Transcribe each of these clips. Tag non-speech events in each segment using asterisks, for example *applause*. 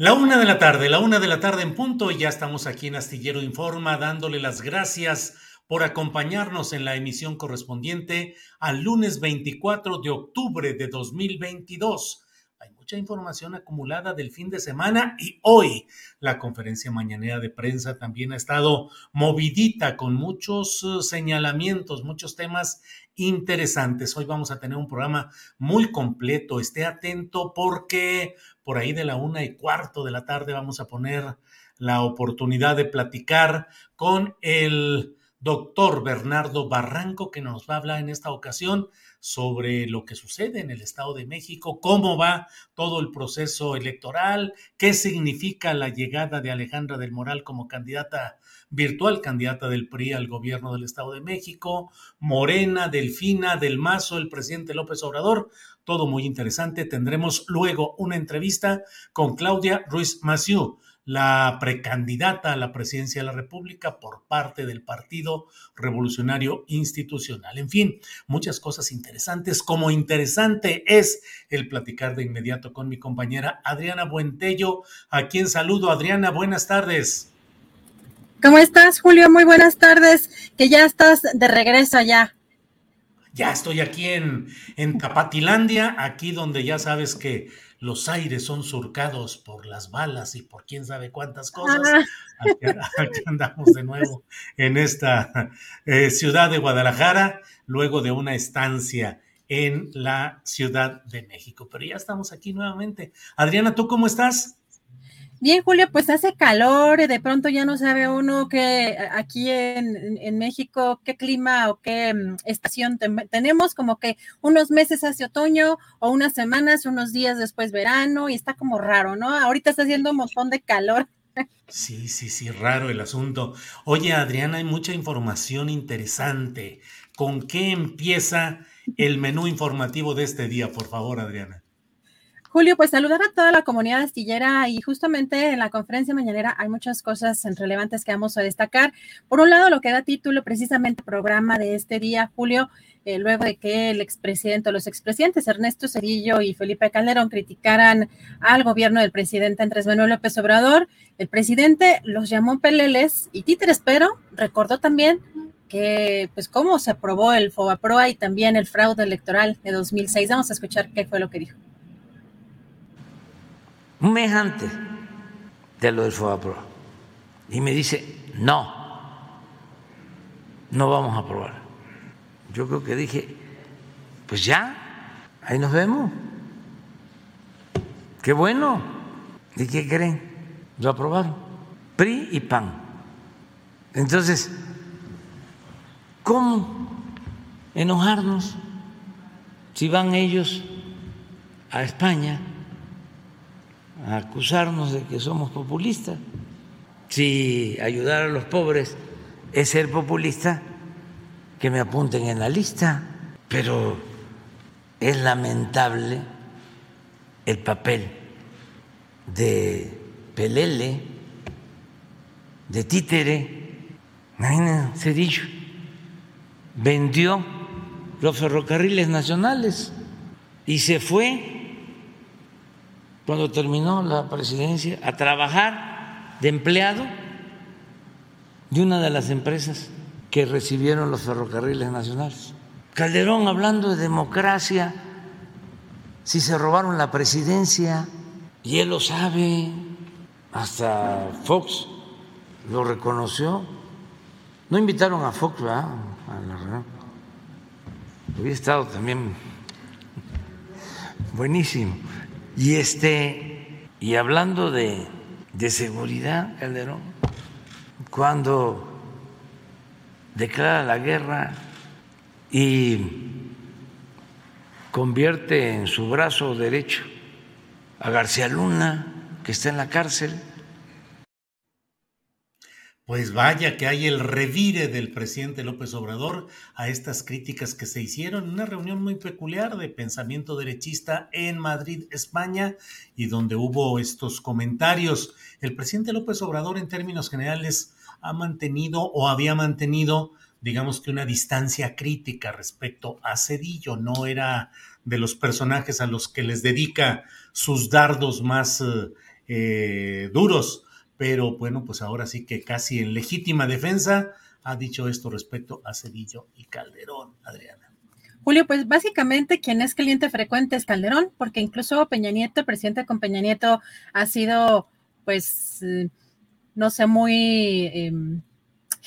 La una de la tarde, la una de la tarde en punto, y ya estamos aquí en Astillero Informa dándole las gracias por acompañarnos en la emisión correspondiente al lunes 24 de octubre de 2022. Hay mucha información acumulada del fin de semana y hoy la conferencia mañanera de prensa también ha estado movidita con muchos eh, señalamientos, muchos temas interesantes. Hoy vamos a tener un programa muy completo. Esté atento porque por ahí de la una y cuarto de la tarde vamos a poner la oportunidad de platicar con el doctor Bernardo Barranco, que nos va a hablar en esta ocasión sobre lo que sucede en el Estado de México, cómo va todo el proceso electoral, qué significa la llegada de Alejandra del Moral como candidata virtual, candidata del PRI al gobierno del Estado de México, Morena, Delfina, Del Mazo, el presidente López Obrador, todo muy interesante. Tendremos luego una entrevista con Claudia Ruiz Massieu, la precandidata a la presidencia de la República por parte del Partido Revolucionario Institucional. En fin, muchas cosas interesantes. Como interesante es el platicar de inmediato con mi compañera Adriana Buentello, a quien saludo. Adriana, buenas tardes. ¿Cómo estás, Julio? Muy buenas tardes, que ya estás de regreso allá. Ya estoy aquí en, en Tapatilandia, aquí donde ya sabes que los aires son surcados por las balas y por quién sabe cuántas cosas. Ah. Aquí, *laughs* aquí andamos de nuevo en esta eh, ciudad de Guadalajara, luego de una estancia en la Ciudad de México. Pero ya estamos aquí nuevamente. Adriana, ¿tú cómo estás? Bien, Julio, pues hace calor, de pronto ya no sabe uno que aquí en, en México qué clima o qué mm, estación tenemos, como que unos meses hace otoño o unas semanas, unos días después verano y está como raro, ¿no? Ahorita está haciendo un montón de calor. Sí, sí, sí, raro el asunto. Oye, Adriana, hay mucha información interesante. ¿Con qué empieza el menú informativo de este día, por favor, Adriana? Julio, pues saludar a toda la comunidad astillera y justamente en la conferencia mañanera hay muchas cosas relevantes que vamos a destacar. Por un lado, lo que da título precisamente al programa de este día, Julio, eh, luego de que el expresidente o los expresidentes Ernesto Cedillo y Felipe Calderón criticaran al gobierno del presidente Andrés Manuel López Obrador, el presidente los llamó peleles y títeres, pero recordó también que pues cómo se aprobó el FOBAPROA y también el fraude electoral de 2006. Vamos a escuchar qué fue lo que dijo. Un mes antes de lo del FOBAPRO. Y me dice, no, no vamos a aprobar. Yo creo que dije, pues ya, ahí nos vemos. Qué bueno. ¿Y qué creen? Lo aprobaron. PRI y PAN. Entonces, ¿cómo enojarnos si van ellos a España? Acusarnos de que somos populistas. si ayudar a los pobres es ser populista, que me apunten en la lista, pero es lamentable el papel de Pelele, de Títere, Cedillo, vendió los ferrocarriles nacionales y se fue cuando terminó la presidencia a trabajar de empleado de una de las empresas que recibieron los ferrocarriles nacionales. Calderón hablando de democracia, si se robaron la presidencia, y él lo sabe, hasta Fox lo reconoció. No invitaron a Fox, ¿verdad? A la reunión. Hubiera estado también buenísimo. Y este, y hablando de, de seguridad, Calderón, cuando declara la guerra y convierte en su brazo derecho a García Luna, que está en la cárcel. Pues vaya que hay el revire del presidente López Obrador a estas críticas que se hicieron en una reunión muy peculiar de pensamiento derechista en Madrid, España, y donde hubo estos comentarios. El presidente López Obrador en términos generales ha mantenido o había mantenido, digamos que una distancia crítica respecto a Cedillo, no era de los personajes a los que les dedica sus dardos más eh, duros, pero bueno, pues ahora sí que casi en legítima defensa ha dicho esto respecto a Cedillo y Calderón, Adriana. Julio, pues básicamente quien es cliente frecuente es Calderón, porque incluso Peña Nieto, el presidente con Peña Nieto, ha sido, pues, eh, no sé, muy em,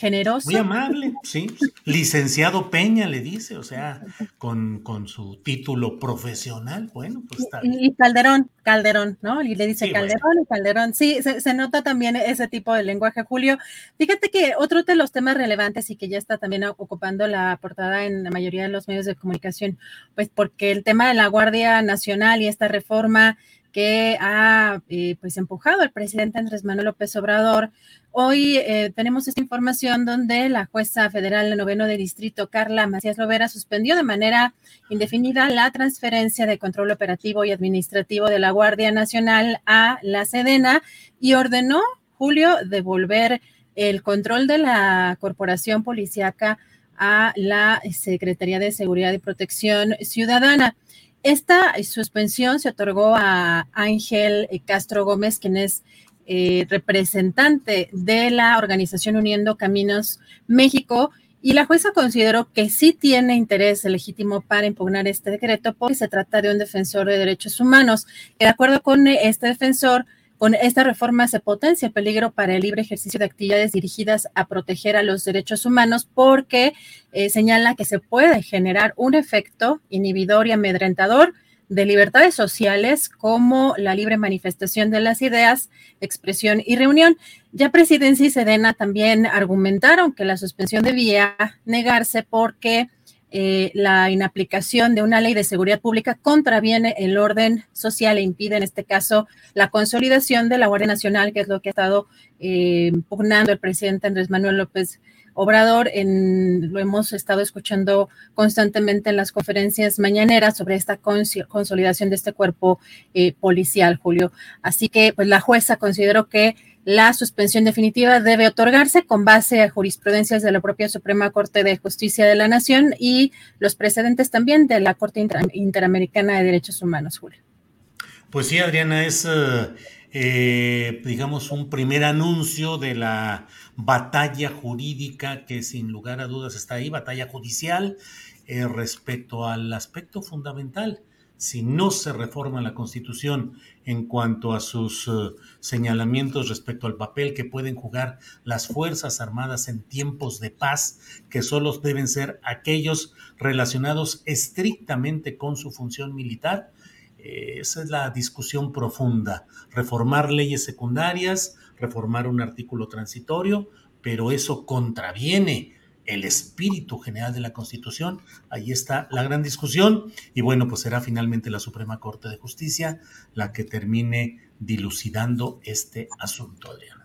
generoso. Muy amable, sí. Licenciado Peña le dice, o sea, con, con su título profesional, bueno, pues está Y, Calderón, Calderón, ¿no? Y le dice Calderón y Calderón. Sí, se, nota también ese tipo de lenguaje, Julio. Fíjate que otro de los temas relevantes y que ya está también ocupando la portada en la mayoría de los medios de comunicación, pues porque el tema de la Guardia Nacional y esta reforma que ha eh, pues empujado al presidente Andrés Manuel López Obrador. Hoy eh, tenemos esta información donde la jueza federal del noveno de distrito, Carla Macías Lovera, suspendió de manera indefinida la transferencia de control operativo y administrativo de la Guardia Nacional a la Sedena y ordenó, Julio, devolver el control de la corporación policíaca a la Secretaría de Seguridad y Protección Ciudadana. Esta suspensión se otorgó a Ángel Castro Gómez, quien es eh, representante de la organización Uniendo Caminos México, y la jueza consideró que sí tiene interés legítimo para impugnar este decreto porque se trata de un defensor de derechos humanos. de acuerdo con este defensor, con esta reforma se potencia el peligro para el libre ejercicio de actividades dirigidas a proteger a los derechos humanos porque eh, señala que se puede generar un efecto inhibidor y amedrentador de libertades sociales como la libre manifestación de las ideas, expresión y reunión. Ya Presidencia y Sedena también argumentaron que la suspensión debía negarse porque eh, la inaplicación de una ley de seguridad pública contraviene el orden social e impide, en este caso, la consolidación de la Guardia Nacional, que es lo que ha estado eh, pugnando el presidente Andrés Manuel López Obrador. En, lo hemos estado escuchando constantemente en las conferencias mañaneras sobre esta consolidación de este cuerpo eh, policial, Julio. Así que, pues, la jueza consideró que la suspensión definitiva debe otorgarse con base a jurisprudencias de la propia Suprema Corte de Justicia de la Nación y los precedentes también de la Corte Interamericana de Derechos Humanos, Julio. Pues sí, Adriana, es, eh, digamos, un primer anuncio de la batalla jurídica que sin lugar a dudas está ahí, batalla judicial, eh, respecto al aspecto fundamental si no se reforma la Constitución en cuanto a sus eh, señalamientos respecto al papel que pueden jugar las Fuerzas Armadas en tiempos de paz, que solo deben ser aquellos relacionados estrictamente con su función militar. Eh, esa es la discusión profunda. Reformar leyes secundarias, reformar un artículo transitorio, pero eso contraviene el espíritu general de la Constitución. Ahí está la gran discusión y bueno, pues será finalmente la Suprema Corte de Justicia la que termine dilucidando este asunto, Adriana.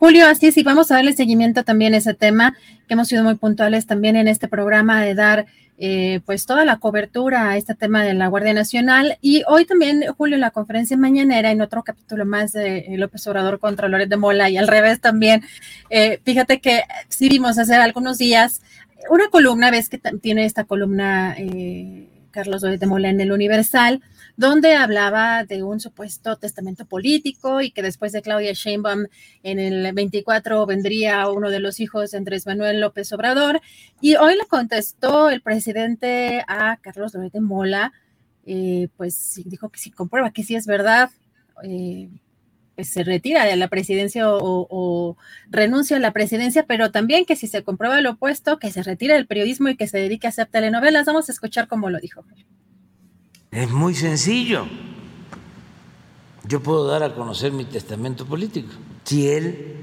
Julio, así y vamos a darle seguimiento también a ese tema, que hemos sido muy puntuales también en este programa de dar eh, pues toda la cobertura a este tema de la Guardia Nacional. Y hoy también, Julio, la conferencia mañanera, en otro capítulo más de López Obrador contra Loret de Mola y al revés también, eh, fíjate que sí vimos hace algunos días una columna, ves que tiene esta columna eh, Carlos Loret de Mola en el Universal, donde hablaba de un supuesto testamento político y que después de Claudia Sheinbaum en el 24 vendría uno de los hijos de Andrés Manuel López Obrador. Y hoy le contestó el presidente a Carlos Loret de Mola, eh, pues dijo que si comprueba que sí es verdad, eh, pues se retira de la presidencia o, o, renuncia a la presidencia, pero también que si se comprueba lo opuesto, que se retire del periodismo y que se dedique a hacer telenovelas. Vamos a escuchar cómo lo dijo. Es muy sencillo. Yo puedo dar a conocer mi testamento político. Si él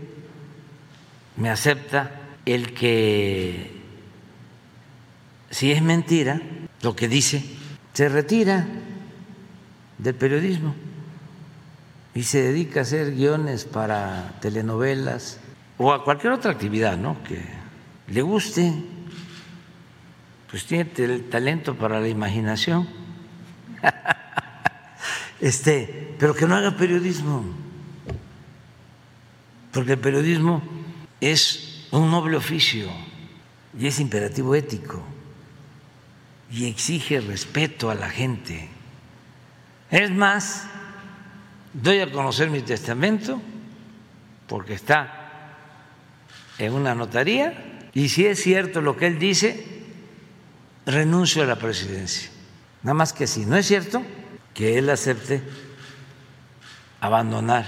me acepta el que, si es mentira lo que dice, se retira del periodismo y se dedica a hacer guiones para telenovelas o a cualquier otra actividad ¿no? que le guste, pues tiene el talento para la imaginación este, pero que no haga periodismo, porque el periodismo es un noble oficio y es imperativo ético y exige respeto a la gente. Es más, doy a conocer mi testamento porque está en una notaría y si es cierto lo que él dice, renuncio a la presidencia. Nada más que si no es cierto, que él acepte abandonar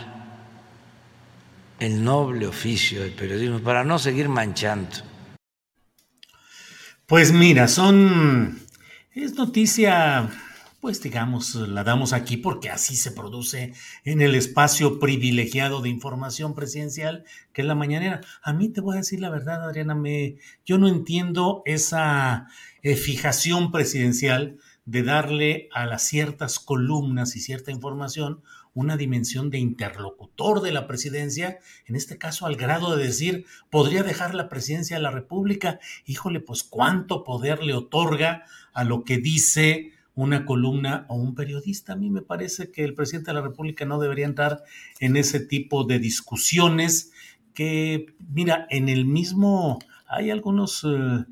el noble oficio del periodismo para no seguir manchando. Pues mira, son es noticia, pues digamos, la damos aquí porque así se produce en el espacio privilegiado de información presidencial que es la mañanera. A mí te voy a decir la verdad, Adriana, me yo no entiendo esa eh, fijación presidencial de darle a las ciertas columnas y cierta información una dimensión de interlocutor de la presidencia, en este caso al grado de decir, podría dejar la presidencia de la República. Híjole, pues cuánto poder le otorga a lo que dice una columna o un periodista. A mí me parece que el presidente de la República no debería entrar en ese tipo de discusiones que, mira, en el mismo, hay algunos... Eh,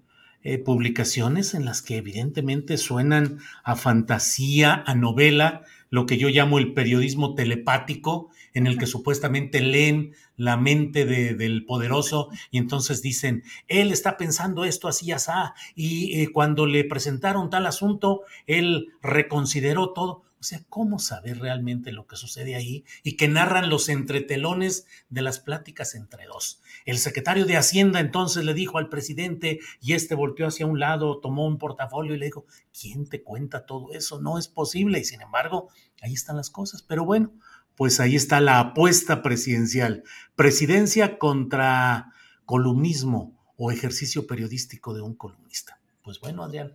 eh, publicaciones en las que evidentemente suenan a fantasía, a novela, lo que yo llamo el periodismo telepático, en el que supuestamente leen la mente del poderoso y entonces dicen, él está pensando esto así, así, y eh, cuando le presentaron tal asunto, él reconsideró todo. O sea, ¿cómo saber realmente lo que sucede ahí y que narran los entretelones de las pláticas entre dos? El secretario de Hacienda entonces le dijo al presidente y este volteó hacia un lado, tomó un portafolio y le dijo, ¿quién te cuenta todo eso? No es posible. Y sin embargo, ahí están las cosas. Pero bueno, pues ahí está la apuesta presidencial. Presidencia contra columnismo o ejercicio periodístico de un columnista. Pues bueno, Adrián.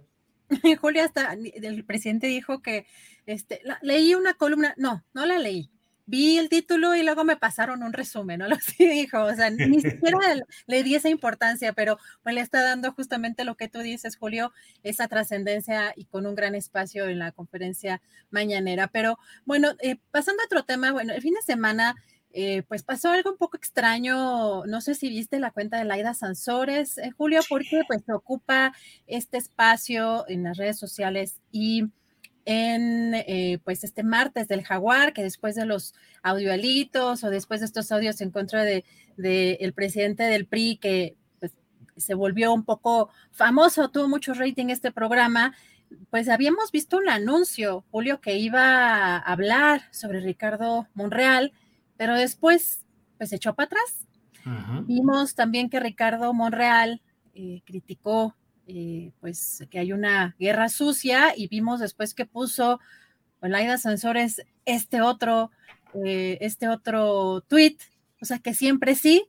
*laughs* Julia, hasta el presidente dijo que este, leí una columna, no, no la leí. Vi el título y luego me pasaron un resumen, ¿no? *laughs* Lo sí dijo, o sea, ni siquiera *laughs* le di esa importancia, pero pues le está dando justamente lo que tú dices, Julio, esa trascendencia y con un gran espacio en la conferencia mañanera. Pero bueno, eh, pasando a otro tema, bueno, el fin de semana eh, pues pasó algo un poco extraño, no sé si viste la cuenta de Laida Sansores, eh, Julio, porque pues ocupa este espacio en las redes sociales y en eh, pues este martes del jaguar, que después de los audioalitos o después de estos audios en contra de, el presidente del PRI, que pues, se volvió un poco famoso, tuvo mucho rating este programa, pues habíamos visto un anuncio, Julio, que iba a hablar sobre Ricardo Monreal pero después, pues se echó para atrás. Vimos también que Ricardo Monreal eh, criticó, eh, pues, que hay una guerra sucia y vimos después que puso Olaida Sansores este otro, eh, este otro tweet, o sea, que siempre sí,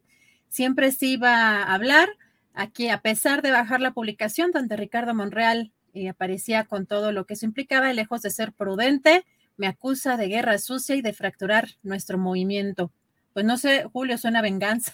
siempre sí iba a hablar. Aquí, a pesar de bajar la publicación, donde Ricardo Monreal aparecía con todo lo que eso implicaba, lejos de ser prudente, me acusa de guerra sucia y de fracturar nuestro movimiento. pues no sé, Julio, suena venganza.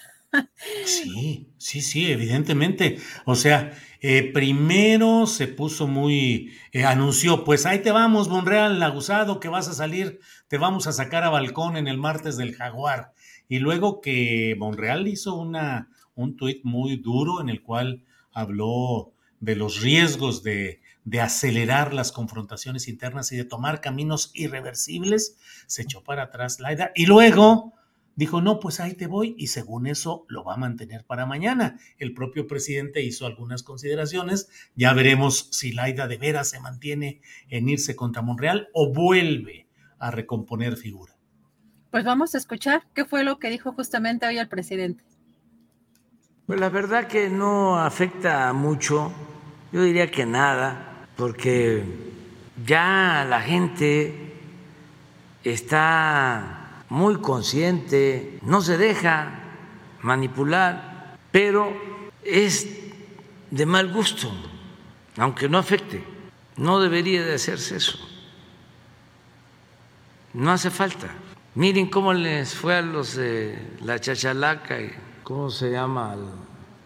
Sí, sí, sí, evidentemente. O sea, eh, primero se puso muy, eh, anunció, pues ahí te vamos, Monreal, aguzado, que vas a salir, te vamos a sacar a balcón en el martes del jaguar. Y luego que Monreal hizo una, un tuit muy duro en el cual habló de los riesgos de, de acelerar las confrontaciones internas y de tomar caminos irreversibles, se echó para atrás Laida. Y luego dijo, no, pues ahí te voy y según eso lo va a mantener para mañana. El propio presidente hizo algunas consideraciones, ya veremos si Laida de veras se mantiene en irse contra Monreal o vuelve a recomponer figura. Pues vamos a escuchar qué fue lo que dijo justamente hoy el presidente. Pues la verdad que no afecta mucho, yo diría que nada, porque ya la gente está muy consciente, no se deja manipular, pero es de mal gusto, aunque no afecte. No debería de hacerse eso. No hace falta. Miren cómo les fue a los de la chachalaca, y ¿cómo se llama?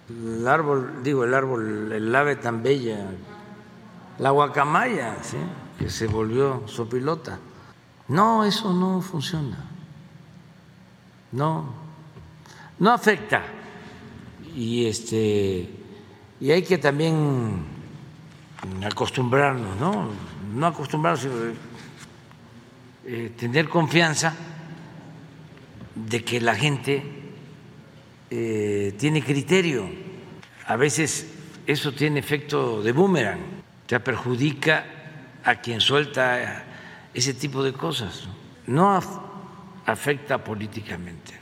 El, árbol, digo, el árbol, el ave tan bella, la guacamaya, ¿sí? que se volvió sopilota. No, eso no funciona. No, no afecta. Y este y hay que también acostumbrarnos, ¿no? No acostumbrarnos, eh, tener confianza de que la gente eh, tiene criterio. A veces eso tiene efecto de boomerang, ya perjudica a quien suelta ese tipo de cosas. No, afecta políticamente,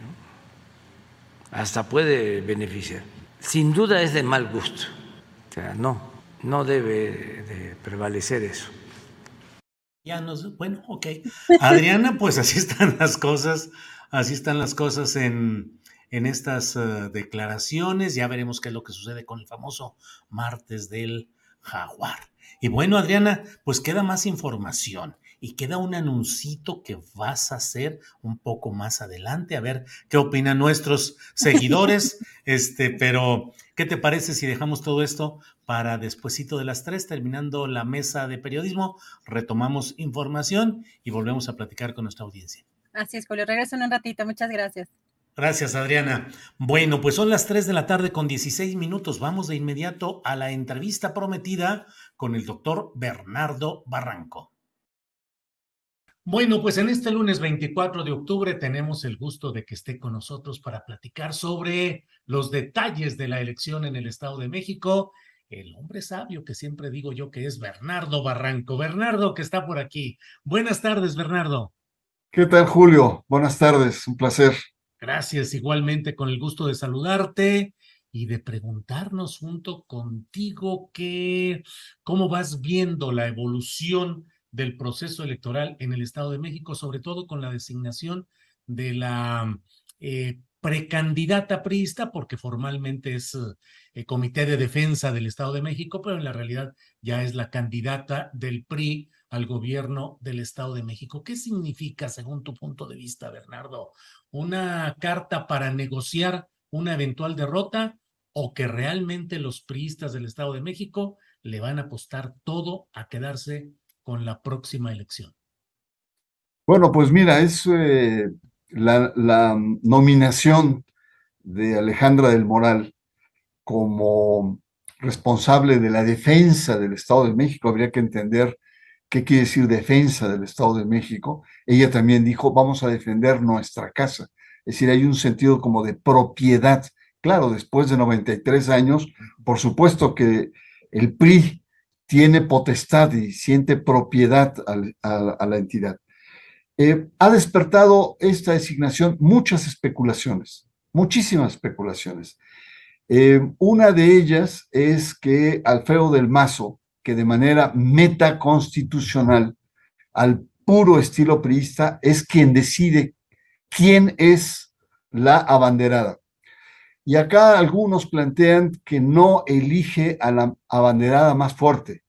hasta puede beneficiar. Sin duda es de mal gusto, o sea, no, no debe de prevalecer eso. Ya nos, bueno, ok. Adriana, pues así están las cosas, así están las cosas en, en estas uh, declaraciones. Ya veremos qué es lo que sucede con el famoso martes del jaguar. Y bueno, Adriana, pues queda más información y queda un anuncito que vas a hacer un poco más adelante, a ver qué opinan nuestros seguidores, *laughs* este, pero ¿qué te parece si dejamos todo esto para despuesito de las tres, terminando la mesa de periodismo, retomamos información y volvemos a platicar con nuestra audiencia? Así es, Julio, regreso en un ratito, muchas gracias. Gracias, Adriana. Bueno, pues son las 3 de la tarde con 16 minutos. Vamos de inmediato a la entrevista prometida con el doctor Bernardo Barranco. Bueno, pues en este lunes 24 de octubre tenemos el gusto de que esté con nosotros para platicar sobre los detalles de la elección en el Estado de México. El hombre sabio que siempre digo yo que es Bernardo Barranco. Bernardo que está por aquí. Buenas tardes, Bernardo. ¿Qué tal, Julio? Buenas tardes, un placer. Gracias, igualmente con el gusto de saludarte y de preguntarnos junto contigo que, cómo vas viendo la evolución del proceso electoral en el Estado de México, sobre todo con la designación de la eh, precandidata priista, porque formalmente es eh, Comité de Defensa del Estado de México, pero en la realidad ya es la candidata del PRI al gobierno del Estado de México. ¿Qué significa, según tu punto de vista, Bernardo? ¿Una carta para negociar una eventual derrota o que realmente los priistas del Estado de México le van a apostar todo a quedarse con la próxima elección? Bueno, pues mira, es eh, la, nominación de Alejandra del Moral como responsable de la defensa del Estado de México. Habría que entender qué quiere decir defensa del Estado de México. Ella también dijo, vamos a defender nuestra casa. Es decir, hay un sentido como de propiedad. Claro, después de 93 años, por supuesto que el PRI tiene potestad y siente propiedad a, la entidad. Eh, ha despertado esta designación muchas especulaciones, muchísimas especulaciones. Eh, una de ellas es que Alfredo del Mazo, que de manera metaconstitucional, al puro estilo priista, es quien decide quién es la abanderada. Y acá algunos plantean que no elige a la abanderada más fuerte,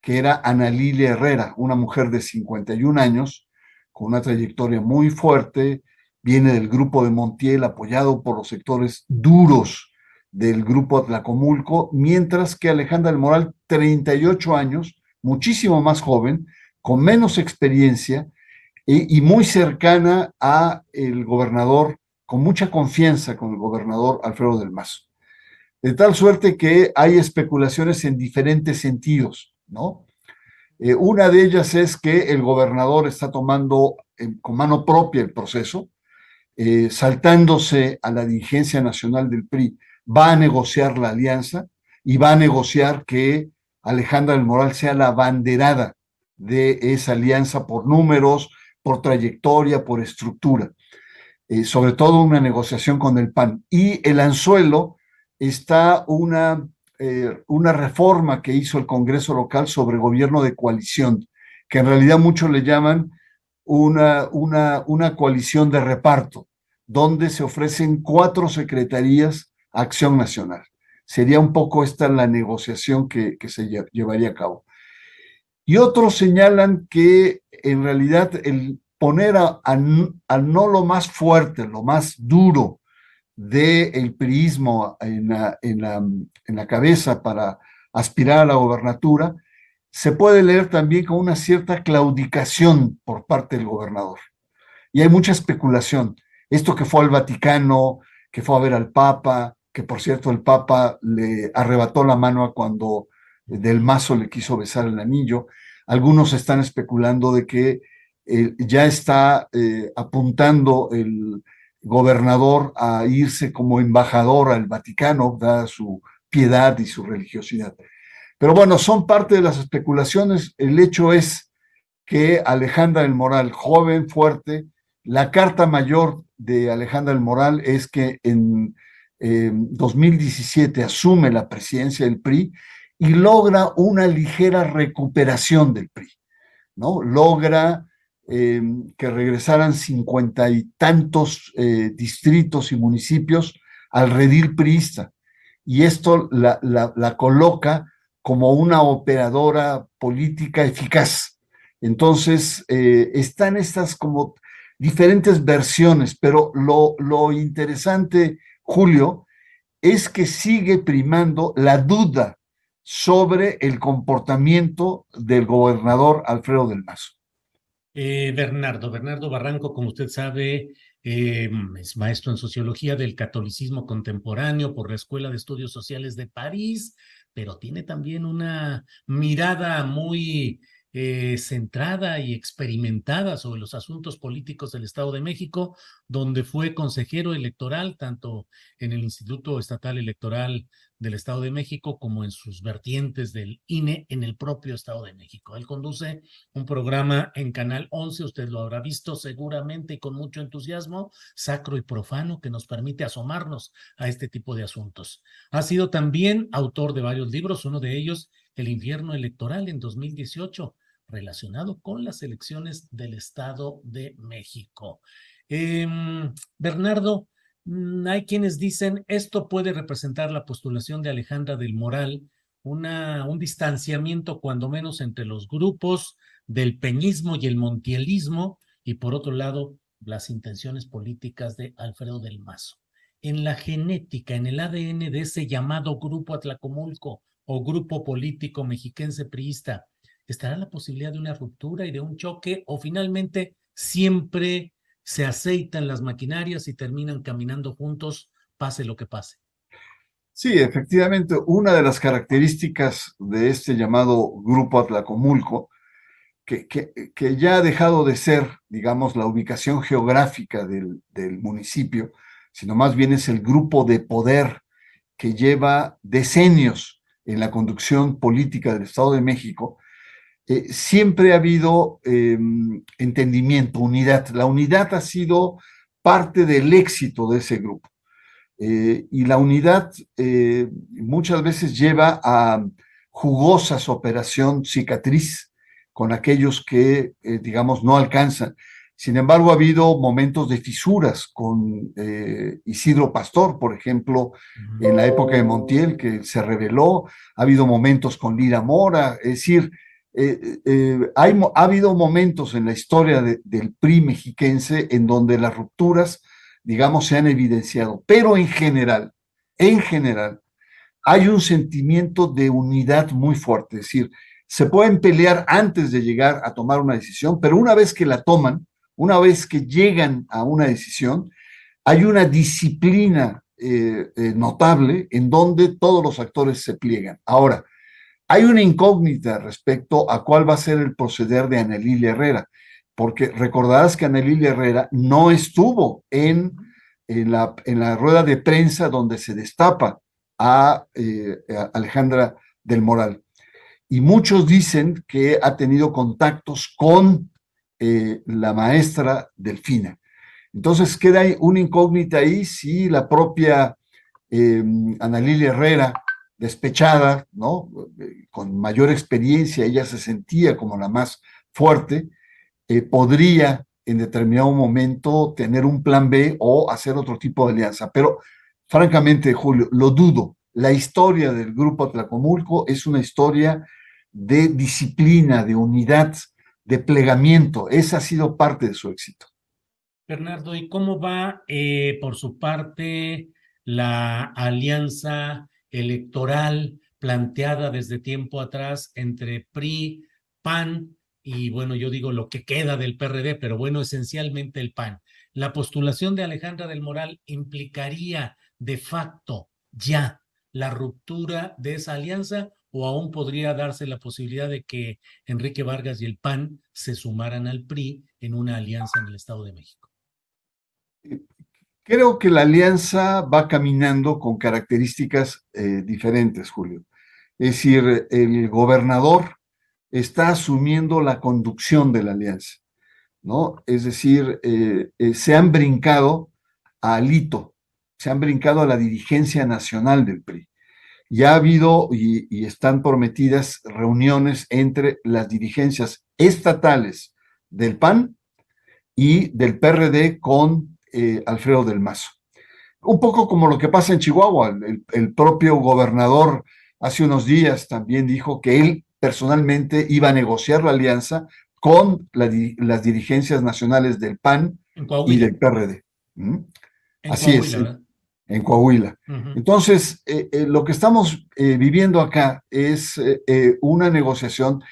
que era Ana Lilia Herrera, una mujer de 51 años, con una trayectoria muy fuerte viene del grupo de Montiel, apoyado por los sectores duros del grupo Atlacomulco, mientras que Alejandra del Moral, 38 años, muchísimo más joven, con menos experiencia y, muy cercana a el gobernador, con mucha confianza con el gobernador Alfredo del Mazo. De tal suerte que hay especulaciones en diferentes sentidos, ¿no? Eh, una de ellas es que el gobernador está tomando eh, con mano propia el proceso, eh, saltándose a la dirigencia nacional del PRI, va a negociar la alianza y va a negociar que Alejandra del Moral sea la banderada de esa alianza por números, por trayectoria, por estructura. sobre todo una negociación con el PAN. Y el anzuelo está una eh, una reforma que hizo el Congreso local sobre gobierno de coalición, que en realidad muchos le llaman una, una, una coalición de reparto, donde se ofrecen cuatro secretarías Acción Nacional. Sería un poco esta la negociación que, que se llevaría a cabo. Y otros señalan que en realidad el poner a, a, no lo más fuerte, lo más duro del el priismo en la, en, la, en la cabeza para aspirar a la gobernatura, se puede leer también con una cierta claudicación por parte del gobernador. Y hay mucha especulación. Esto que fue al Vaticano, que fue a ver al Papa, que por cierto el Papa le arrebató la mano cuando del mazo le quiso besar el anillo. Algunos están especulando de que eh, ya está eh, apuntando el, gobernador a irse como embajador al Vaticano, dada su piedad y su religiosidad. Pero bueno, son parte de las especulaciones. El hecho es que Alejandra del Moral, joven, fuerte, la carta mayor de Alejandra del Moral es que en 2017 asume la presidencia del PRI y logra una ligera recuperación del PRI, ¿no? Logra eh, que regresaran cincuenta y tantos eh, distritos y municipios al redil priista. Y esto la, la, coloca como una operadora política eficaz. Entonces, eh, están estas como diferentes versiones, pero lo, lo interesante, Julio, es que sigue primando la duda sobre el comportamiento del gobernador Alfredo del Mazo. Eh, Bernardo, Bernardo Barranco, como usted sabe, eh, es maestro en sociología del catolicismo contemporáneo por la Escuela de Estudios Sociales de París, pero tiene también una mirada muy eh, centrada y experimentada sobre los asuntos políticos del Estado de México, donde fue consejero electoral tanto en el Instituto Estatal Electoral del Estado de México como en sus vertientes del INE en el propio Estado de México. Él conduce un programa en Canal 11, usted lo habrá visto seguramente y con mucho entusiasmo, sacro y profano, que nos permite asomarnos a este tipo de asuntos. Ha sido también autor de varios libros, uno de ellos, El infierno electoral en 2018, relacionado con las elecciones del Estado de México. Em, Bernardo, Mm, hay quienes dicen esto puede representar la postulación de Alejandra del Moral, un distanciamiento cuando menos entre los grupos del peñismo y el montielismo y por otro lado las intenciones políticas de Alfredo del Mazo. En la genética, en el ADN de ese llamado grupo Atlacomulco o grupo político mexiquense priista, ¿estará la posibilidad de una ruptura y de un choque o finalmente siempre se aceitan las maquinarias y terminan caminando juntos, pase lo que pase. Sí, efectivamente, una de las características de este llamado Grupo Atlacomulco, que, que, ya ha dejado de ser, digamos, la ubicación geográfica del, del municipio, sino más bien es el grupo de poder que lleva decenios en la conducción política del Estado de México, eh, siempre ha habido em, entendimiento, unidad. La unidad ha sido parte del éxito de ese grupo. Eh, y la unidad eh, muchas veces lleva a jugosas operación cicatriz con aquellos que, digamos, no alcanzan. Sin embargo, ha habido momentos de fisuras con Isidro Pastor, por ejemplo, en la época de Montiel, que se reveló. Ha habido momentos con Lira Mora, es decir, eh, eh, hay, ha habido momentos en la historia del PRI mexiquense en donde las rupturas, digamos, se han evidenciado, pero en general, en general, hay un sentimiento de unidad muy fuerte, es decir, se pueden pelear antes de llegar a tomar una decisión, pero una vez que la toman, una vez que llegan a una decisión, hay una disciplina eh, notable en donde todos los actores se pliegan. Ahora, hay una incógnita respecto a cuál va a ser el proceder de Anelilia Herrera, porque recordarás que Anelilia Herrera no estuvo en, la, rueda de prensa donde se destapa a, eh, Alejandra del Moral. Y muchos dicen que ha tenido contactos con eh, la maestra Delfina. Entonces queda una incógnita ahí si la propia eh, Analilia Herrera despechada, ¿no? Con mayor experiencia, ella se sentía como la más fuerte, eh, podría en determinado momento tener un plan B o hacer otro tipo de alianza. Pero francamente, Julio, lo dudo. La historia del Grupo Tlacomulco es una historia de disciplina, de unidad, de plegamiento. Esa ha sido parte de su éxito. Bernardo, ¿y cómo va eh, por su parte la alianza electoral planteada desde tiempo atrás entre PRI, PAN y bueno, yo digo lo que queda del PRD, pero bueno, esencialmente el PAN. La postulación de Alejandra del Moral implicaría de facto ya la ruptura de esa alianza o aún podría darse la posibilidad de que Enrique Vargas y el PAN se sumaran al PRI en una alianza en el Estado de México. Creo que la alianza va caminando con características eh, diferentes, Julio. Es decir, el gobernador está asumiendo la conducción de la alianza, ¿no? Es decir, eh, eh, se han brincado a Alito, se han brincado a la dirigencia nacional del PRI. Ya ha habido y, y están prometidas reuniones entre las dirigencias estatales del PAN y del PRD con eh, Alfredo del Mazo. Un poco como lo que pasa en Chihuahua, el, propio gobernador hace unos días también dijo que él personalmente iba a negociar la alianza con las dirigencias nacionales del PAN y del PRD. Así es, en Coahuila. Entonces, eh, eh, lo que estamos viviendo acá es una negociación.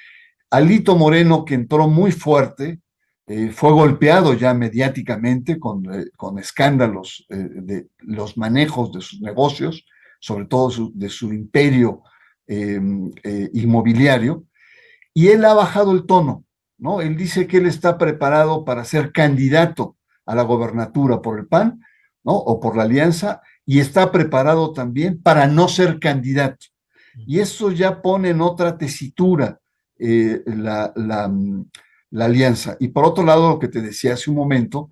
Alito Moreno, que entró muy fuerte, eh, fue golpeado ya mediáticamente con, eh, con escándalos eh, de los manejos de sus negocios, sobre todo de su imperio em, inmobiliario, y él ha bajado el tono, ¿no? Él dice que él está preparado para ser candidato a la gobernatura por el PAN, ¿no? O por la alianza, y está preparado también para no ser candidato. Y eso ya pone en otra tesitura la, la la alianza. Y por otro lado, lo que te decía hace un momento,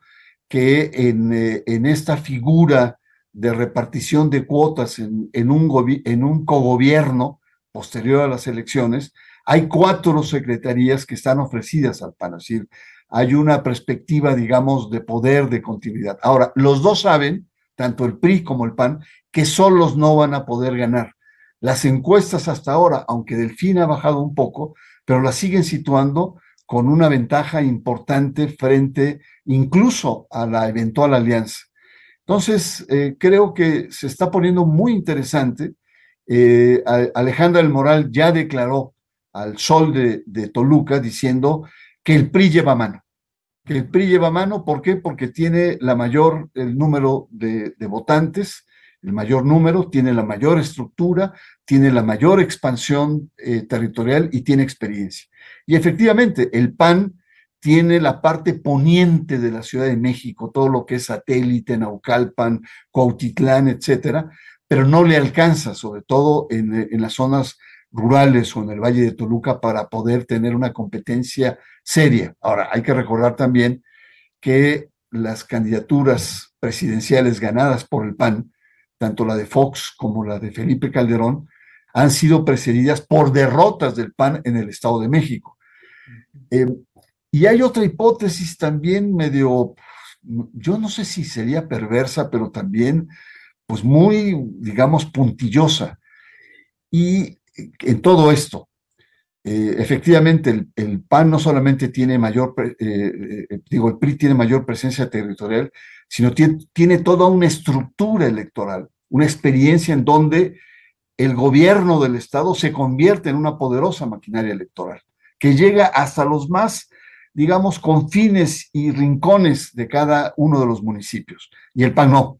que en, eh, en esta figura de repartición de cuotas en, en un, en un cogobierno posterior a las elecciones, hay cuatro secretarías que están ofrecidas al PAN, es decir, hay una perspectiva, digamos, de poder, de continuidad. Ahora, los dos saben, tanto el PRI como el PAN, que solos no van a poder ganar. Las encuestas hasta ahora, aunque Delfín ha bajado un poco, pero las siguen situando con una ventaja importante frente incluso a la eventual alianza. Entonces, eh, creo que se está poniendo muy interesante. Eh, Alejandra del Moral ya declaró al sol de, Toluca diciendo que el PRI lleva mano. Que el PRI lleva mano, ¿por qué? Porque tiene la mayor, el número de, votantes, el mayor número, tiene la mayor estructura, tiene la mayor expansión eh, territorial y tiene experiencia. Y efectivamente, el PAN tiene la parte poniente de la Ciudad de México, todo lo que es satélite, Naucalpan, Cuautitlán, etcétera, pero no le alcanza, sobre todo en, las zonas rurales o en el Valle de Toluca, para poder tener una competencia seria. Ahora, hay que recordar también que las candidaturas presidenciales ganadas por el PAN, tanto la de Fox como la de Felipe Calderón, han sido precedidas por derrotas del PAN en el Estado de México. Eh, y hay otra hipótesis también medio, yo no sé si sería perversa, pero también pues muy, digamos, puntillosa. Y en todo esto, eh, efectivamente el, PAN no solamente tiene mayor, eh, eh, digo, el PRI tiene mayor presencia territorial, sino tiene, tiene toda una estructura electoral, una experiencia en donde el gobierno del Estado se convierte en una poderosa maquinaria electoral, que llega hasta los más, digamos, confines y rincones de cada uno de los municipios. Y el PAN no.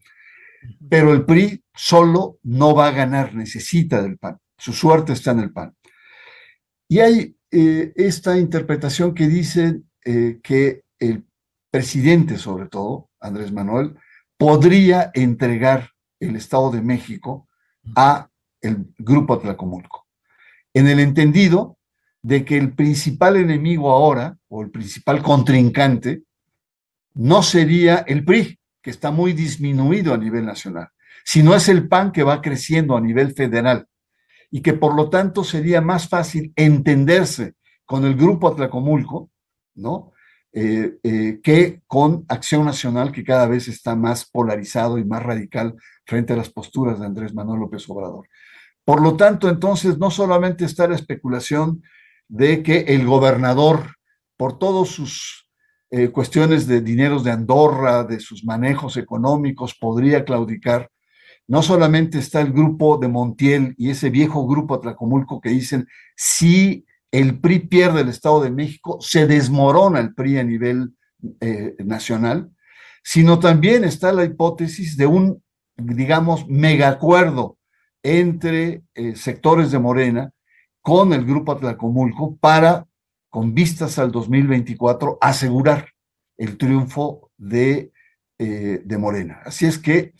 Pero el PRI solo no va a ganar, necesita del PAN. Su suerte está en el PAN. Y hay eh, esta interpretación que dice eh, que el presidente, sobre todo, Andrés Manuel, podría entregar el Estado de México a el Grupo Atlacomulco, en el entendido de que el principal enemigo ahora, o el principal contrincante, no sería el PRI, que está muy disminuido a nivel nacional, sino es el PAN que va creciendo a nivel federal y que por lo tanto sería más fácil entenderse con el grupo Atlacomulco, ¿no? Eh, eh, que con Acción Nacional, que cada vez está más polarizado y más radical frente a las posturas de Andrés Manuel López Obrador. Por lo tanto, entonces, no solamente está la especulación de que el gobernador, por todas sus eh, cuestiones de dineros de Andorra, de sus manejos económicos, podría claudicar, no solamente está el grupo de Montiel y ese viejo grupo Atlacomulco que dicen, si el PRI pierde el Estado de México, se desmorona el PRI a nivel eh, nacional, sino también está la hipótesis de un, digamos, megacuerdo entre eh, sectores de Morena con el grupo Atlacomulco para, con vistas al 2024, asegurar el triunfo de, eh, de Morena. Así es que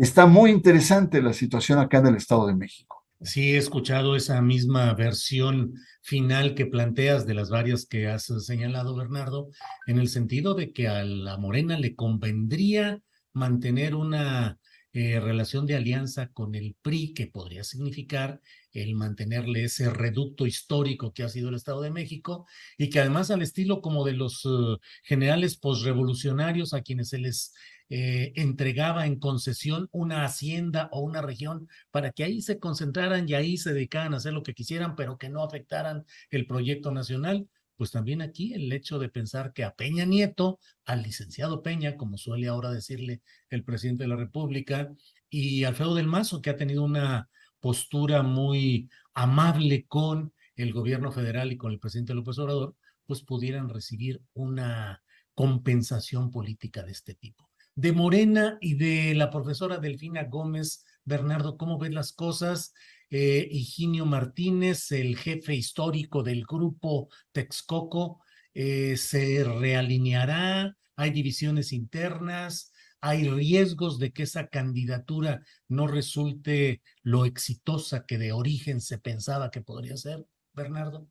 está muy interesante la situación acá en el Estado de México. Sí, he escuchado esa misma versión final que planteas de las varias que has señalado, Bernardo, en el sentido de que a la Morena le convendría mantener una eh, relación de alianza con el PRI, que podría significar el mantenerle ese reducto histórico que ha sido el Estado de México, y que además al estilo como de los uh, generales posrevolucionarios a quienes se les eh, entregaba en concesión una hacienda o una región para que ahí se concentraran y ahí se dedicaran a hacer lo que quisieran, pero que no afectaran el proyecto nacional. Pues también aquí el hecho de pensar que a Peña Nieto, al licenciado Peña, como suele ahora decirle el presidente de la República, y Alfredo del Mazo, que ha tenido una postura muy amable con el gobierno federal y con el presidente López Obrador, pues pudieran recibir una compensación política de este tipo de Morena y de la profesora Delfina Gómez. Bernardo, ¿cómo ves las cosas? Eh, Higinio Martínez, el jefe histórico del grupo Texcoco, eh, se realineará, hay divisiones internas, hay riesgos de que esa candidatura no resulte lo exitosa que de origen se pensaba que podría ser, Bernardo.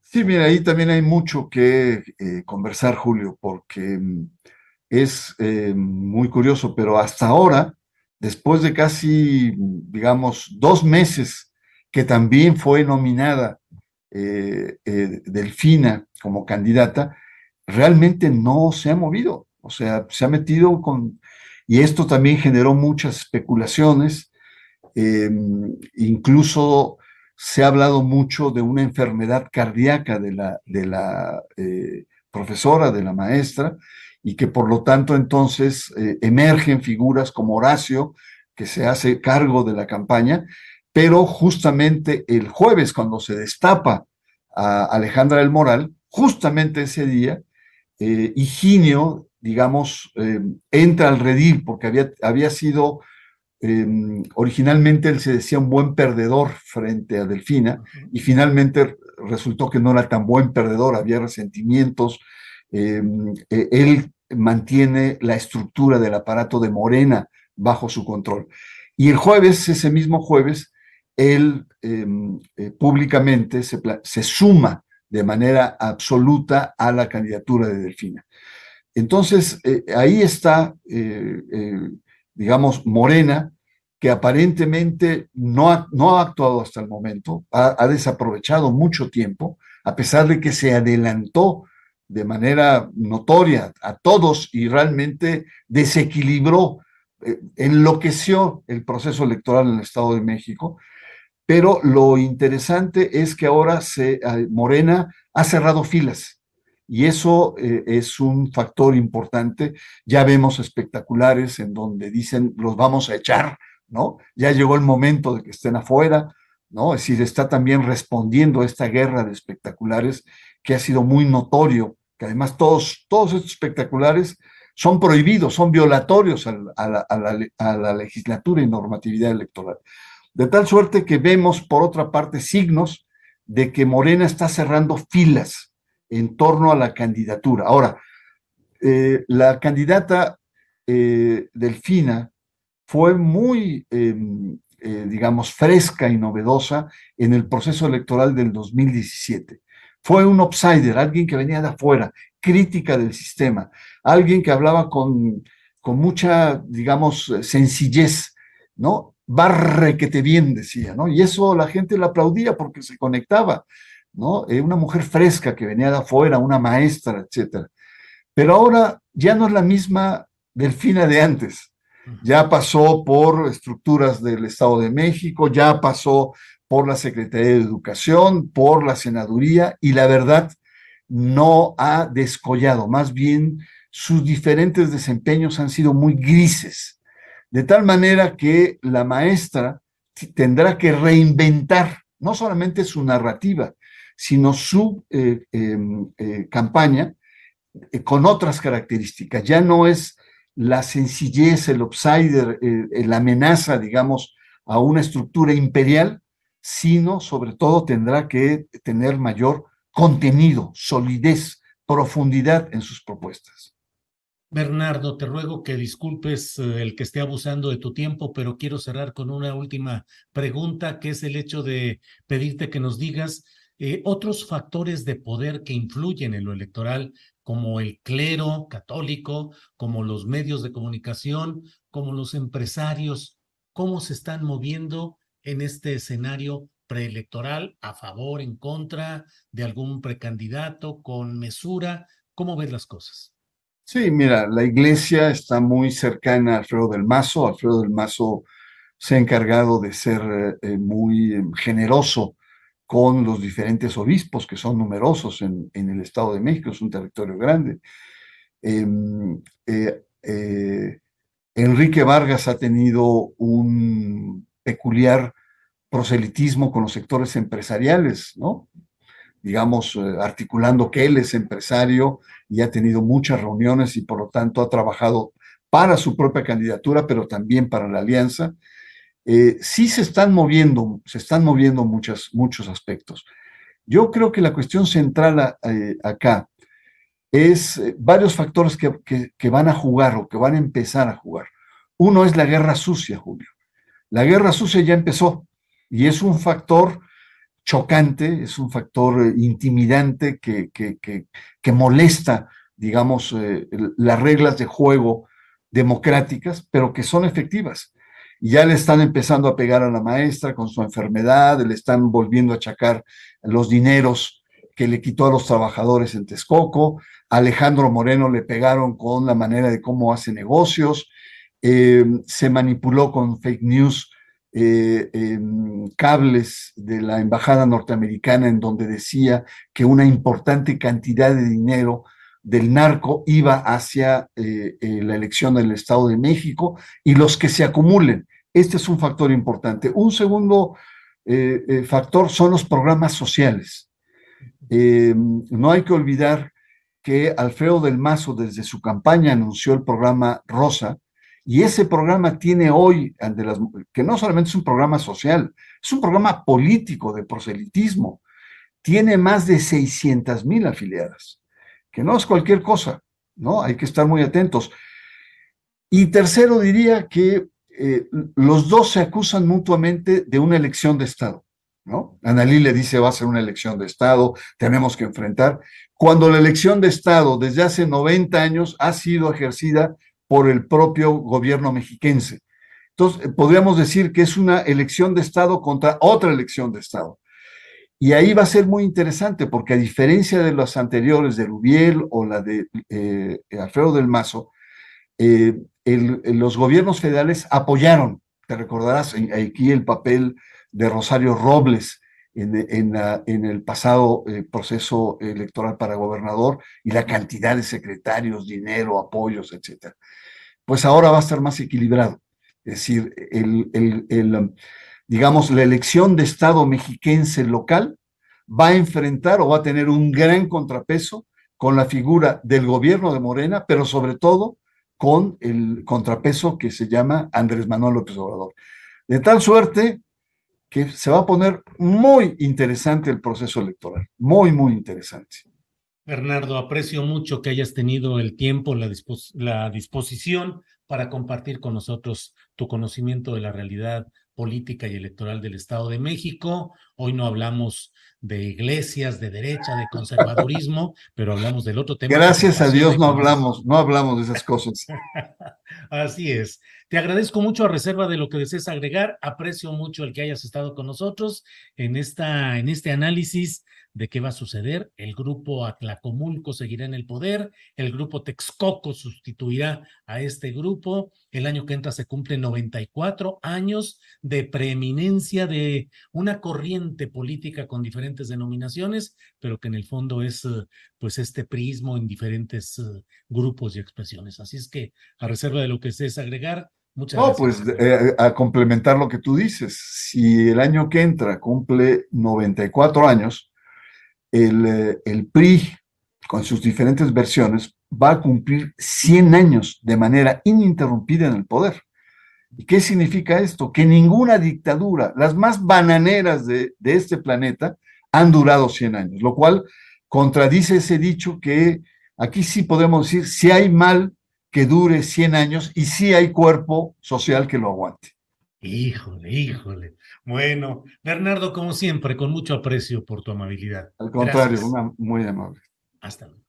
Sí, mira, ahí también hay mucho que eh, conversar, Julio, porque mm, es eh, muy curioso, pero hasta ahora, después de casi, digamos, dos meses que también fue nominada eh, eh, Delfina como candidata, realmente no se ha movido. O sea, se ha metido con... Y esto también generó muchas especulaciones. Em, incluso se ha hablado mucho de una enfermedad cardíaca de la, de la profesora, de la maestra, y que por lo tanto entonces eh, emergen figuras como Horacio, que se hace cargo de la campaña, pero justamente el jueves, cuando se destapa a Alejandra del Moral, justamente ese día, eh, Higinio, digamos, eh, entra al redil porque había, había sido, em, originalmente él se decía un buen perdedor frente a Delfina, y finalmente resultó que no era tan buen perdedor, había resentimientos, Em, eh, él mantiene la estructura del aparato de Morena bajo su control. Y el jueves, ese mismo jueves, él em, eh, públicamente se, se, suma de manera absoluta a la candidatura de Delfina. Entonces, eh, ahí está, digamos, Morena, que aparentemente no ha, no ha actuado hasta el momento, ha desaprovechado mucho tiempo, a pesar de que se adelantó de manera notoria a todos y realmente desequilibró, eh, enloqueció el proceso electoral en el Estado de México, pero lo interesante es que ahora se, Morena ha cerrado filas y eso eh, es un factor importante. Ya vemos espectaculares en donde dicen los vamos a echar, ¿no? Ya llegó el momento de que estén afuera, ¿no? Es decir, está también respondiendo a esta guerra de espectaculares que ha sido muy notorio, que además todos, todos estos espectaculares son prohibidos, son violatorios a la legislatura y normatividad electoral. De tal suerte que vemos, por otra parte, signos de que Morena está cerrando filas en torno a la candidatura. Ahora, eh, la candidata eh, Delfina fue muy, em, eh, digamos, fresca y novedosa en el proceso electoral del 2017. Fue un outsider, alguien que venía de afuera, crítica del sistema, alguien que hablaba con, con mucha, digamos, sencillez, ¿no? barre que te bien, decía, ¿no? Y eso la gente le aplaudía porque se conectaba, ¿no? Eh, una mujer fresca que venía de afuera, una maestra, etcétera. Pero ahora ya no es la misma Delfina de antes. Ya pasó por estructuras del Estado de México, ya pasó por la Secretaría de Educación, por la Senaduría, y la verdad no ha descollado, más bien sus diferentes desempeños han sido muy grises de tal manera que la maestra tendrá que reinventar no solamente su narrativa, sino su eh, em, eh, campaña eh, con otras características. Ya no es la sencillez, el outsider, la amenaza, digamos, a una estructura imperial, sino sobre todo tendrá que tener mayor contenido, solidez, profundidad en sus propuestas. Bernardo, te ruego que disculpes eh, el que esté abusando de tu tiempo, pero quiero cerrar con una última pregunta, que es el hecho de pedirte que nos digas eh, otros factores de poder que influyen en lo electoral, como el clero católico, como los medios de comunicación, como los empresarios, cómo se están moviendo en este escenario preelectoral, a favor, en contra de algún precandidato, con mesura. ¿Cómo ves las cosas? Sí, mira, la iglesia está muy cercana a Alfredo del Mazo. Alfredo del Mazo se ha encargado de ser eh, eh, muy em, generoso con los diferentes obispos, que son numerosos en, el Estado de México, es un territorio grande. Em, eh, Enrique Vargas ha tenido un peculiar proselitismo con los sectores empresariales, ¿no? digamos, eh, articulando que él es empresario y ha tenido muchas reuniones y por lo tanto ha trabajado para su propia candidatura, pero también para la alianza. Eh, sí se están moviendo, se están moviendo muchos aspectos. Yo creo que la cuestión central eh, acá es varios factores que, que van a jugar o que van a empezar a jugar. Uno es la guerra sucia, Julio. La guerra sucia ya empezó y es un factor chocante, es un factor eh, intimidante que, molesta, digamos, eh, las reglas de juego democráticas, pero que son efectivas. Ya le están empezando a pegar a la maestra con su enfermedad, le están volviendo a achacar los dineros que le quitó a los trabajadores en Texcoco, Alejandro Moreno le pegaron con la manera de cómo hace negocios, eh, se manipuló con fake news eh, cables de la embajada norteamericana en donde decía que una importante cantidad de dinero del narco iba hacia eh, la elección del Estado de México y los que se acumulen. Este es un factor importante. Un segundo factor son los programas sociales. no hay que olvidar que Alfredo del Mazo desde su campaña anunció el programa Rosa, y ese programa tiene hoy, que no solamente es un programa social, es un programa político de proselitismo. Tiene más de 600 mil afiliadas, que no es cualquier cosa, ¿no? Hay que estar muy atentos. Y tercero, diría que eh, los dos se acusan mutuamente de una elección de Estado, ¿no? Analí le dice va a ser una elección de Estado, tenemos que enfrentar, cuando la elección de Estado desde hace 90 años ha sido ejercida por el propio gobierno mexiquense. Entonces, eh, podríamos decir que es una elección de Estado contra otra elección de Estado. Y ahí va a ser muy interesante porque a diferencia de las anteriores de Rubiel o la de eh, Alfredo del Mazo, eh, los gobiernos federales apoyaron te recordarás aquí el papel de Rosario Robles en, el pasado proceso electoral para gobernador y la cantidad de secretarios, dinero, apoyos, etcétera. Pues ahora va a estar más equilibrado. Es decir, el, digamos, la elección de Estado mexiquense local va a enfrentar o va a tener un gran contrapeso con la figura del gobierno de Morena, pero sobre todo con el contrapeso que se llama Andrés Manuel López Obrador. De tal suerte que se va a poner muy interesante el proceso electoral, muy, muy interesante. Bernardo, aprecio mucho que hayas tenido el tiempo, la, la disposición para compartir con nosotros tu conocimiento de la realidad política y electoral del Estado de México. Hoy no hablamos de iglesias, de derecha, de conservadurismo, *laughs* pero hablamos del otro tema. Gracias a Dios no hablamos, no hablamos de esas cosas. *laughs* Así es. Te agradezco mucho a reserva de lo que desees agregar. Aprecio mucho el que hayas estado con nosotros en, esta, en este análisis de qué va a suceder. El grupo Atlacomulco seguirá en el poder, el grupo Texcoco sustituirá a este grupo. El año que entra se cumplen 94 años de preeminencia de una corriente política con diferentes denominaciones, pero que en el fondo es pues este prismo en diferentes eh, grupos y expresiones. Así es que a reserva de lo que estés agregar, Muchas no, pues eh, a complementar lo que tú dices, si el año que entra cumple 94 años, eh, el, PRI, con sus diferentes versiones, va a cumplir 100 años de manera ininterrumpida en el poder. ¿Y qué significa esto? Que ninguna dictadura, las más bananeras de, de, este planeta, han durado 100 años, lo cual contradice ese dicho que aquí sí podemos decir, si hay mal que dure 100 años y si hay cuerpo social que lo aguante. Híjole, híjole. Bueno, Bernardo, como siempre, con mucho aprecio por tu amabilidad. Al contrario, muy amable. Hasta luego.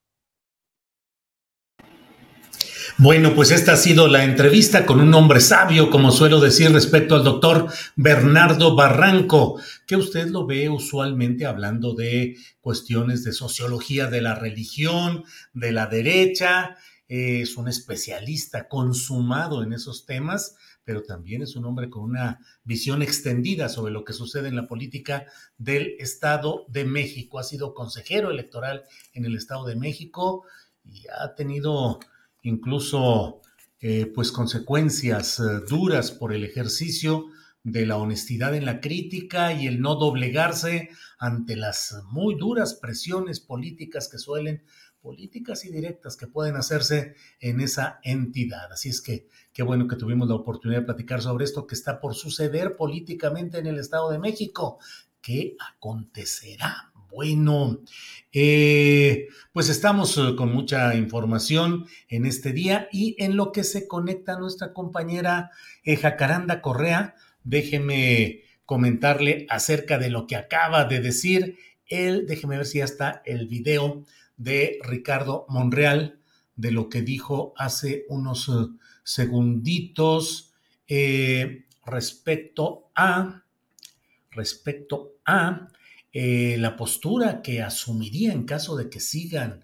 Bueno, pues esta ha sido la entrevista con un hombre sabio, como suelo decir, respecto al doctor Bernardo Barranco, que usted lo ve usualmente hablando de cuestiones de sociología de la religión, de la derecha, es un especialista consumado en esos temas pero también es un hombre con una visión extendida sobre lo que sucede en la política del Estado de México. Ha sido consejero electoral en el Estado de México y ha tenido incluso eh, pues consecuencias eh, duras por el ejercicio de la honestidad en la crítica y el no doblegarse ante las muy duras presiones políticas que suelen políticas y directas que pueden hacerse en esa entidad. Así es que qué bueno que tuvimos la oportunidad de platicar sobre esto que está por suceder políticamente en el Estado de México. ¿Qué acontecerá? Bueno, eh, pues estamos eh, con mucha información en este día y en lo que se conecta nuestra compañera eh, Jacaranda Correa, déjeme comentarle acerca de lo que acaba de decir él, déjeme ver si ya está el video de Ricardo Monreal, de lo que dijo hace unos eh, segunditos eh, respecto a, respecto a eh, la postura que asumiría en caso de que sigan,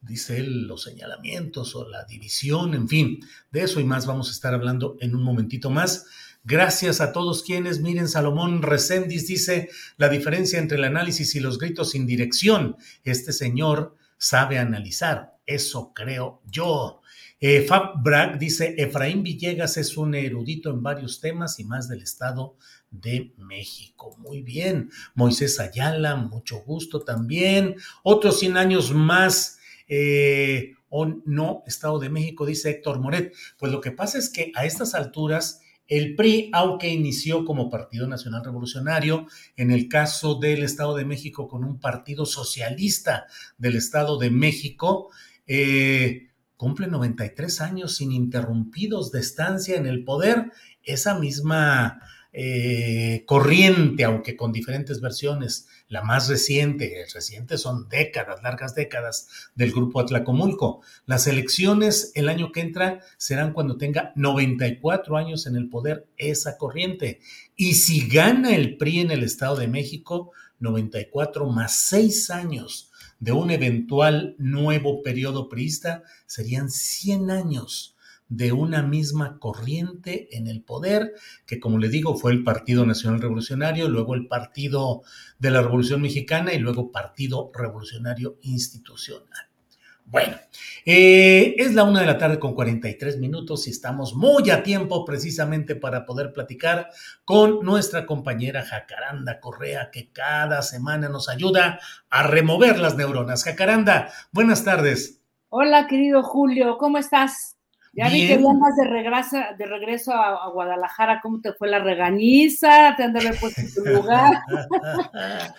dice él, los señalamientos o la división, en fin, de eso y más vamos a estar hablando en un momentito más. Gracias a todos quienes, miren, Salomón Recendis dice la diferencia entre el análisis y los gritos sin dirección. Este señor sabe analizar. Eso creo yo. Eh, Fab dice, Efraín Villegas es un erudito en varios temas y más del Estado de México. Muy bien. Moisés Ayala, mucho gusto también. Otros 100 años más. Eh, o no, Estado de México, dice Héctor Moret. Pues lo que pasa es que a estas alturas el PRI, aunque inició como Partido Nacional Revolucionario, en el caso del Estado de México con un partido socialista del Estado de México, eh, cumple 93 años ininterrumpidos de estancia en el poder. Esa misma eh, corriente, aunque con diferentes versiones. La más reciente, reciente son décadas, largas décadas del grupo Atlacomulco. Las elecciones el año que entra serán cuando tenga 94 años en el poder esa corriente. Y si gana el PRI en el Estado de México, 94 más 6 años de un eventual nuevo periodo priista, serían 100 años de una misma corriente en el poder, que como le digo fue el Partido Nacional Revolucionario, luego el Partido de la Revolución Mexicana y luego Partido Revolucionario Institucional. Bueno, eh, es la una de la tarde con 43 minutos y estamos muy a tiempo precisamente para poder platicar con nuestra compañera Jacaranda Correa, que cada semana nos ayuda a remover las neuronas. Jacaranda, buenas tardes. Hola, querido Julio, ¿cómo estás? Ya vi que vienes de regreso, de regreso a, Guadalajara, ¿cómo te fue la regañiza? ¿Te han de haber puesto en tu lugar? *laughs*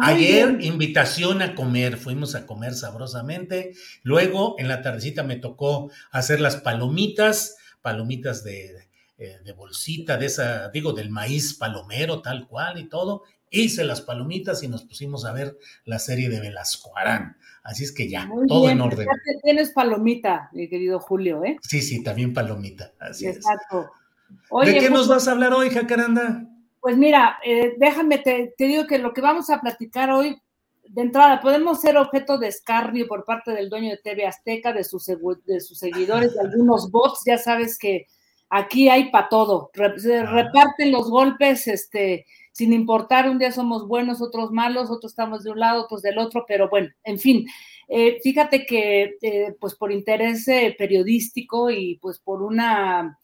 Ayer, invitación a comer, fuimos a comer sabrosamente. Luego, en la tardecita me tocó hacer las palomitas, palomitas de, eh, de bolsita, de esa, digo, del maíz palomero, tal cual y todo. Hice las palomitas y nos pusimos a ver la serie de Velasco Arán. Así es que ya, todo en orden. Ya tienes palomita, mi querido Julio, ¿eh? Sí, sí, también palomita. Así Exacto. ¿De qué nos vas a hablar hoy, Jacaranda? Pues mira, eh, déjame, te, digo que lo que vamos a platicar hoy, de entrada, podemos ser objeto de escarnio por parte del dueño de TV Azteca, de sus, de sus seguidores, de algunos bots, ya sabes que aquí hay para todo, se reparten los golpes, este, sin importar, un día somos buenos, otros malos, otros estamos de un lado, otros del otro, pero bueno, en fin, eh, fíjate que eh, pues por interés eh, periodístico y pues por una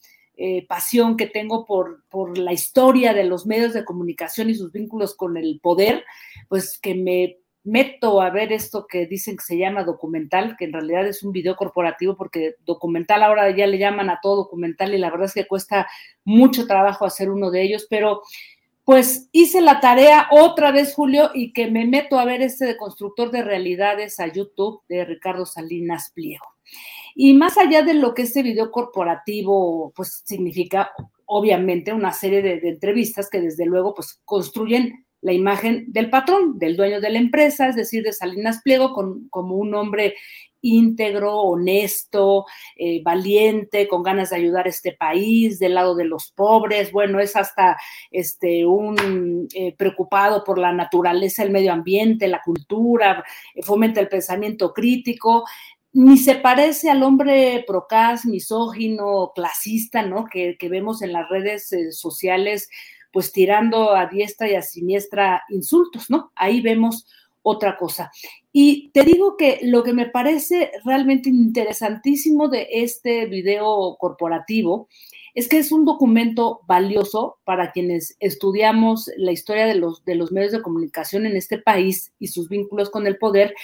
pasión que tengo por, por la historia de los medios de comunicación y sus vínculos con el poder, pues que me meto a ver esto que dicen que se llama documental, que en realidad es un video corporativo, porque documental ahora ya le llaman a todo documental y la verdad es que cuesta mucho trabajo hacer uno de ellos, pero pues hice la tarea otra vez, Julio, y que me meto a ver este de constructor de realidades a YouTube de Ricardo Salinas Pliego. Y más allá de lo que este video corporativo, pues significa, obviamente, una serie de, entrevistas que desde luego, pues construyen la imagen del patrón, del dueño de la empresa, es decir, de Salinas Pliego, con, como un hombre íntegro, honesto, eh, valiente, con ganas de ayudar a este país, del lado de los pobres, bueno, es hasta este, un eh, preocupado por la naturaleza, el medio ambiente, la cultura, eh, fomenta el pensamiento crítico, ni se parece al hombre procas, misógino, clasista, ¿no? Que, que vemos en las redes sociales, pues tirando a diestra y a siniestra insultos, ¿no? Ahí vemos otra cosa. Y te digo que lo que me parece realmente interesantísimo de este video corporativo es que es un documento valioso para quienes estudiamos la historia de los, de los medios de comunicación en este país y sus vínculos con el poder,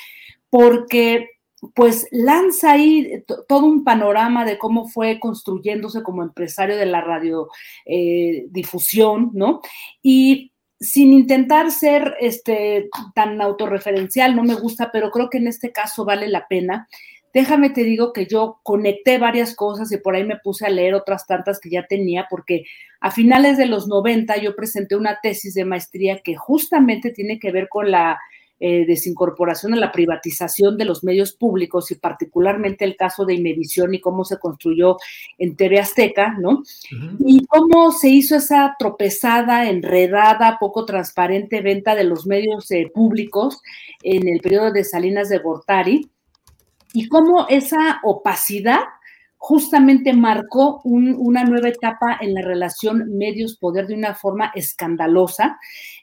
porque pues lanza ahí todo un panorama de cómo fue construyéndose como empresario de la radiodifusión, eh, ¿no? Y sin intentar ser este, tan autorreferencial, no me gusta, pero creo que en este caso vale la pena. Déjame te digo que yo conecté varias cosas y por ahí me puse a leer otras tantas que ya tenía, porque a finales de los 90 yo presenté una tesis de maestría que justamente tiene que ver con la eh, desincorporación a la privatización de los medios públicos y particularmente el caso de Imevisión y cómo se construyó en TV Azteca, ¿no? Y cómo se hizo esa tropezada, enredada, poco transparente venta de los medios eh, públicos en el periodo de Salinas de Gortari y cómo esa opacidad justamente marcó una nueva etapa en la relación medios-poder de una forma escandalosa,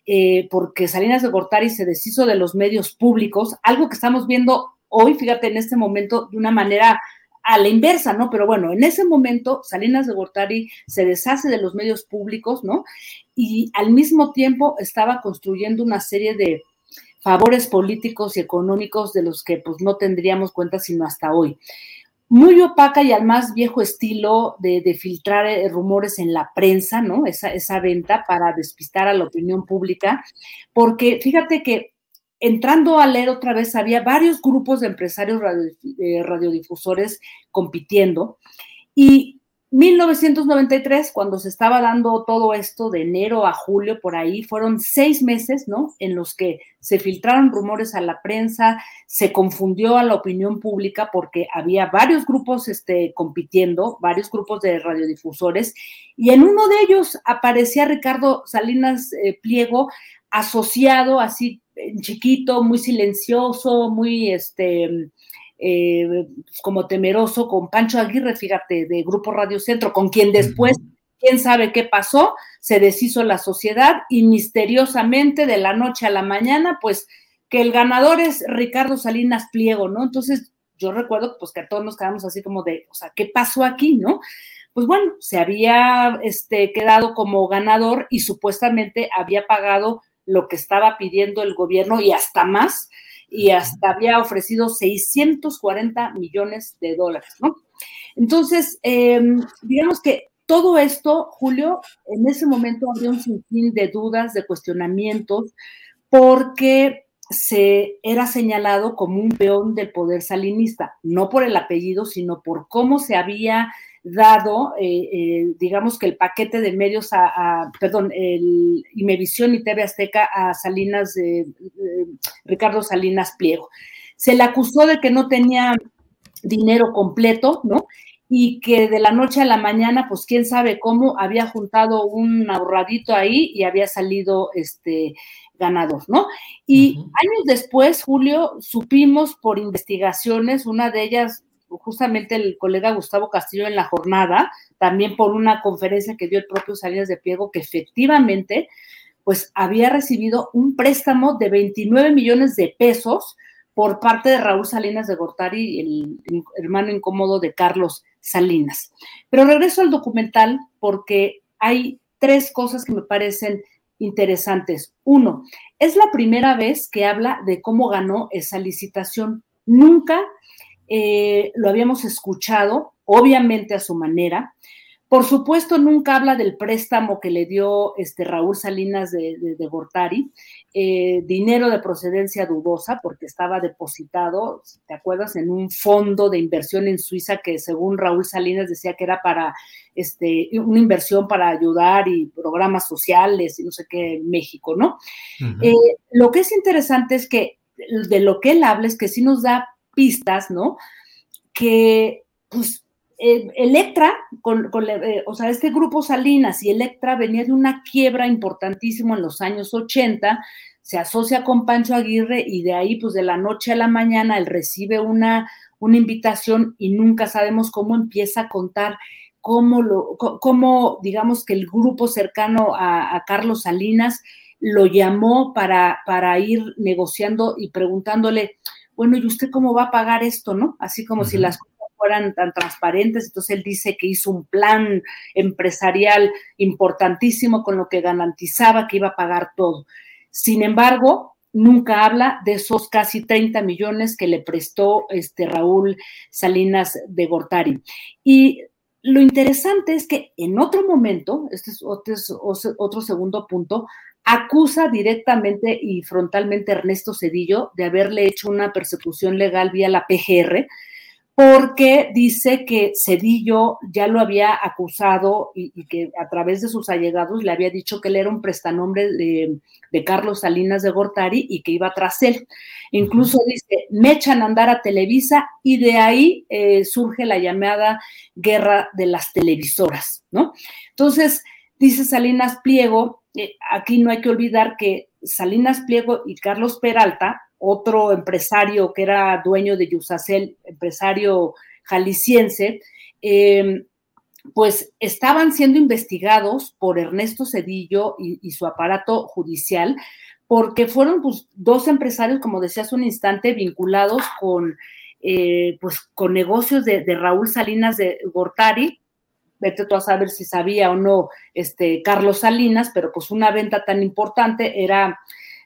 eh, porque Salinas de Gortari se deshizo de los medios públicos, algo que estamos viendo hoy, fíjate, en este momento de una manera a la inversa, ¿no? Pero bueno, en ese momento Salinas de Gortari se deshace de los medios públicos, ¿no? Y al mismo tiempo estaba construyendo una serie de favores políticos y económicos de los que pues no tendríamos cuenta sino hasta hoy muy opaca y al más viejo estilo de, filtrar eh, rumores en la prensa, ¿no? Esa, esa venta para despistar a la opinión pública, porque fíjate que entrando a leer otra vez, había varios grupos de empresarios eh, radiodifusores compitiendo y 1993, cuando se estaba dando todo esto de enero a julio, por ahí, fueron seis meses, ¿no? En los que se filtraron rumores a la prensa, se confundió a la opinión pública porque había varios grupos este, compitiendo, varios grupos de radiodifusores, y en uno de ellos aparecía Ricardo Salinas eh, Pliego asociado así chiquito, muy silencioso, muy este eh, como temeroso con Pancho Aguirre, fíjate, de Grupo Radio Centro, con quien después, quién sabe qué pasó, se deshizo la sociedad y misteriosamente de la noche a la mañana, pues que el ganador es Ricardo Salinas Pliego, ¿no? Entonces yo recuerdo pues que todos nos quedamos así como de, o sea, ¿qué pasó aquí, no? Pues bueno, se había este, quedado como ganador y supuestamente había pagado lo que estaba pidiendo el gobierno y hasta más, y hasta había ofrecido 640 millones de dólares, ¿no? Entonces, em, digamos que todo esto, Julio, en ese momento había un sinfín de dudas, de cuestionamientos, porque se era señalado como un peón del poder salinista, no por el apellido, sino por cómo se había dado, eh, eh, digamos que el paquete de medios a, perdón, el Imevisión y TV Azteca a Salinas, Ricardo Salinas Pliego. Se le acusó de que no tenía dinero completo, ¿no? Y que de la noche a la mañana, pues quién sabe cómo, había juntado un ahorradito ahí y había salido este ganador, ¿no? Y años después, Julio, supimos por investigaciones, una de ellas justamente el colega Gustavo Castillo en la jornada, también por una conferencia que dio el propio Salinas de Piego, que efectivamente, pues había recibido un préstamo de 29 millones de pesos por parte de Raúl Salinas de Gortari, el hermano incómodo de Carlos Salinas. Pero regreso al documental porque hay tres cosas que me parecen interesantes. Uno, es la primera vez que habla de cómo ganó esa licitación. Nunca eh, lo habíamos escuchado, obviamente a su manera. Por supuesto, nunca habla del préstamo que le dio este Raúl Salinas de, Gortari, eh, dinero de procedencia dudosa, porque estaba depositado, ¿te acuerdas?, en un fondo de inversión en Suiza que según Raúl Salinas decía que era para este, una inversión para ayudar y programas sociales y no sé qué en México, ¿no? Eh, lo que es interesante es que de lo que él habla es que sí nos da pistas, ¿no? Que, pues, eh, Electra, con, eh, o sea, este grupo Salinas y Electra venía de una quiebra importantísima en los años 80, se asocia con Pancho Aguirre y de ahí, pues de la noche a la mañana, él recibe una, una invitación y nunca sabemos cómo empieza a contar cómo, lo, cómo digamos que el grupo cercano a, a Carlos Salinas lo llamó para, para ir negociando y preguntándole, bueno, ¿y usted cómo va a pagar esto, no? Así como si las cosas fueran tan transparentes. Entonces él dice que hizo un plan empresarial importantísimo con lo que garantizaba que iba a pagar todo. Sin embargo, nunca habla de esos casi 30 millones que le prestó este Raúl Salinas de Gortari. Y lo interesante es que en otro momento, este es otro, otro segundo punto, acusa directamente y frontalmente a Ernesto Cedillo de haberle hecho una persecución legal vía la PGR, porque dice que Cedillo ya lo había acusado y, que a través de sus allegados le había dicho que él era un prestanombre de, Carlos Salinas de Gortari y que iba tras él. Incluso dice, me echan a andar a Televisa y de ahí eh, surge la llamada guerra de las televisoras, ¿no? Entonces, dice Salinas Pliego, eh, aquí no hay que olvidar que Salinas Pliego y Carlos Peralta, otro empresario que era dueño de Yusacel, empresario jalisciense, em, pues estaban siendo investigados por Ernesto Cedillo y, su aparato judicial, porque fueron pues, dos empresarios, como decías un instante, vinculados con, eh, pues, con negocios de Raúl Salinas de Gortari, vete tú a saber si sabía o no este, Carlos Salinas, pero pues una venta tan importante era,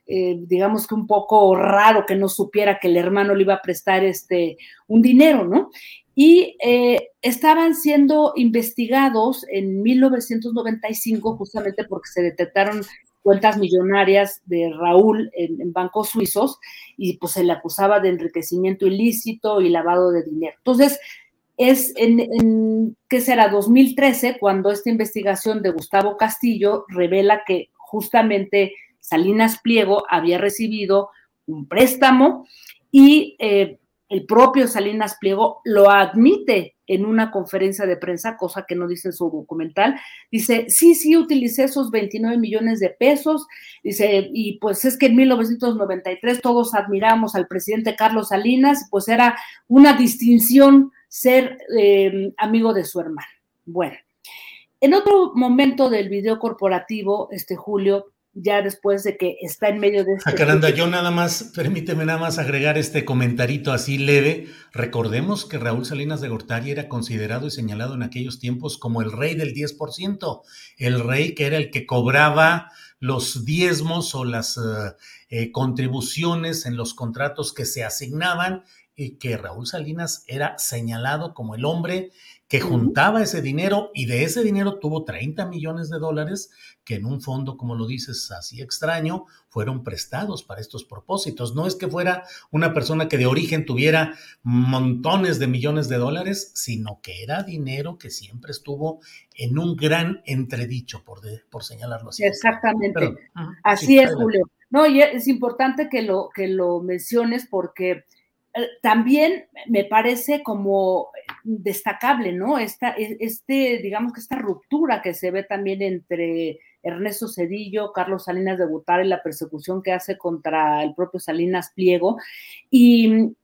eh, digamos que un poco raro que no supiera que el hermano le iba a prestar este, un dinero, ¿no? Y eh, estaban siendo investigados en 1995 justamente porque se detectaron cuentas millonarias de Raúl en, en, bancos suizos y pues se le acusaba de enriquecimiento ilícito y lavado de dinero. Entonces, es en, ¿qué será? 2013, cuando esta investigación de Gustavo Castillo revela que justamente Salinas Pliego había recibido un préstamo y eh, el propio Salinas Pliego lo admite en una conferencia de prensa, cosa que no dice en su documental, dice, sí, sí, utilicé esos 29 millones de pesos, dice, y pues es que en 1993 todos admiramos al presidente Carlos Salinas, pues era una distinción ser eh, amigo de su hermano. Bueno, en otro momento del video corporativo, este Julio, ya después de que está en medio de este... Ah, caramba, yo nada más, permíteme nada más agregar este comentarito así leve. Recordemos que Raúl Salinas de Gortari era considerado y señalado en aquellos tiempos como el rey del 10%, el rey que era el que cobraba los diezmos o las eh, eh, contribuciones en los contratos que se asignaban y que Raúl Salinas era señalado como el hombre que juntaba ese dinero y de ese dinero tuvo 30 millones de dólares que en un fondo, como lo dices, así extraño, fueron prestados para estos propósitos. No es que fuera una persona que de origen tuviera montones de millones de dólares, sino que era dinero que siempre estuvo en un gran entredicho, por, por señalarlo así. Exactamente. así es, Julio. No, y es importante que lo, que lo menciones porque también me parece como destacable, ¿no? Esta, e, este, digamos que esta ruptura que se ve también entre Ernesto Cedillo, Carlos Salinas de y la persecución que hace contra el propio Salinas Pliego. Y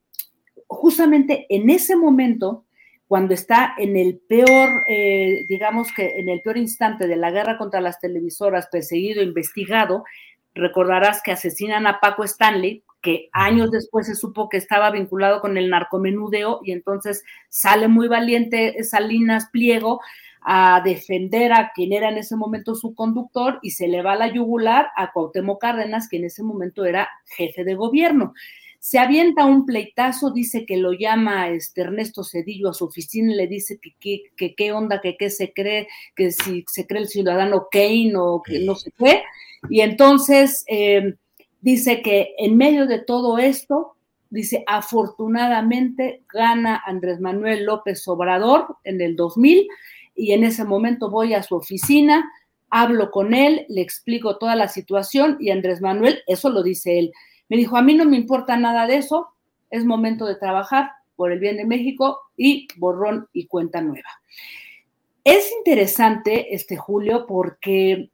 justamente en ese momento, cuando está en el peor, eh, digamos que en el peor instante de la guerra contra las televisoras, perseguido, investigado, recordarás que asesinan a Paco Stanley, que años después se supo que estaba vinculado con el narcomenudeo y entonces sale muy valiente Salinas Pliego a defender a quien era en ese momento su conductor y se le va la yugular a Cuauhtémoc Cárdenas, que en ese momento era jefe de gobierno. Se avienta un pleitazo, dice que lo llama este Ernesto Cedillo a su oficina y le dice que qué onda, que qué se cree, que si se cree el ciudadano Kane o que no sé qué. Y entonces eh, dice que en medio de todo esto, dice, afortunadamente gana Andrés Manuel López Obrador en el 2000 y en ese momento voy a su oficina, hablo con él, le explico toda la situación y Andrés Manuel, eso lo dice él, me dijo, a mí no me importa nada de eso, es momento de trabajar por el bien de México y borrón y cuenta nueva. Es interesante este Julio porque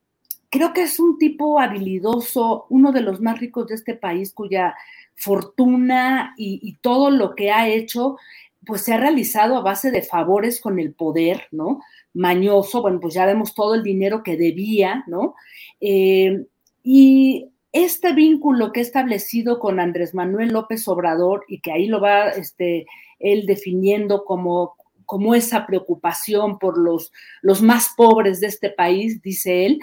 creo que es un tipo habilidoso, uno de los más ricos de este país, cuya fortuna y, todo lo que ha hecho, pues se ha realizado a base de favores con el poder, ¿no? Mañoso, bueno, pues ya vemos todo el dinero que debía, ¿no? Eh, y este vínculo que ha establecido con Andrés Manuel López Obrador y que ahí lo va este, él definiendo como, como esa preocupación por los, los más pobres de este país, dice él,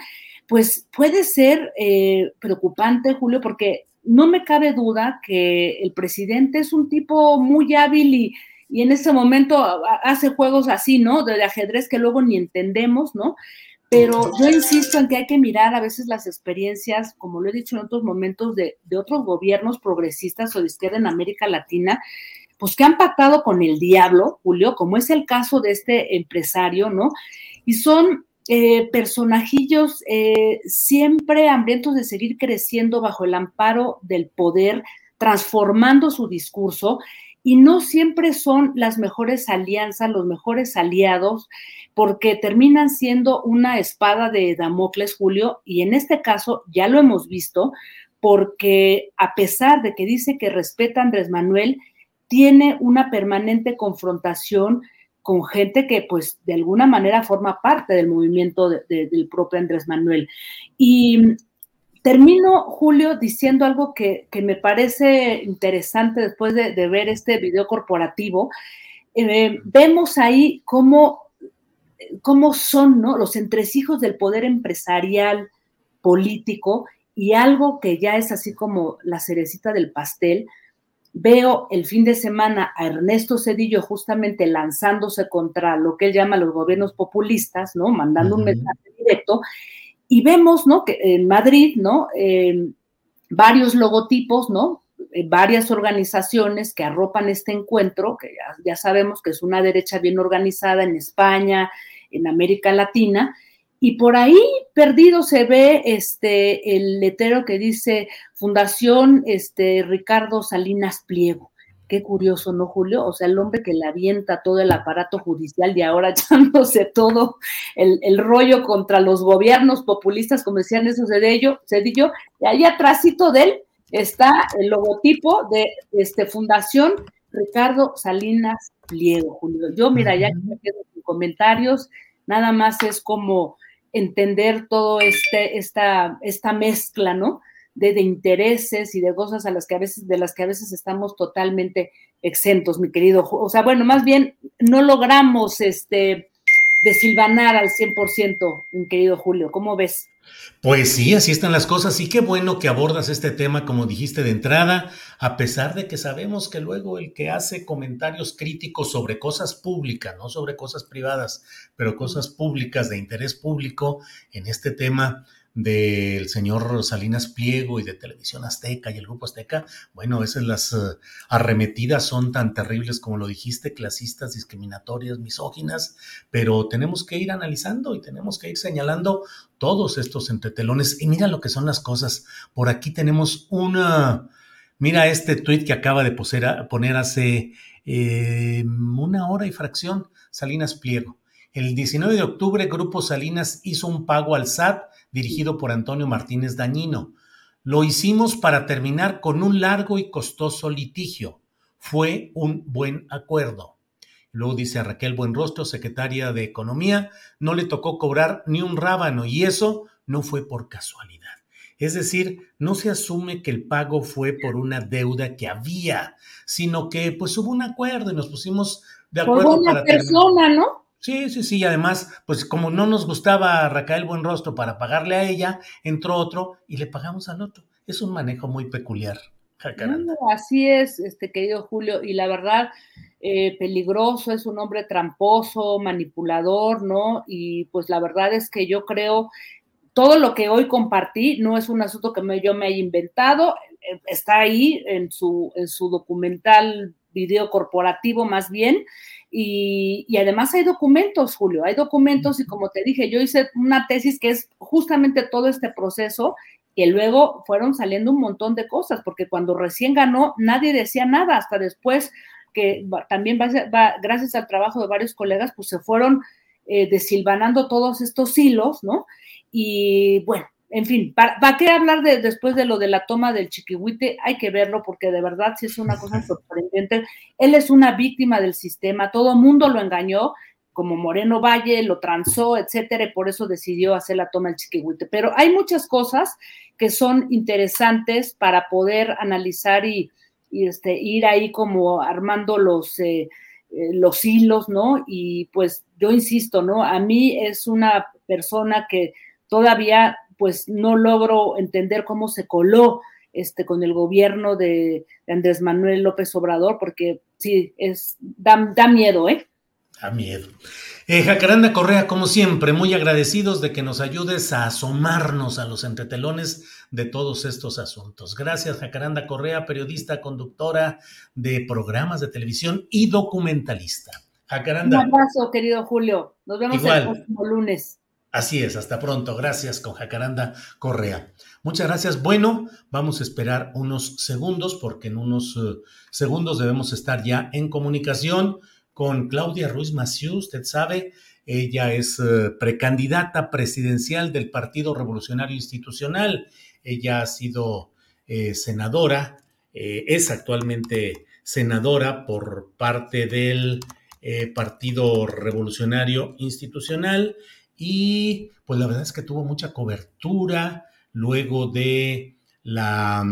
pues puede ser eh, preocupante, Julio, porque no me cabe duda que el presidente es un tipo muy hábil y, en ese momento hace juegos así, ¿no? De, ajedrez que luego ni entendemos, ¿no? Pero yo insisto en que hay que mirar a veces las experiencias, como lo he dicho en otros momentos, de, de otros gobiernos progresistas o de izquierda en América Latina, pues que han pactado con el diablo, Julio, como es el caso de este empresario, ¿no? Y son eh, personajillos eh, siempre hambrientos de seguir creciendo bajo el amparo del poder, transformando su discurso y no siempre son las mejores alianzas, los mejores aliados, porque terminan siendo una espada de Damocles, Julio, y en este caso ya lo hemos visto, porque a pesar de que dice que respeta a Andrés Manuel, tiene una permanente confrontación con gente que pues de alguna manera forma parte del movimiento del propio Andrés Manuel. Y termino, Julio, diciendo algo que, me parece interesante después de, ver este video corporativo. Eh, vemos ahí cómo, cómo son ¿no? los entresijos del poder empresarial, político, y algo que ya es así como la cerecita del pastel, Veo el fin de semana a Ernesto Cedillo justamente lanzándose contra lo que él llama los gobiernos populistas, ¿no? Mandando un mensaje directo. Y vemos, ¿no? Que en Madrid, ¿no? Em, varios logotipos, ¿no? Eh, varias organizaciones que arropan este encuentro, que ya, sabemos que es una derecha bien organizada en España, en América Latina, y por ahí perdido se ve este el letrero que dice Fundación este, Ricardo Salinas Pliego. Qué curioso, ¿no, Julio? O sea, el hombre que le avienta todo el aparato judicial y ahora *laughs* echándose todo el, el rollo contra los gobiernos populistas, como decían eso Cedillo, Cedillo, y ahí atrásito de él está el logotipo de este, Fundación Ricardo Salinas Pliego, Julio. Yo, mira, ya que me quedo en comentarios, nada más es como entender todo este, esta, esta mezcla, ¿no? De, de, intereses y de cosas a las que a veces, de las que a veces estamos totalmente exentos, mi querido. O sea, bueno, más bien no logramos este desilvanar al 100%, mi querido Julio. ¿Cómo ves? Pues sí, así están las cosas y qué bueno que abordas este tema como dijiste de entrada, a pesar de que sabemos que luego el que hace comentarios críticos sobre cosas públicas, no sobre cosas privadas, pero cosas públicas de interés público en este tema, del señor Salinas Pliego y de Televisión Azteca y el Grupo Azteca, bueno, esas las uh, arremetidas son tan terribles como lo dijiste, clasistas, discriminatorias, misóginas, pero tenemos que ir analizando y tenemos que ir señalando todos estos entretelones. Y mira lo que son las cosas. Por aquí tenemos una, mira este tweet que acaba de poner hace eh, una hora y fracción Salinas Pliego. El 19 de octubre, Grupo Salinas hizo un pago al SAT dirigido por Antonio Martínez Dañino. Lo hicimos para terminar con un largo y costoso litigio. Fue un buen acuerdo. Luego dice Raquel Buenrostro, secretaria de Economía, no le tocó cobrar ni un rábano y eso no fue por casualidad. Es decir, no se asume que el pago fue por una deuda que había, sino que pues hubo un acuerdo y nos pusimos de acuerdo. Por una persona, ¿no? Sí, sí, sí. Además, pues como no nos gustaba Raquel Buenrostro para pagarle a ella, entró otro y le pagamos al otro. Es un manejo muy peculiar. Así es, este querido Julio, y la verdad, eh, peligroso, es un hombre tramposo, manipulador, ¿no? Y pues la verdad es que yo creo, todo lo que hoy compartí no es un asunto que me, yo me haya inventado, eh, está ahí en su, en su documental video corporativo más bien, y, y, además hay documentos, Julio, hay documentos y como te dije, yo hice una tesis que es justamente todo este proceso y luego fueron saliendo un montón de cosas, porque cuando recién ganó nadie decía nada, hasta después que también va, va, gracias al trabajo de varios colegas, pues se fueron eh, desilvanando todos estos hilos, ¿no? Y bueno, en fin, ¿para, ¿para, qué hablar de, después de lo de la toma del chiquihuite? Hay que verlo porque de verdad sí es una cosa sorprendente. Él es una víctima del sistema, todo mundo lo engañó, como Moreno Valle, lo transó, etcétera, y por eso decidió hacer la toma del chiquihuite. Pero hay muchas cosas que son interesantes para poder analizar y, y este, ir ahí como armando los, eh, eh, los hilos, ¿no? Y pues yo insisto, ¿no? A mí es una persona que todavía pues no logro entender cómo se coló este, con el gobierno de, de Andrés Manuel López Obrador, porque sí, es, da, da miedo, ¿eh? Da miedo. Eh, Jacaranda Correa, como siempre, muy agradecidos de que nos ayudes a asomarnos a los entretelones de todos estos asuntos. Gracias, Jacaranda Correa, periodista, conductora de programas de televisión y documentalista. Jacaranda. Un abrazo, querido Julio. Nos vemos Igual. el próximo lunes. Así es, hasta pronto. Gracias con Jacaranda Correa. Muchas gracias. Bueno, vamos a esperar unos segundos porque en unos uh, segundos debemos estar ya en comunicación con Claudia Ruiz Massieu. Usted sabe, ella es uh, precandidata presidencial del Partido Revolucionario Institucional. Ella ha sido eh, senadora, eh, es actualmente senadora por parte del eh, Partido Revolucionario Institucional y pues la verdad es que tuvo mucha cobertura luego de la,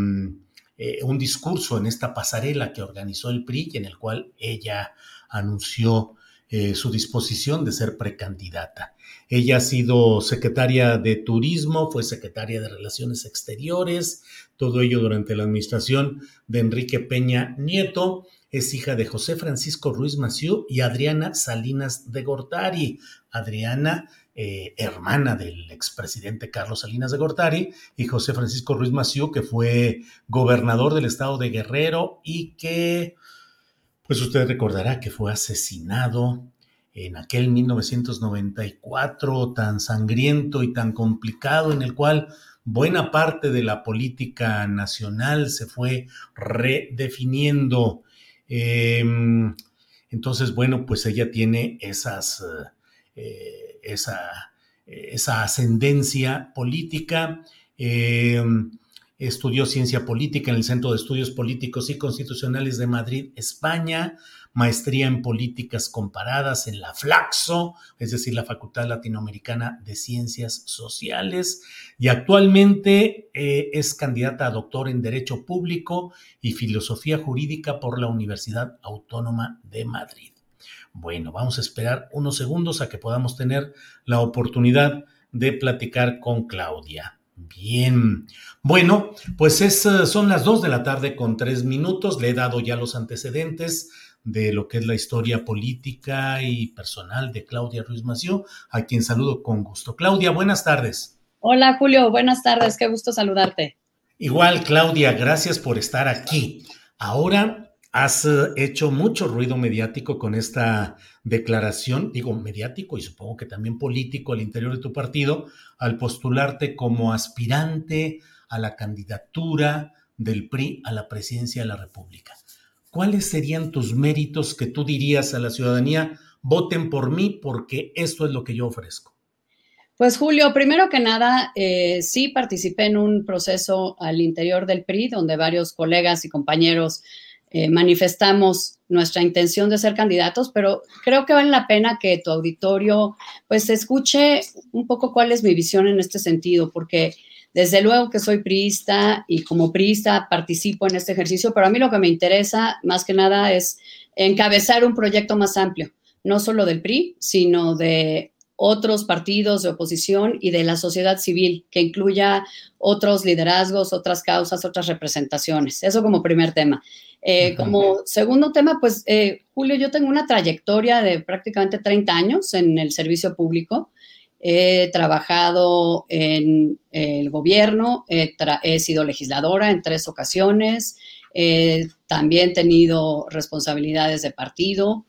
eh, un discurso en esta pasarela que organizó el PRI en el cual ella anunció eh, su disposición de ser precandidata. Ella ha sido secretaria de Turismo, fue secretaria de Relaciones Exteriores, todo ello durante la administración de Enrique Peña Nieto. Es hija de José Francisco Ruiz Maciú y Adriana Salinas de Gortari. Adriana eh, hermana del expresidente Carlos Salinas de Gortari, y José Francisco Ruiz Maciú, que fue gobernador del estado de Guerrero y que, pues usted recordará que fue asesinado en aquel 1994 tan sangriento y tan complicado en el cual buena parte de la política nacional se fue redefiniendo. Em, entonces, bueno, pues ella tiene esas, eh, esa, esa, ascendencia política. Em, estudió ciencia política en el Centro de Estudios Políticos y Constitucionales de Madrid, España maestría en políticas comparadas en la Flaxo, es decir, la Facultad Latinoamericana de Ciencias Sociales, y actualmente eh, es candidata a doctor en Derecho Público y Filosofía Jurídica por la Universidad Autónoma de Madrid. Bueno, vamos a esperar unos segundos a que podamos tener la oportunidad de platicar con Claudia. Bien, bueno, pues es, eh, son las dos de la tarde con tres minutos. Le he dado ya los antecedentes de lo que es la historia política y personal de Claudia Ruiz Mació, a quien saludo con gusto. Claudia, buenas tardes. Hola Julio, buenas tardes, qué gusto saludarte. Igual, Claudia, gracias por estar aquí. Ahora has eh, hecho mucho ruido mediático con esta declaración, digo mediático y supongo que también político al interior de tu partido, al postularte como aspirante a la candidatura del PRI a la presidencia de la República. ¿cuáles serían tus méritos que tú dirías a la ciudadanía? Voten por mí porque esto es lo que yo ofrezco. Pues Julio, primero que nada, eh, sí participé en un proceso al interior del PRI donde varios colegas y compañeros eh, manifestamos nuestra intención de ser candidatos, pero creo que vale la pena que tu auditorio pues escuche un poco cuál es mi visión en este sentido, porque desde luego que soy priista y como priista participo en este ejercicio, pero a mí lo que me interesa más que nada es encabezar un proyecto más amplio, no solo del PRI, sino de otros partidos de oposición y de la sociedad civil, que incluya otros liderazgos, otras causas, otras representaciones. Eso como primer tema. Eh, como segundo tema, pues eh, Julio, yo tengo una trayectoria de prácticamente 30 años en el servicio público. He trabajado en el gobierno, he, sido legisladora en tres ocasiones, también he tenido responsabilidades de partido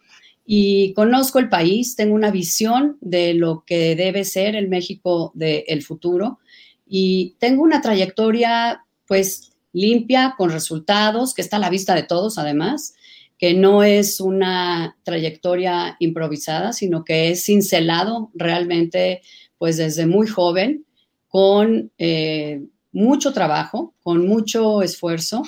y conozco el país, tengo una visión de lo que debe ser el México del futuro y tengo una trayectoria pues limpia, con resultados, que está a la vista de todos además que no es una trayectoria improvisada, sino que es cincelado realmente, pues desde muy joven, con eh, mucho trabajo, con mucho esfuerzo.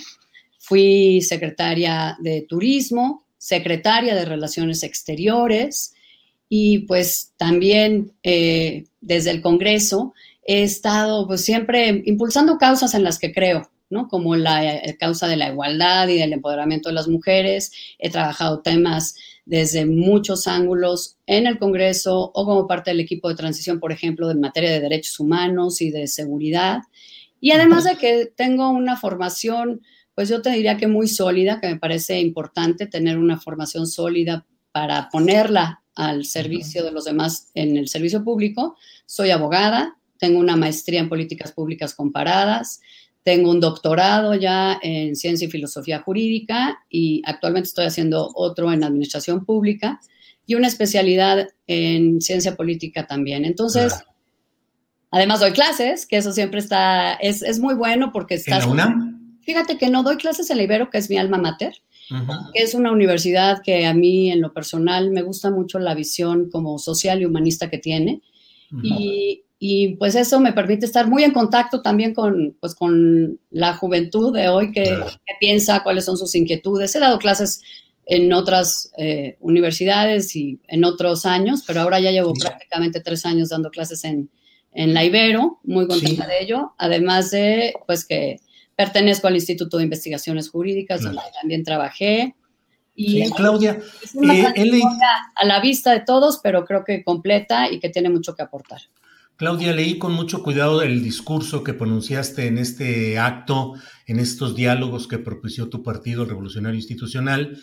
Fui secretaria de Turismo, secretaria de Relaciones Exteriores y pues también eh, desde el Congreso he estado pues siempre impulsando causas en las que creo, como la eh, causa de la igualdad y del empoderamiento de las mujeres. He trabajado temas desde muchos ángulos en el Congreso o como parte del equipo de transición, por ejemplo, en materia de derechos humanos y de seguridad. Y además de que tengo una formación, pues yo te diría que muy sólida, que me parece importante tener una formación sólida para ponerla al servicio de los demás en el servicio público. Soy abogada, tengo una maestría en políticas públicas comparadas, tengo un doctorado ya en ciencia y filosofía jurídica y actualmente estoy haciendo otro en administración pública y una especialidad en ciencia política también. Entonces, además doy clases, que eso siempre está, es, es muy bueno porque estás... ¿En la UNAM? Fíjate que no doy clases en la Ibero, que es mi alma mater, que es una universidad que a mí en lo personal me gusta mucho la visión como social y humanista que tiene. Y y pues eso me permite estar muy en contacto también con, pues, con la juventud de hoy que, piensa, cuáles son sus inquietudes. He dado clases en otras eh, universidades y en otros años, pero ahora ya llevo prácticamente tres años dando clases en, en la Ibero, muy contenta de ello, además de pues que pertenezco al Instituto de Investigaciones Jurídicas, donde también trabajé. Y Claudia, es una eh, a la vista de todos, pero creo que completa y que tiene mucho que aportar. Claudia, leí con mucho cuidado el discurso que pronunciaste en este acto, en estos diálogos que propició tu partido Revolucionario Institucional,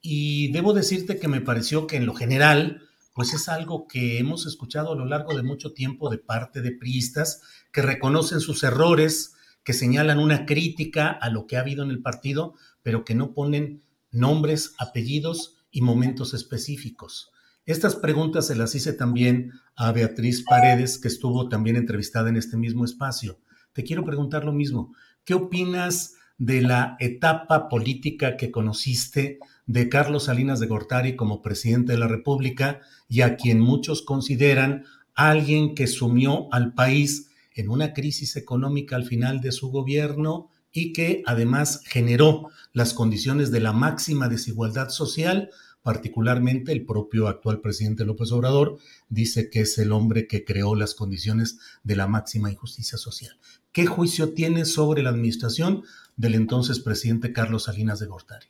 y debo decirte que me pareció que en lo general, pues es algo que hemos escuchado a lo largo de mucho tiempo de parte de priistas que reconocen sus errores, que señalan una crítica a lo que ha habido en el partido, pero que no ponen nombres, apellidos y momentos específicos. Estas preguntas se las hice también a Beatriz Paredes, que estuvo también entrevistada en este mismo espacio. Te quiero preguntar lo mismo. ¿Qué opinas de la etapa política que conociste de Carlos Salinas de Gortari como presidente de la República y a quien muchos consideran alguien que sumió al país en una crisis económica al final de su gobierno y que además generó las condiciones de la máxima desigualdad social, particularmente el propio actual presidente López Obrador dice que es el hombre que creó las condiciones de la máxima injusticia social. ¿Qué juicio tiene sobre la administración del entonces presidente Carlos Salinas de Gortari?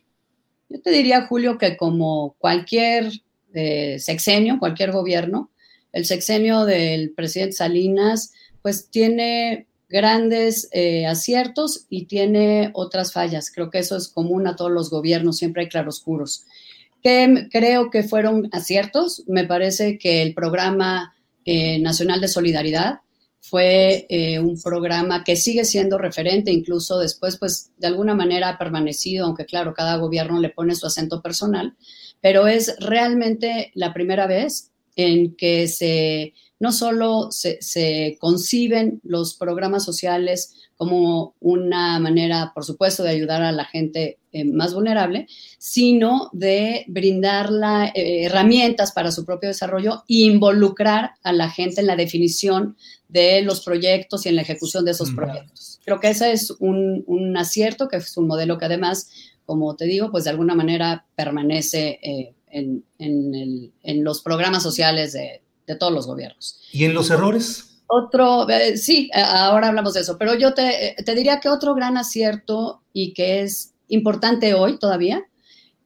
Yo te diría, Julio, que como cualquier eh, sexenio, cualquier gobierno, el sexenio del presidente Salinas, pues tiene grandes eh, aciertos y tiene otras fallas. Creo que eso es común a todos los gobiernos, siempre hay claroscuros. ¿Qué creo que fueron aciertos? Me parece que el programa eh, nacional de solidaridad fue eh, un programa que sigue siendo referente, incluso después, pues de alguna manera ha permanecido, aunque claro, cada gobierno le pone su acento personal, pero es realmente la primera vez en que se no solo se, conciben los programas sociales como una manera, por supuesto, de ayudar a la gente eh, más vulnerable, sino de brindar eh, herramientas para su propio desarrollo e involucrar a la gente en la definición de los proyectos y en la ejecución de esos proyectos. Creo que ese es un, acierto, que es un modelo que además, como te digo, pues de alguna manera permanece eh, en, en los programas sociales de, de todos los gobiernos. ¿Y en los errores? Otro, eh, sí, eh, ahora hablamos de eso, pero yo te, te, diría que otro gran acierto y que es importante hoy todavía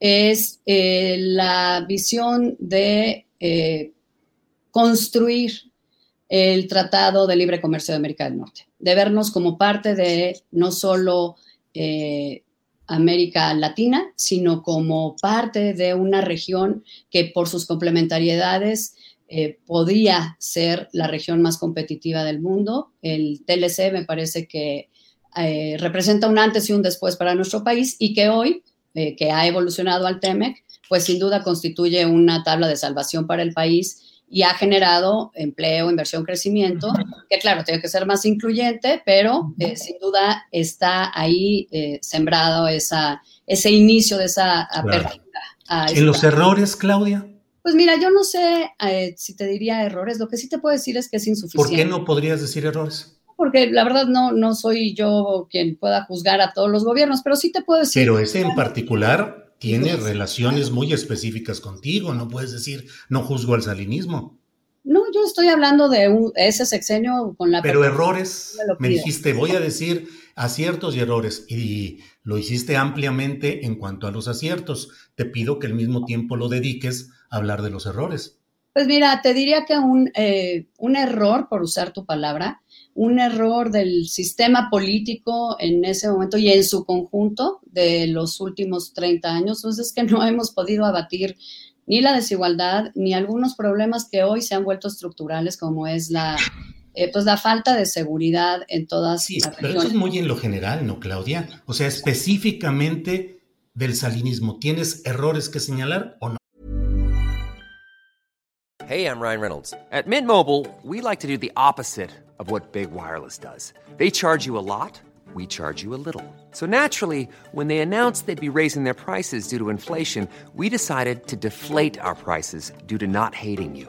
es eh, la visión de construir el Tratado de Libre Comercio de América del Norte, de vernos como parte de no solo América Latina, sino como parte de una región que por sus complementariedades eh, podría ser la región más competitiva del mundo. El TLC me parece que eh, representa un antes y un después para nuestro país y que hoy, eh, que ha evolucionado al TEMEC, pues sin duda constituye una tabla de salvación para el país y ha generado empleo, inversión, crecimiento, que claro, tiene que ser más incluyente, pero sin duda está ahí sembrado esa, ese inicio de esa apertura. ¿En los errores, Claudia? Pues mira, yo no sé eh, si te diría errores, lo que sí te puedo decir es que es insuficiente. ¿Por qué no podrías decir errores? Porque la verdad no, no soy yo quien pueda juzgar a todos los gobiernos, pero sí te puedo decir. Pero ese en particular tiene relaciones muy específicas contigo, no puedes decir no juzgo al salinismo. No, yo estoy hablando de ese sexenio con la... Pero errores, me, me dijiste, voy a decir aciertos y errores, y lo hiciste ampliamente en cuanto a los aciertos. Te pido que al mismo tiempo lo dediques hablar de los errores. Pues mira, te diría que un, eh, un error, por usar tu palabra, un error del sistema político en ese momento y en su conjunto de los últimos 30 años, pues es que no hemos podido abatir ni la desigualdad ni algunos problemas que hoy se han vuelto estructurales, como es la, eh, pues la falta de seguridad en todas sí, pero eso es muy en lo general, ¿no, Claudia? O sea, específicamente del salinismo, ¿tienes errores que señalar o no? Hey, I'm Ryan Reynolds. At Mint Mobile, we like to do the opposite of what Big Wireless does. They charge you a lot, we charge you a little. So naturally, when they announced they'd be raising their prices due to inflation, we decided to deflate our prices due to not hating you.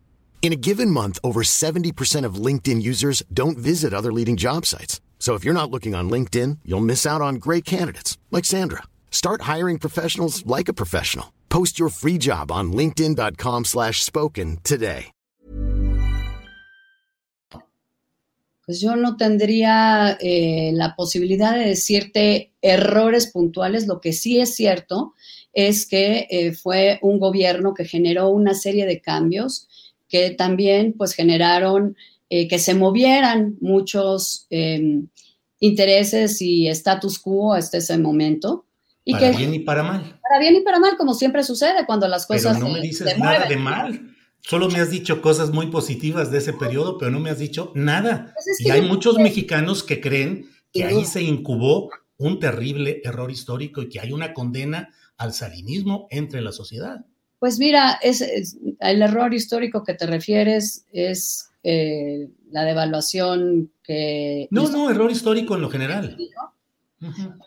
In a given month, over 70% of LinkedIn users don't visit other leading job sites. So if you're not looking on LinkedIn, you'll miss out on great candidates like Sandra. Start hiring professionals like a professional. Post your free job on linkedin.com slash spoken today. Pues yo no tendría eh, la posibilidad de decirte errores puntuales. Lo que sí es cierto es que eh, fue un gobierno que generó una serie de cambios que también pues generaron eh, que se movieran muchos em, intereses y status quo hasta ese momento. Y para bien y para mal. Para bien y para mal, como siempre sucede cuando las cosas. Pero no me dices nada de mal. Solo me has dicho cosas muy positivas de ese periodo, pero no me has dicho nada. Pues y hay muchos mexicanos que creen que ahí se incubó un terrible error histórico y que hay una condena al salinismo entre la sociedad. Pues mira, es, el error histórico que te refieres es eh, la devaluación que... No, no, error histórico en lo general.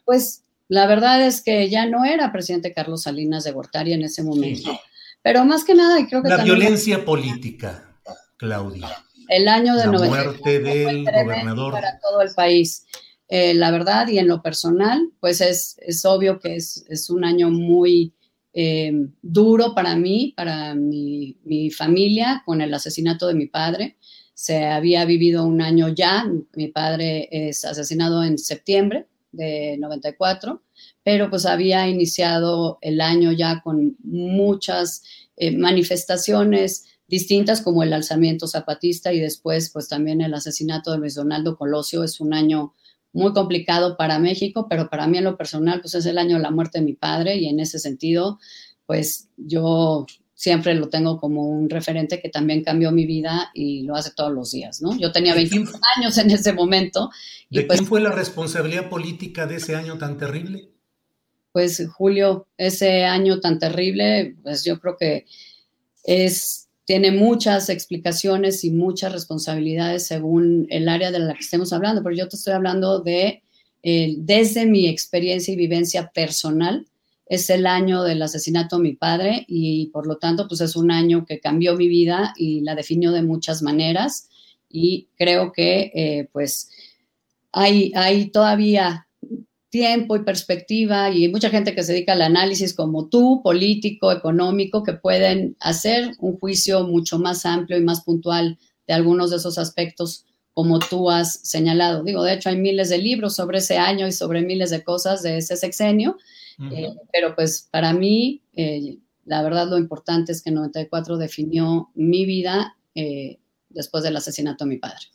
Pues la verdad es que ya no era presidente Carlos Salinas de Gortari en ese momento. Pero más que nada, creo que... La violencia política, Claudia. El año de la muerte del gobernador. Para todo el país. Eh, la verdad, y en lo personal, pues es, es obvio que es, es, un año muy eh, duro para mí, para mi, mi, familia, con el asesinato de mi padre. Se había vivido un año ya, mi padre es asesinado en septiembre de 94, pero pues había iniciado el año ya con muchas eh, manifestaciones distintas como el alzamiento zapatista y después pues también el asesinato de Luis Donaldo Colosio. Es un año muy complicado para México, pero para mí en lo personal pues es el año de la muerte de mi padre y en ese sentido pues yo siempre lo tengo como un referente que también cambió mi vida y lo hace todos los días, ¿no? Yo tenía 21 años en ese momento. ¿De pues quién fue la responsabilidad política de ese año tan terrible? Pues Julio, ese año tan terrible, pues yo creo que es, tiene muchas explicaciones y muchas responsabilidades según el área de la que estemos hablando, pero yo te estoy hablando de, eh, desde mi experiencia y vivencia personal, es el año del asesinato de mi padre y por lo tanto pues es un año que cambió mi vida y la definió de muchas maneras y creo que eh, pues hay, hay todavía tiempo y perspectiva y mucha gente que se dedica al análisis como tú, político, económico, que pueden hacer un juicio mucho más amplio y más puntual de algunos de esos aspectos como tú has señalado. Digo, de hecho hay miles de libros sobre ese año y sobre miles de cosas de ese sexenio eh, pero pues para mí, eh, la verdad lo importante es que 94 definió mi vida eh, después del asesinato de mi padre.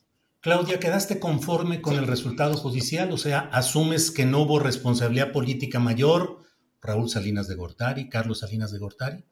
Claudia, ¿quedaste conforme con el resultado judicial? O sea, ¿asumes que no hubo responsabilidad política mayor? Raúl Salinas de Gortari, Carlos Salinas de Gortari,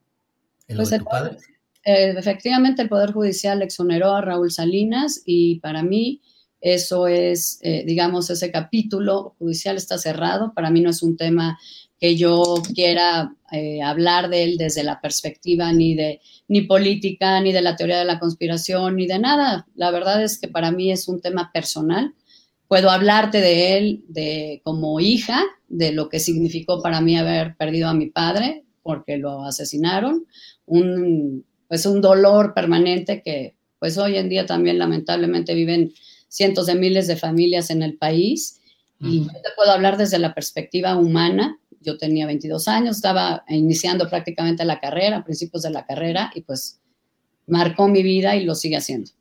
en pues de tu padre. efectivamente, el Poder Judicial exoneró a Raúl Salinas y para mí eso es, digamos, ese capítulo judicial está cerrado. Para mí no es un tema que yo quiera eh, hablar de él desde la perspectiva ni de ni política, ni de la teoría de la conspiración, ni de nada. La verdad es que para mí es un tema personal. Puedo hablarte de él de, como hija, de lo que significó para mí haber perdido a mi padre, porque lo asesinaron, un, pues un dolor permanente que pues hoy en día también lamentablemente viven cientos de miles de familias en el país. Y yo te puedo hablar desde la perspectiva humana, yo tenía 22 años, estaba iniciando prácticamente la carrera, principios de la carrera, y pues marcó mi vida y lo sigue haciendo.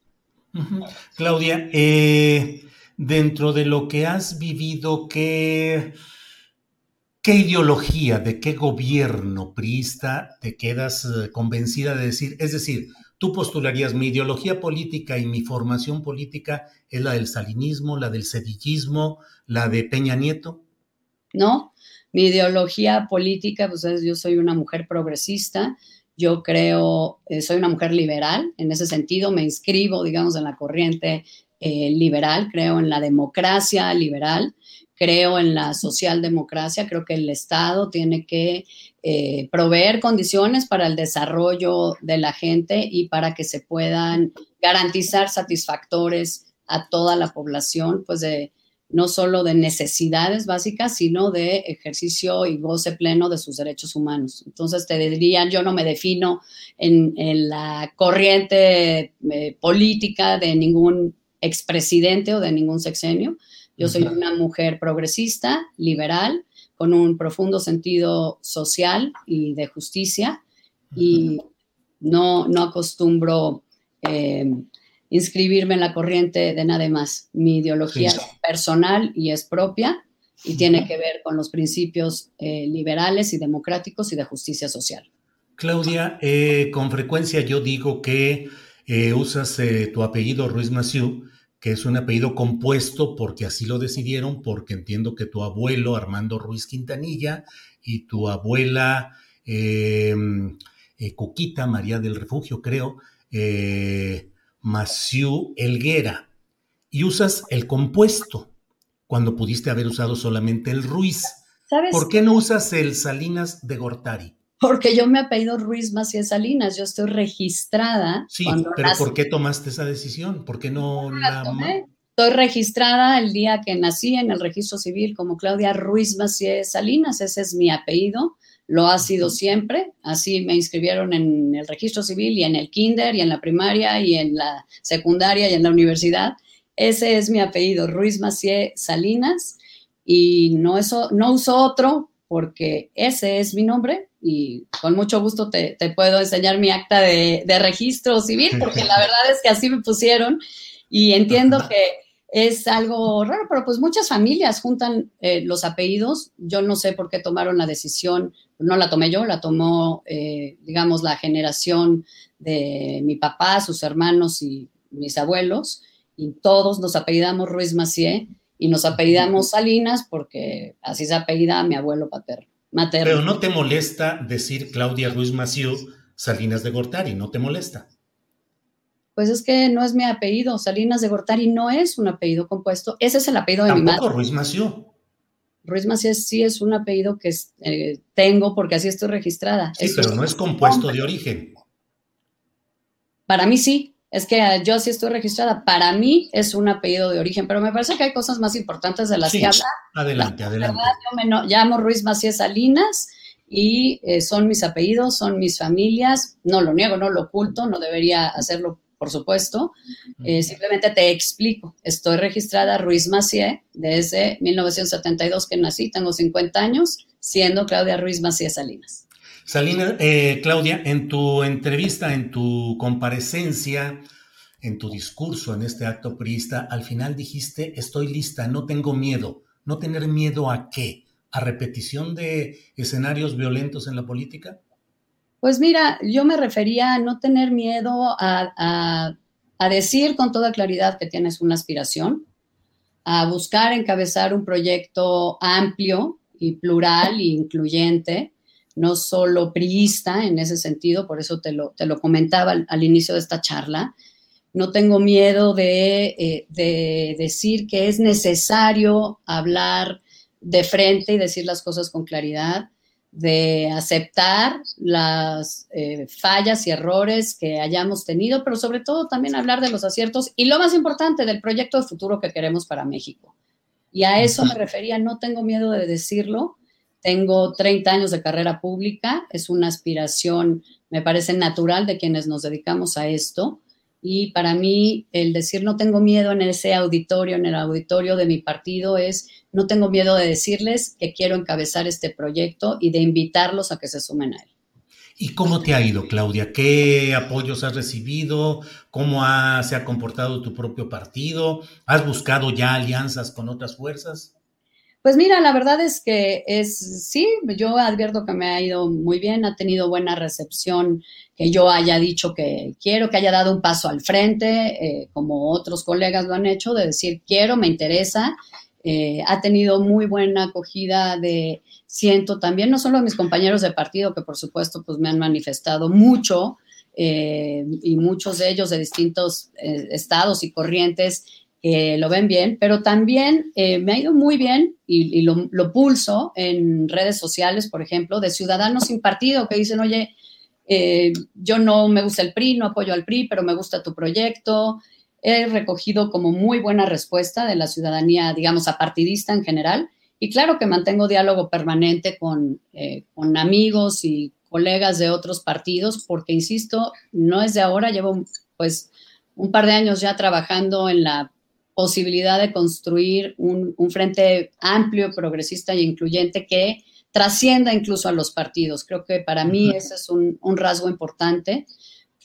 Claudia, eh, dentro de lo que has vivido, ¿qué, ¿qué ideología, de qué gobierno priista te quedas eh, convencida de decir? Es decir, tú postularías mi ideología política y mi formación política es la del salinismo, la del sedillismo, la de Peña Nieto. No, mi ideología política, pues yo soy una mujer progresista, yo creo, eh, soy una mujer liberal, en ese sentido me inscribo, digamos, en la corriente eh, liberal, creo en la democracia liberal, creo en la socialdemocracia, creo que el Estado tiene que eh, proveer condiciones para el desarrollo de la gente y para que se puedan garantizar satisfactores a toda la población, pues de, no solo de necesidades básicas, sino de ejercicio y goce pleno de sus derechos humanos. Entonces te dirían, yo no me defino en, la corriente eh, política de ningún expresidente o de ningún sexenio. Yo soy una mujer progresista, liberal, con un profundo sentido social y de justicia y no, no acostumbro eh, inscribirme en la corriente de nada más. Mi ideología es personal y es propia y tiene que ver con los principios eh, liberales y democráticos y de justicia social. Claudia, eh, con frecuencia yo digo que eh, usas tu apellido Ruiz Massieu, que es un apellido compuesto porque así lo decidieron, porque entiendo que tu abuelo Armando Ruiz Quintanilla y tu abuela em, Coquita María del Refugio, creo, eh, Maciú Elguera, y usas el compuesto cuando pudiste haber usado solamente el Ruiz. ¿Por qué no usas el Salinas de Gortari? Porque yo me apellido Ruiz Macías Salinas, yo estoy registrada. Sí, pero ¿por qué tomaste esa decisión? ¿Por qué no la, Estoy registrada el día que nací en el registro civil como Claudia Ruiz Macías Salinas, ese es mi apellido, lo ha sido siempre, así me inscribieron en el registro civil y en el kinder y en la primaria y en la secundaria y en la universidad. Ese es mi apellido, Ruiz Macié Salinas, y no, eso, no uso otro porque ese es mi nombre y con mucho gusto te, puedo enseñar mi acta de, registro civil porque la *laughs* verdad es que así me pusieron. Y entiendo que es algo raro, pero pues muchas familias juntan eh, los apellidos. Yo no sé por qué tomaron la decisión, no la tomé yo, la tomó, eh, digamos, la generación de mi papá, sus hermanos y mis abuelos y todos nos apellidamos Ruiz Macié y nos apellidamos Salinas porque así se apellida mi abuelo paterno. Materno. Pero no te molesta decir Claudia Ruiz Maciú Salinas de Gortari, ¿no te molesta? Pues es que no es mi apellido, Salinas de Gortari no es un apellido compuesto, ese es el apellido de mi madre. Ruiz. Ruiz Maciú sí es un apellido que eh, tengo porque así estoy registrada. Sí, pero no es compuesto de origen. Para mí sí, es que yo así estoy registrada. Para mí es un apellido de origen, pero me parece que hay cosas más importantes de las que habla. Adelante, adelante. yo me llamo Ruiz Macías Salinas y eh, son mis apellidos, son mis familias. No lo niego, no lo oculto, no debería hacerlo, por supuesto. Eh, simplemente te explico. Estoy registrada Ruiz Macié desde 1972 que nací, tengo 50 años, siendo Claudia Ruiz Macías Salinas. Salina, eh, Claudia, en tu entrevista, en tu comparecencia, en tu discurso en este acto priista, al final dijiste, estoy lista, no tengo miedo. ¿No tener miedo a qué? ¿A repetición de escenarios violentos en la política? Pues mira, yo me refería a no tener miedo a, a decir con toda claridad que tienes una aspiración, a buscar encabezar un proyecto amplio y plural e incluyente, no solo priista en ese sentido, por eso te lo, te lo comentaba al, inicio de esta charla. No tengo miedo de, eh, de, decir que es necesario hablar de frente y decir las cosas con claridad, de aceptar las eh, fallas y errores que hayamos tenido, pero sobre todo también hablar de los aciertos y lo más importante, del proyecto de futuro que queremos para México. Y a eso me refería, no tengo miedo de decirlo, tengo 30 años de carrera pública, es una aspiración, me parece natural de quienes nos dedicamos a esto. Y para mí el decir no tengo miedo en ese auditorio, en el auditorio de mi partido, es no tengo miedo de decirles que quiero encabezar este proyecto y de invitarlos a que se sumen a él. ¿Y cómo te ha ido, Claudia? ¿Qué apoyos has recibido? ¿Cómo se ha comportado tu propio partido? ¿Has buscado ya alianzas con otras fuerzas? Pues mira, la verdad es que es, sí, yo advierto que me ha ido muy bien, ha tenido buena recepción, que yo haya dicho que quiero, que haya dado un paso al frente, eh, como otros colegas lo han hecho, de decir quiero, me interesa. Eh, ha tenido muy buena acogida de, siento también, no solo mis compañeros de partido, que por supuesto pues me han manifestado mucho, eh, y muchos de ellos de distintos estados y corrientes lo ven bien, pero también eh, me ha ido muy bien y, lo, pulso en redes sociales, por ejemplo, de ciudadanos sin partido que dicen, oye, eh, yo no me gusta el PRI, no apoyo al PRI, pero me gusta tu proyecto. He recogido como muy buena respuesta de la ciudadanía, digamos, apartidista en general. Y claro que mantengo diálogo permanente con, eh, con amigos y colegas de otros partidos, porque, insisto, no es de ahora, llevo pues un par de años ya trabajando en la posibilidad de construir un, frente amplio, progresista e incluyente que trascienda incluso a los partidos. Creo que para mí ese es un, rasgo importante.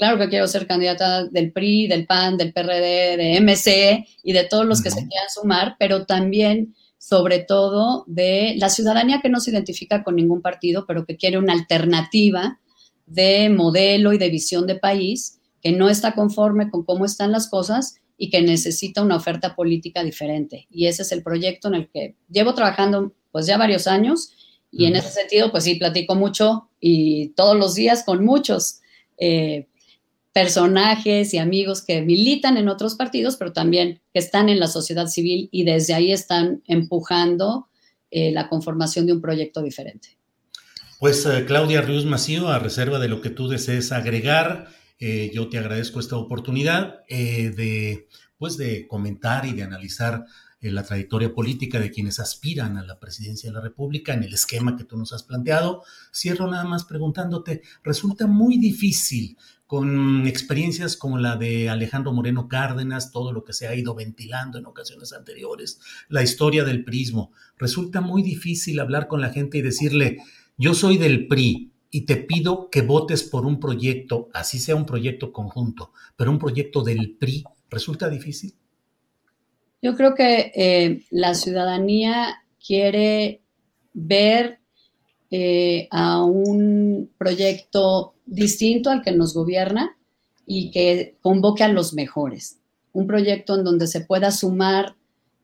Claro que quiero ser candidata del PRI, del PAN, del PRD, de MC y de todos los que se quieran sumar, pero también, sobre todo, de la ciudadanía que no se identifica con ningún partido, pero que quiere una alternativa de modelo y de visión de país, que no está conforme con cómo están las cosas y que necesita una oferta política diferente. Y ese es el proyecto en el que llevo trabajando pues ya varios años y en ese sentido pues sí platico mucho y todos los días con muchos eh, personajes y amigos que militan en otros partidos, pero también que están en la sociedad civil y desde ahí están empujando eh, la conformación de un proyecto diferente. Pues eh, Claudia Ríos Macío, a reserva de lo que tú desees agregar, eh, yo te agradezco esta oportunidad de, pues, de comentar y de analizar la trayectoria política de quienes aspiran a la presidencia de la República en el esquema que tú nos has planteado. Cierro nada más preguntándote, resulta muy difícil con experiencias como la de Alejandro Moreno Cárdenas, todo lo que se ha ido ventilando en ocasiones anteriores, la historia del prismo. Resulta muy difícil hablar con la gente y decirle, yo soy del PRI y te pido que votes por un proyecto, así sea un proyecto conjunto, pero un proyecto del PRI. ¿Resulta difícil? Yo creo que eh, la ciudadanía quiere ver eh, a un proyecto distinto al que nos gobierna y que convoque a los mejores. Un proyecto en donde se pueda sumar,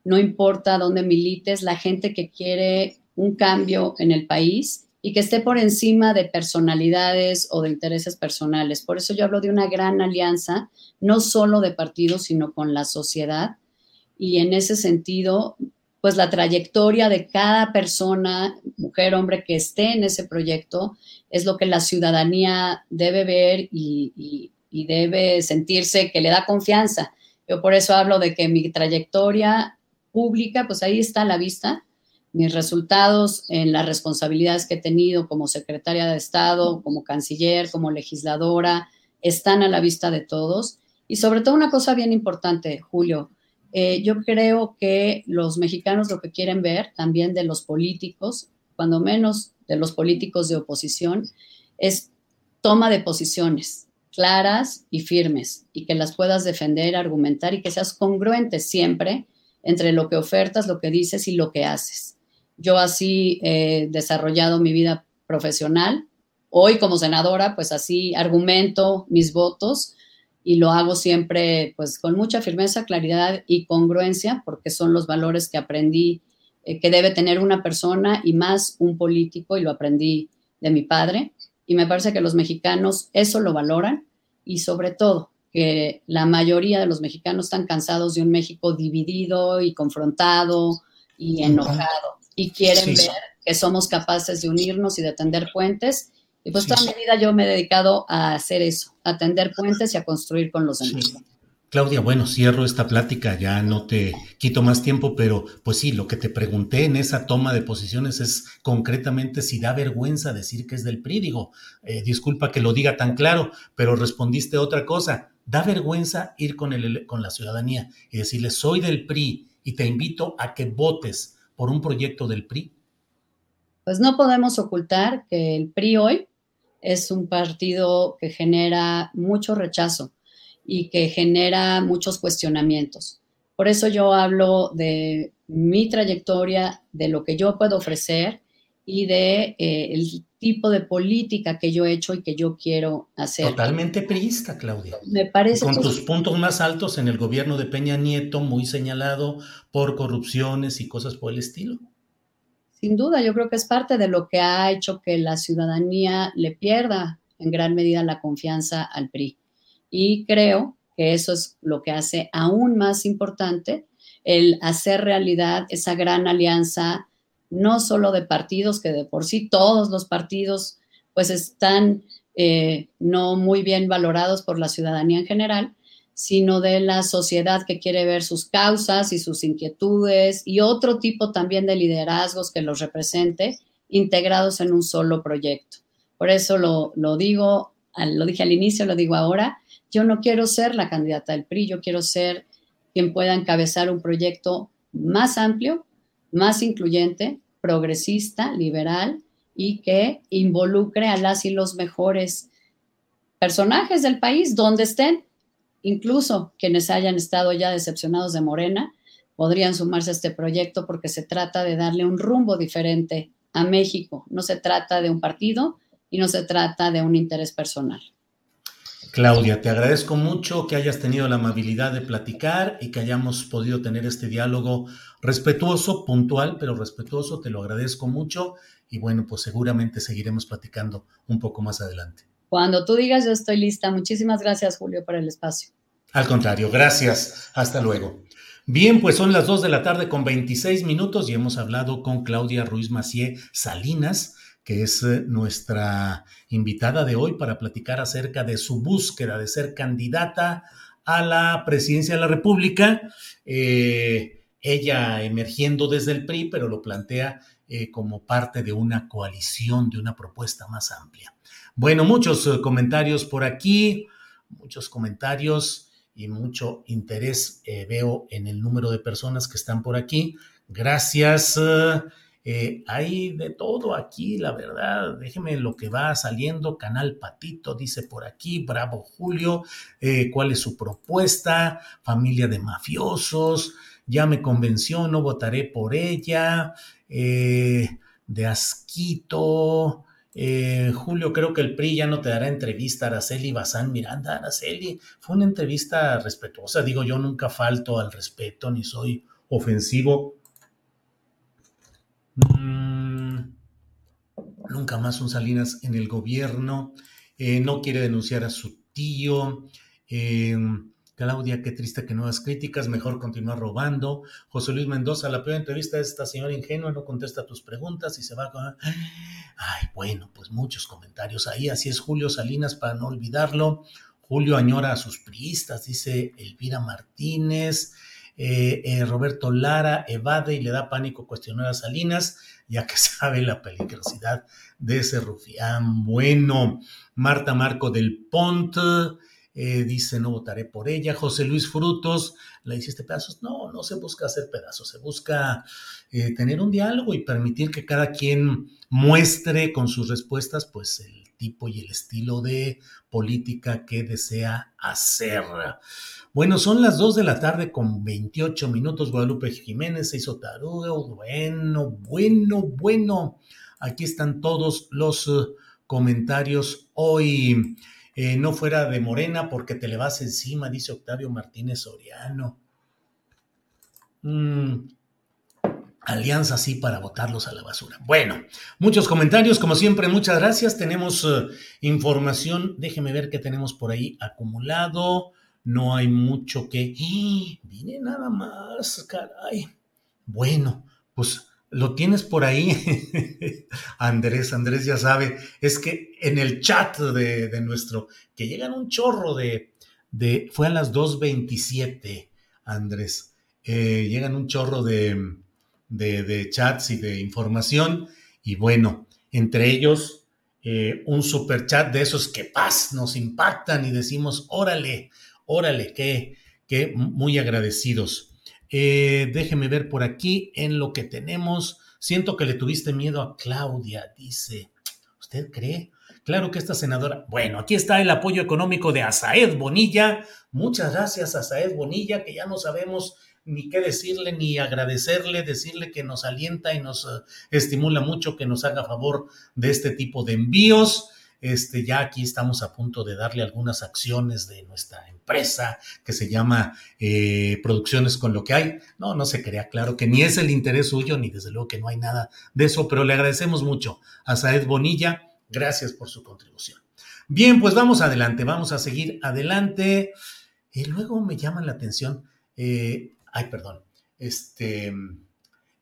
no importa dónde milites, la gente que quiere un cambio en el país y que esté por encima de personalidades o de intereses personales. Por eso yo hablo de una gran alianza, no solo de partidos, sino con la sociedad. Y en ese sentido, pues la trayectoria de cada persona, mujer, hombre, que esté en ese proyecto, es lo que la ciudadanía debe ver y, debe sentirse que le da confianza. Yo por eso hablo de que mi trayectoria pública, pues ahí está a la vista, mis resultados en las responsabilidades que he tenido como secretaria de Estado, como canciller, como legisladora, están a la vista de todos. Y sobre todo una cosa bien importante, Julio, eh, yo creo que los mexicanos lo que quieren ver también de los políticos, cuando menos de los políticos de oposición, es toma de posiciones claras y firmes y que las puedas defender, argumentar y que seas congruente siempre entre lo que ofertas, lo que dices y lo que haces. Yo así he desarrollado mi vida profesional. Hoy como senadora, pues así argumento mis votos y lo hago siempre pues con mucha firmeza, claridad y congruencia, porque son los valores que aprendí eh, que debe tener una persona y más un político, y lo aprendí de mi padre. Y me parece que los mexicanos eso lo valoran y sobre todo que la mayoría de los mexicanos están cansados de un México dividido y confrontado y enojado y quieren ver que somos capaces de unirnos y de tender puentes y pues toda mi vida yo me he dedicado a hacer eso, a tender puentes y a construir con los demás. Claudia, bueno, cierro esta plática, ya no te quito más tiempo, pero pues sí, lo que te pregunté en esa toma de posiciones es concretamente si da vergüenza decir que es del PRI. Digo, eh, disculpa que lo diga tan claro, pero respondiste otra cosa. Da vergüenza ir con, el, con la ciudadanía y decirle, soy del PRI y te invito a que votes por un proyecto del PRI. Pues no podemos ocultar que el PRI hoy es un partido que genera mucho rechazo y que genera muchos cuestionamientos. Por eso yo hablo de mi trayectoria, de lo que yo puedo ofrecer y de eh, el tipo de política que yo he hecho y que yo quiero hacer. Totalmente priista, Claudia. Me parece. Con tus puntos más altos en el gobierno de Peña Nieto, muy señalado por corrupciones y cosas por el estilo. Sin duda, yo creo que es parte de lo que ha hecho que la ciudadanía le pierda en gran medida la confianza al PRI. Y creo que eso es lo que hace aún más importante el hacer realidad esa gran alianza, no solo de partidos, que de por sí todos los partidos pues están eh, no muy bien valorados por la ciudadanía en general, sino de la sociedad que quiere ver sus causas y sus inquietudes y otro tipo también de liderazgos que los represente integrados en un solo proyecto. Por eso lo, digo, lo dije al inicio, lo digo ahora, yo no quiero ser la candidata del PRI, yo quiero ser quien pueda encabezar un proyecto más amplio, más incluyente, progresista, liberal y que involucre a las y los mejores personajes del país donde estén Incluso quienes hayan estado ya decepcionados de Morena podrían sumarse a este proyecto porque se trata de darle un rumbo diferente a México. No se trata de un partido y no se trata de un interés personal. Claudia, te agradezco mucho que hayas tenido la amabilidad de platicar y que hayamos podido tener este diálogo respetuoso, puntual, pero respetuoso. Te lo agradezco mucho y bueno, pues seguramente seguiremos platicando un poco más adelante. Cuando tú digas, yo estoy lista. Muchísimas gracias, Julio, por el espacio. Al contrario, gracias. Hasta luego. Bien, pues son las 2 de la tarde con 26 minutos y hemos hablado con Claudia Ruiz Macié Salinas, que es eh, nuestra invitada de hoy para platicar acerca de su búsqueda de ser candidata a la presidencia de la República. Eh, ella emergiendo desde el PRI, pero lo plantea eh, como parte de una coalición, de una propuesta más amplia. Bueno, muchos comentarios por aquí, muchos comentarios y mucho interés eh, veo en el número de personas que están por aquí. Gracias. Eh, hay de todo aquí, la verdad. Déjeme lo que va saliendo. Canal Patito dice por aquí. Bravo Julio. Eh, ¿Cuál es su propuesta? Familia de mafiosos. Ya me convenció, no votaré por ella. de Asquito. Eh, Julio, creo que el PRI ya no te dará entrevista, Araceli Bazán Miranda. Araceli, fue una entrevista respetuosa. Digo, yo nunca falto al respeto ni soy ofensivo. Mm, nunca más un Salinas en el gobierno. Eh, no quiere denunciar a su tío. Eh, Claudia, qué triste que nuevas críticas, mejor continuar robando. José Luis Mendoza, la peor entrevista de esta señora ingenua, no contesta tus preguntas y se va con... Ay, bueno, pues muchos comentarios ahí, así es Julio Salinas para no olvidarlo. Julio añora a sus priistas, dice Elvira Martínez. Eh, eh, Roberto Lara evade y le da pánico cuestionar a Salinas, ya que *laughs* sabe la peligrosidad de ese rufián. Bueno, Marta Marco del Pont, eh, dice no votaré por ella. José Luis Frutos, ¿la hiciste pedazos? No, no se busca hacer pedazos, se busca eh, tener un diálogo y permitir que cada quien muestre con sus respuestas pues el tipo y el estilo de política que desea hacer. Bueno, son las 2 de la tarde con 28 minutos. Guadalupe Jiménez se hizo taruga. Bueno, bueno, bueno. Aquí están todos los uh, comentarios hoy. Eh, no fuera de Morena porque te le vas encima, dice Octavio Martínez Soriano. Mm, alianza así para botarlos a la basura. Bueno, muchos comentarios, como siempre, muchas gracias. Tenemos eh, información, déjeme ver qué tenemos por ahí acumulado. No hay mucho que... ¡Ah! Viene nada más, caray. Bueno, pues lo tienes por ahí, *laughs* Andrés, Andrés ya sabe, es que en el chat de, nuestro, que llegan un chorro de, de fue a las 2.27, Andrés, eh, llegan un chorro de, de, chats y de información, y bueno, entre ellos eh, un super chat de esos que paz nos impactan y decimos, órale, órale, que, que muy agradecidos. Eh, déjeme ver por aquí en lo que tenemos. Siento que le tuviste miedo a Claudia, dice. ¿Usted cree? Claro que esta senadora. Bueno, aquí está el apoyo económico de Asaed Bonilla. Muchas gracias, Asaed Bonilla, que ya no sabemos ni qué decirle, ni agradecerle, decirle que nos alienta y nos eh, estimula mucho que nos haga favor de este tipo de envíos. Este, ya aquí estamos a punto de darle algunas acciones de nuestra empresa que se llama eh, Producciones con lo que hay. No, no se crea, claro que ni es el interés suyo, ni desde luego que no hay nada de eso, pero le agradecemos mucho a Saed Bonilla. Gracias por su contribución. Bien, pues vamos adelante, vamos a seguir adelante. Y luego me llama la atención, eh, ay, perdón, este,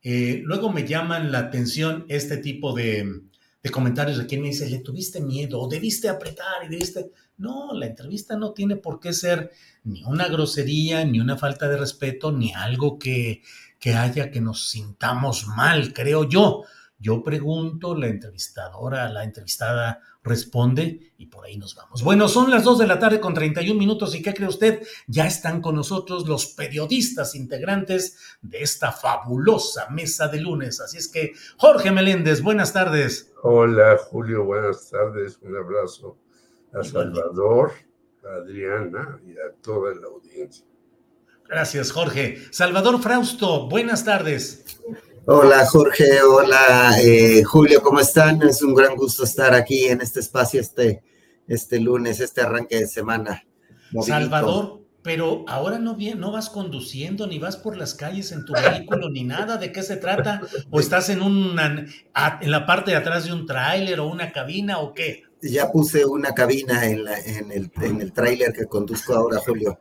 eh, luego me llaman la atención este tipo de, de comentarios de quien me dice, le tuviste miedo o debiste apretar y debiste... No, la entrevista no tiene por qué ser ni una grosería, ni una falta de respeto, ni algo que, que haya que nos sintamos mal, creo yo. Yo pregunto, la entrevistadora, la entrevistada responde y por ahí nos vamos. Bueno, son las 2 de la tarde con 31 minutos y ¿qué cree usted? Ya están con nosotros los periodistas integrantes de esta fabulosa mesa de lunes. Así es que, Jorge Meléndez, buenas tardes. Hola, Julio, buenas tardes. Un abrazo a Salvador, a Adriana y a toda la audiencia. Gracias, Jorge. Salvador Frausto, buenas tardes. Hola Jorge, hola eh, Julio, ¿cómo están? Es un gran gusto estar aquí en este espacio, este este lunes, este arranque de semana. Salvador, pero ahora no, bien, no vas conduciendo, ni vas por las calles en tu vehículo, ni nada. ¿De qué se trata? ¿O estás en, una, en la parte de atrás de un tráiler o una cabina o qué? Ya puse una cabina en, en el, en el tráiler que conduzco ahora, Julio.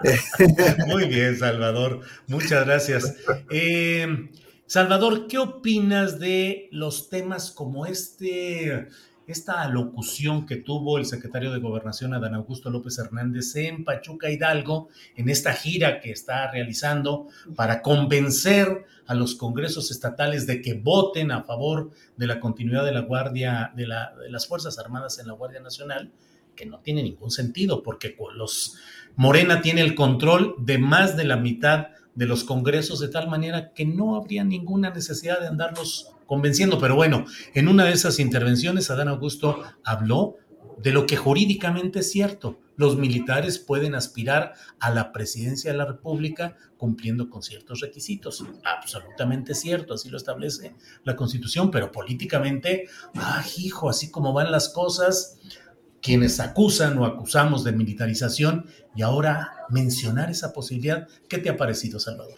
*laughs* Muy bien, Salvador. Muchas gracias. Eh, Salvador, ¿qué opinas de los temas como este? esta alocución que tuvo el secretario de Gobernación Adán Augusto López Hernández en Pachuca Hidalgo, en esta gira que está realizando para convencer a los congresos estatales de que voten a favor de la continuidad de la Guardia, de, de las Fuerzas Armadas en la Guardia Nacional, que no tiene ningún sentido, porque los Morena tiene el control de más de la mitad de los congresos de tal manera que no habría ninguna necesidad de andarlos convenciendo. Pero bueno, en una de esas intervenciones, Adán Augusto habló de lo que jurídicamente es cierto. Los militares pueden aspirar a la presidencia de la República cumpliendo con ciertos requisitos. Absolutamente cierto, así lo establece la Constitución, pero políticamente, ah, hijo, así como van las cosas, quienes acusan o acusamos de militarización y ahora mencionar esa posibilidad, ¿qué te ha parecido, Salvador?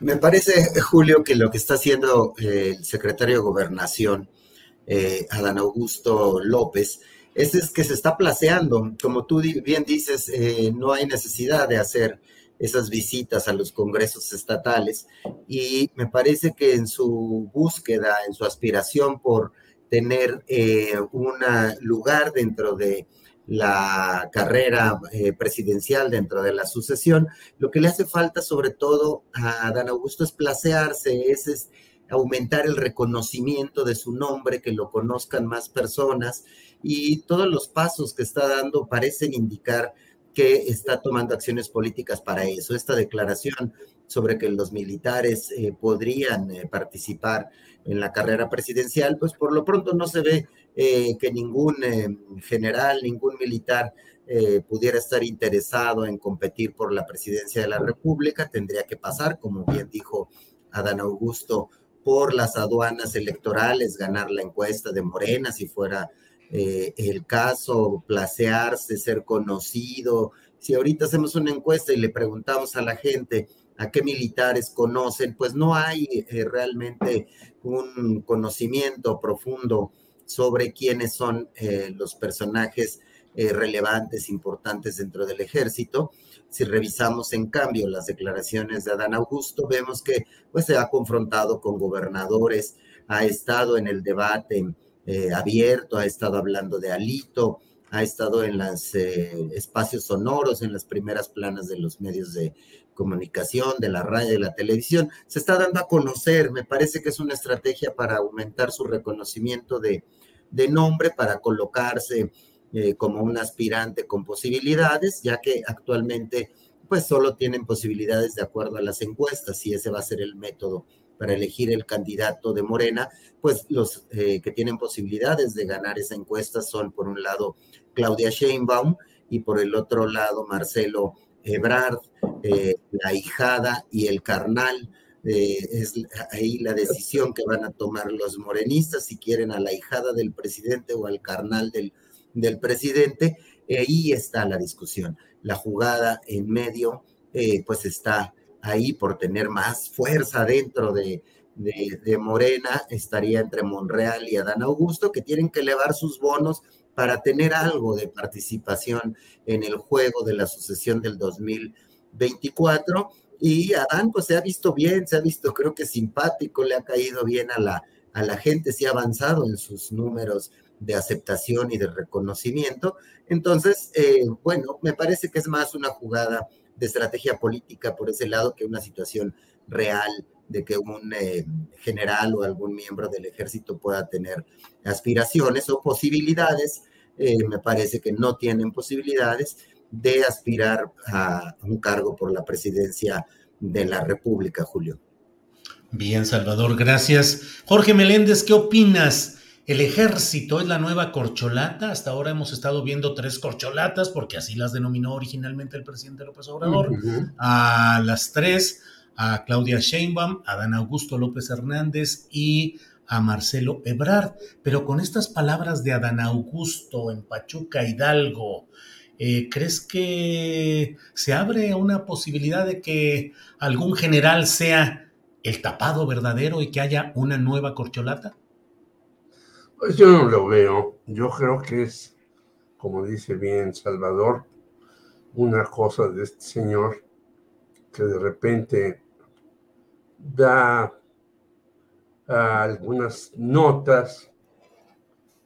Me parece, Julio, que lo que está haciendo eh, el secretario de Gobernación, eh, Adán Augusto López, es, que se está placeando. Como tú bien dices, eh, no hay necesidad de hacer esas visitas a los congresos estatales y me parece que en su búsqueda, en su aspiración por tener un lugar dentro de la carrera eh, presidencial dentro de la sucesión, lo que le hace falta sobre todo a Dan Augusto es placearse, es, aumentar el reconocimiento de su nombre, que lo conozcan más personas y todos los pasos que está dando parecen indicar que está tomando acciones políticas para eso. Esta declaración sobre que los militares eh, podrían eh, participar en la carrera presidencial, pues por lo pronto no se ve eh, que ningún general, ningún militar pudiera estar interesado en competir por la presidencia de la República. Tendría que pasar, como bien dijo Adán Augusto, por las aduanas electorales, ganar la encuesta de Morena si fuera el caso, placearse, ser conocido. Si ahorita hacemos una encuesta y le preguntamos a la gente, a qué militares conocen, pues no hay eh, realmente un conocimiento profundo sobre quiénes son eh, los personajes eh, relevantes, importantes dentro del ejército. Si revisamos en cambio las declaraciones de Adán Augusto, vemos que pues se ha confrontado con gobernadores, ha estado en el debate abierto, ha estado hablando de Alito, ha estado en los espacios sonoros, en las primeras planas de los medios de, comunicación, de la radio, de la televisión, se está dando a conocer. Me parece que es una estrategia para aumentar su reconocimiento de, nombre, para colocarse eh, como un aspirante con posibilidades, ya que actualmente pues solo tienen posibilidades de acuerdo a las encuestas y ese va a ser el método para elegir el candidato de Morena, pues los eh, que tienen posibilidades de ganar esa encuesta son por un lado Claudia Sheinbaum y por el otro lado Marcelo Ebrard, eh, la hijada y el carnal. Eh, es ahí la decisión que van a tomar los morenistas, si quieren a la hijada del presidente o al carnal del, del presidente. ahí está la discusión. La jugada en medio, eh, pues está ahí por tener más fuerza dentro de, de, de, Morena, estaría entre Monreal y Adán Augusto, que tienen que elevar sus bonos para tener algo de participación en el juego de la sucesión del 2024. Y Adán, pues se ha visto bien, se ha visto creo que simpático, le ha caído bien a la, a la gente, se ha avanzado en sus números de aceptación y de reconocimiento. Entonces, eh, bueno, me parece que es más una jugada de estrategia política por ese lado que una situación real de que un eh, general o algún miembro del ejército pueda tener aspiraciones o posibilidades. Eh, me parece que no tienen posibilidades de aspirar a un cargo por la presidencia de la República, Julio. Bien, Salvador, gracias. Jorge Meléndez, ¿qué opinas? ¿El ejército es la nueva corcholata? Hasta ahora hemos estado viendo tres corcholatas, porque así las denominó originalmente el presidente López Obrador. A las tres a Claudia Sheinbaum, a Dan Augusto López Hernández y a Marcelo Ebrard, pero con estas palabras de Adán Augusto en Pachuca Hidalgo, eh, ¿crees que se abre una posibilidad de que algún general sea el tapado verdadero y que haya una nueva corcholata? Pues yo no lo veo. Yo creo que es, como dice bien Salvador, una cosa de este señor que de repente da algunas notas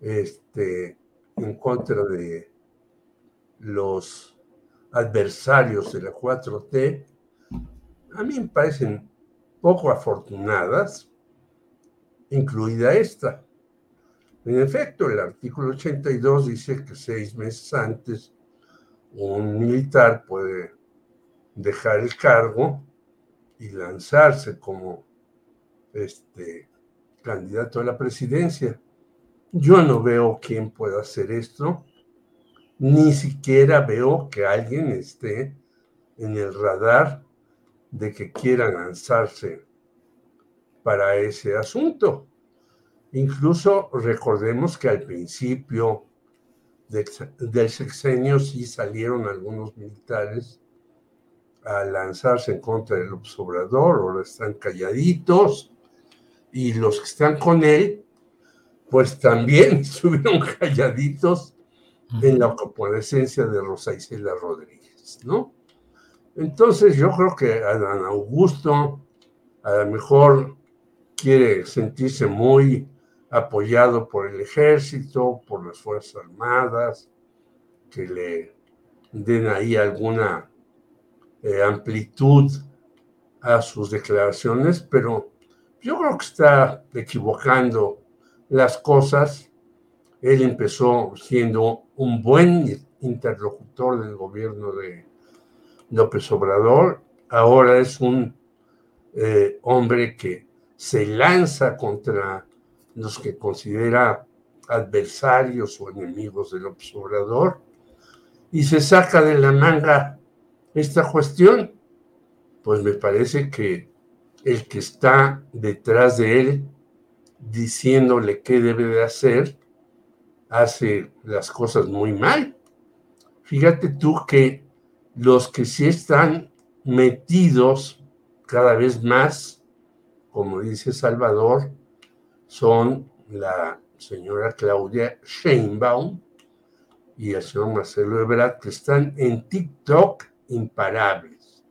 este, en contra de los adversarios de la 4T, a mí me parecen poco afortunadas, incluida esta. En efecto, el artículo 82 dice que seis meses antes un militar puede dejar el cargo y lanzarse como este candidato a la presidencia. Yo no veo quién pueda hacer esto, ni siquiera veo que alguien esté en el radar de que quiera lanzarse para ese asunto. Incluso recordemos que al principio del sexenio sí salieron algunos militares a lanzarse en contra del observador, ahora están calladitos, y los que están con él, pues también *laughs* estuvieron calladitos en la comparecencia de Rosa Isela Rodríguez, ¿no? Entonces yo creo que Adán Augusto a lo mejor quiere sentirse muy apoyado por el ejército, por las Fuerzas Armadas, que le den ahí alguna eh, amplitud a sus declaraciones, pero yo creo que está equivocando las cosas. Él empezó siendo un buen interlocutor del gobierno de López Obrador, ahora es un eh, hombre que se lanza contra los que considera adversarios o enemigos del López Obrador y se saca de la manga esta cuestión. Pues me parece que el que está detrás de él diciéndole qué debe de hacer, hace las cosas muy mal. Fíjate tú que los que sí están metidos cada vez más, como dice Salvador, son la señora Claudia Sheinbaum y el señor Marcelo Ebrard, que están en TikTok imparables,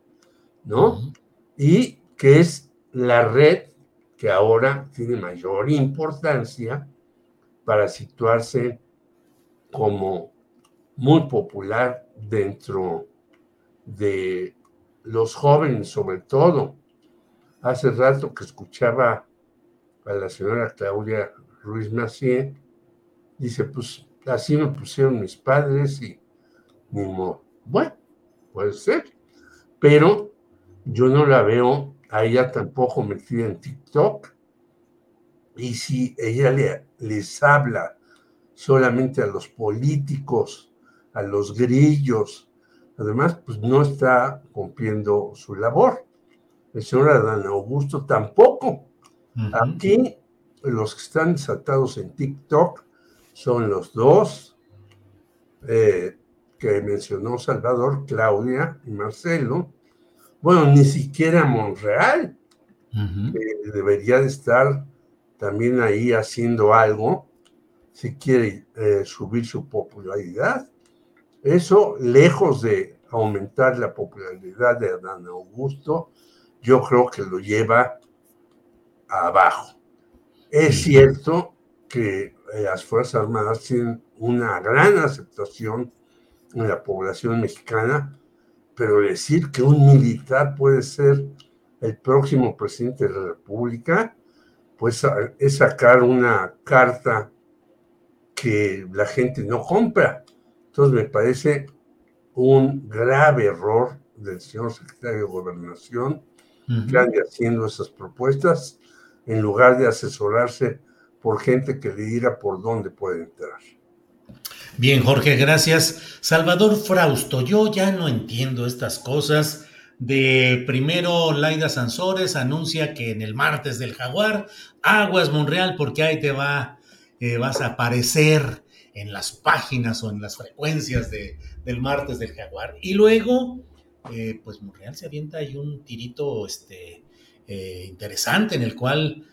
¿no? Y que es la red que ahora tiene mayor importancia para situarse como muy popular dentro de los jóvenes, sobre todo. Hace rato que escuchaba a la señora Claudia Ruiz Macié, dice, pues así me pusieron mis padres y ni modo. Bueno, puede ser, pero yo no la veo a ella tampoco metida en TikTok. Y si ella le, les habla solamente a los políticos, a los grillos, además, pues no está cumpliendo su labor. El señor Adán Augusto tampoco. Aquí los que están desatados en TikTok son los dos eh, que mencionó Salvador, Claudia y Marcelo, bueno, ni siquiera Monreal, debería de estar también ahí haciendo algo si quiere eh, subir su popularidad. Eso, lejos de aumentar la popularidad de Adán Augusto, yo creo que lo lleva abajo. Es cierto que eh, las Fuerzas Armadas tienen una gran aceptación en la población mexicana, pero decir que un militar puede ser el próximo presidente de la República, pues es sacar una carta que la gente no compra. Entonces me parece un grave error del señor secretario de Gobernación que ande haciendo esas propuestas en lugar de asesorarse por gente que le diga por dónde puede entrar. Bien, Jorge, gracias. Salvador Frausto, yo ya no entiendo estas cosas de primero Laida Sansores anuncia que en el martes del jaguar, aguas Monreal, porque ahí te va, eh, vas a aparecer en las páginas o en las frecuencias de, del martes del jaguar. Y luego, eh, pues Monreal se avienta ahí un tirito este, eh, interesante en el cual,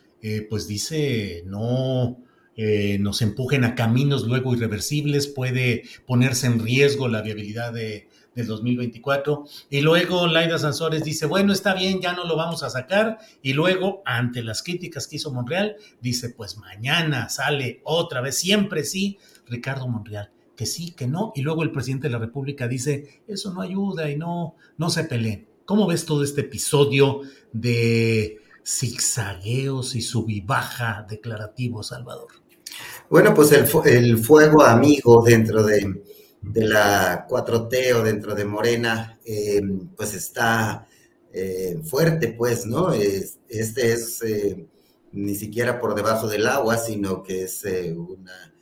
pues dice, no, nos empujen a caminos luego irreversibles, puede ponerse en riesgo la viabilidad de, del 2024. Y luego Laida Sansores dice, bueno, está bien, ya no lo vamos a sacar. Y luego, ante las críticas que hizo Monreal, dice, pues mañana sale otra vez, siempre sí, Ricardo Monreal, que sí, que no. Y luego el presidente de la República dice, eso no ayuda y no, no se peleen. ¿Cómo ves todo este episodio de zigzagueos y subibaja declarativo, Salvador? Bueno, pues el, el fuego amigo dentro de de la 4T o dentro de Morena, eh, pues está eh, fuerte, pues, ¿no? este es eh, ni siquiera por debajo del agua, sino que es una...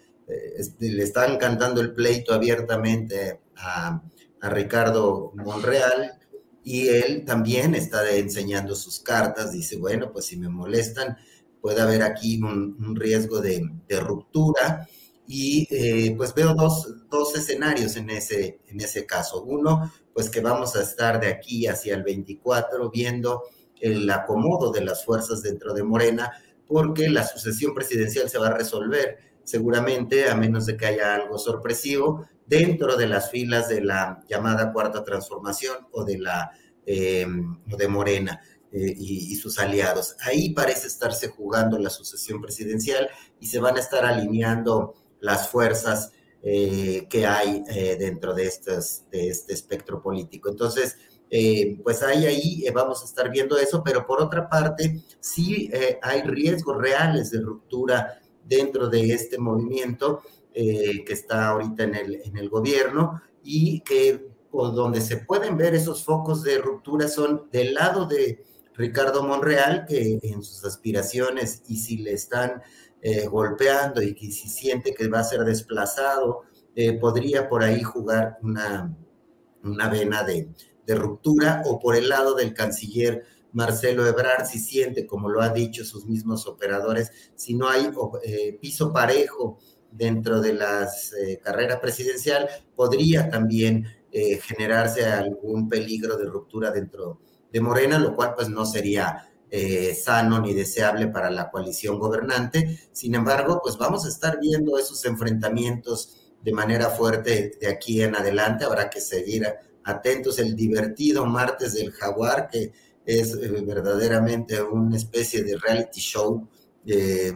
le están cantando el pleito abiertamente a, Ricardo Monreal y él también está enseñando sus cartas, dice, bueno, pues si me molestan, puede haber aquí un, riesgo de, ruptura y eh, pues veo dos, dos, escenarios en ese, en ese caso. Uno, pues que vamos a estar de aquí hacia el 24 viendo el acomodo de las fuerzas dentro de Morena, porque la sucesión presidencial se va a resolver seguramente, a menos de que haya algo sorpresivo, dentro de las filas de la llamada cuarta transformación o de la eh, de Morena. Eh, y, sus aliados. Ahí parece estarse jugando la sucesión presidencial y se van a estar alineando las fuerzas eh, que hay eh, dentro de, de este espectro político. Entonces, pues ahí, ahí vamos a estar viendo eso, pero por otra parte, sí hay riesgos reales de ruptura dentro de este movimiento que está ahorita en el, en el gobierno y que donde se pueden ver esos focos de ruptura son del lado de Ricardo Monreal, que en sus aspiraciones y si le están eh, golpeando y que si siente que va a ser desplazado, eh, podría por ahí jugar una, una vena de, ruptura o por el lado del canciller Marcelo Ebrard, si siente, como lo han dicho sus mismos operadores, si no hay eh, piso parejo dentro de la carrera presidencial, podría también generarse algún peligro de ruptura dentro de Morena, lo cual pues no sería eh, sano ni deseable para la coalición gobernante. Sin embargo, pues vamos a estar viendo esos enfrentamientos de manera fuerte de aquí en adelante. Habrá que seguir atentos. El divertido martes del jaguar, que es eh, verdaderamente una especie de reality show. Eh,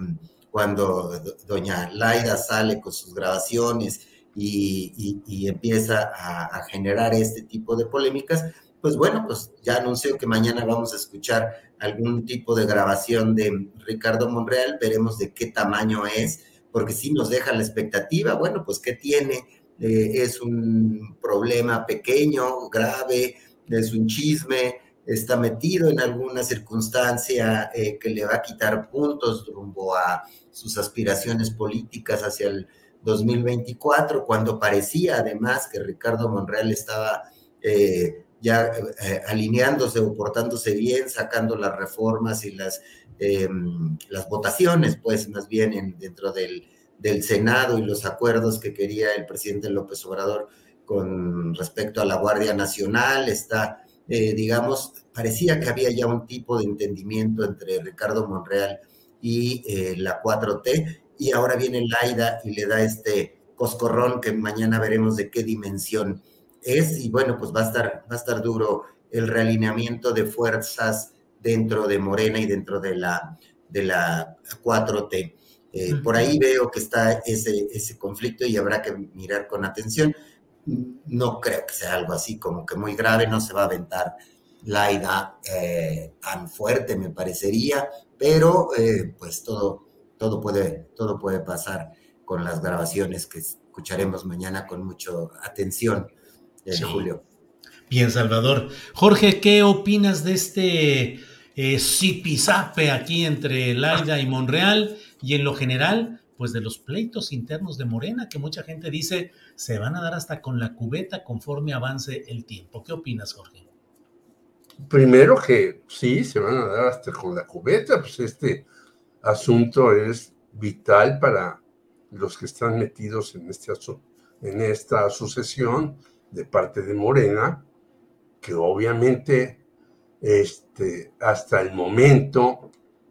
cuando doña Laida sale con sus grabaciones y, empieza a, generar este tipo de polémicas, pues bueno, pues ya anunció que mañana vamos a escuchar algún tipo de grabación de Ricardo Monreal, veremos de qué tamaño es, porque si nos deja la expectativa, bueno, pues qué tiene, eh, es un problema pequeño, grave, es un chisme, está metido en alguna circunstancia eh, que le va a quitar puntos rumbo a sus aspiraciones políticas hacia el 2024, cuando parecía además que Ricardo Monreal estaba eh, ya eh, alineándose o portándose bien, sacando las reformas y las, em, las votaciones, pues más bien dentro del, del Senado y los acuerdos que quería el presidente López Obrador con respecto a la Guardia Nacional, está, eh, digamos, parecía que había ya un tipo de entendimiento entre Ricardo Monreal y eh, la 4T, y ahora viene Laida y le da este coscorrón que mañana veremos de qué dimensión es, y bueno, pues va a estar, va a estar duro el realineamiento de fuerzas dentro de Morena y dentro de la, de la 4T. Eh, por ahí veo que está ese, ese conflicto y habrá que mirar con atención. No creo que sea algo así como que muy grave, no se va a aventar la idea eh, tan fuerte, me parecería, pero eh, pues todo, todo, puede, todo puede pasar con las grabaciones que escucharemos mañana con mucha atención. Julio. Bien, Salvador. Jorge, ¿qué opinas de este eh, zipizape aquí entre Laida y Monreal y en lo general, pues de los pleitos internos de Morena, que mucha gente dice se van a dar hasta con la cubeta conforme avance el tiempo? ¿Qué opinas, Jorge? primero que sí, se van a dar hasta con la cubeta, pues este asunto es vital para los que están metidos en, este, en esta sucesión de parte de Morena, que obviamente este, hasta el momento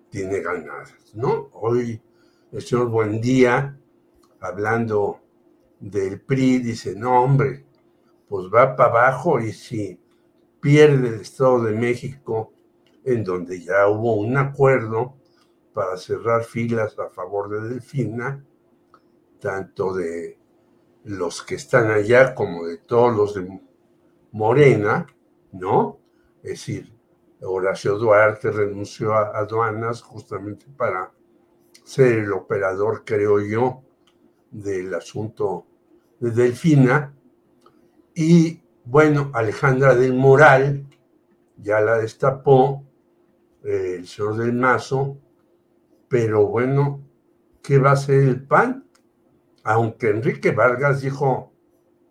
tiene ganadas, ¿no? Hoy el señor Buendía, hablando del PRI, dice, no, hombre, pues va para abajo y si pierde el Estado de México, en donde ya hubo un acuerdo para cerrar filas a favor de Delfina, tanto de los que están allá como de todos los de Morena, ¿no? Es decir, Horacio Duarte renunció a aduanas justamente para ser el operador, creo yo, del asunto de Delfina. Y bueno, Alejandra del Moral ya la destapó, eh, el señor del Mazo, pero bueno, ¿qué va a ser el PAN? Aunque Enrique Vargas dijo,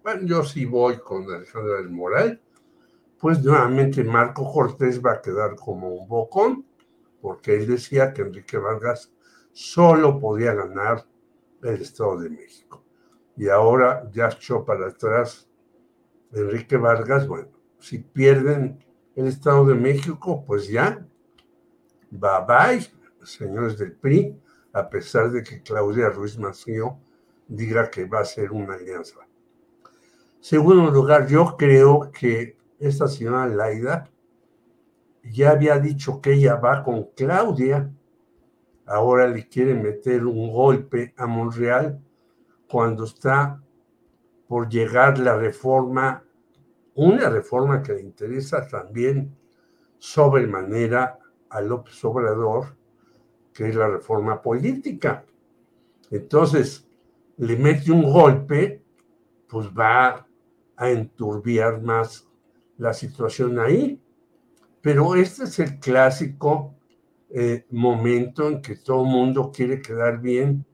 bueno, yo sí voy con Alejandra del Moral, pues nuevamente Marco Cortés va a quedar como un bocón, porque él decía que Enrique Vargas solo podía ganar el Estado de México. Y ahora ya echó para atrás Enrique Vargas, bueno, si pierden el Estado de México, pues ya, bye bye, señores del PRI, a pesar de que Claudia Ruiz Mació diga que va a ser una alianza. Segundo lugar, yo creo que esta señora Laida ya había dicho que ella va con Claudia, ahora le quiere meter un golpe a Monreal cuando está por llegar la reforma, una reforma que le interesa también sobremanera a López Obrador, que es la reforma política. Entonces, le mete un golpe, pues va a enturbiar más la situación ahí. Pero este es el clásico eh, momento en que todo el mundo quiere quedar bien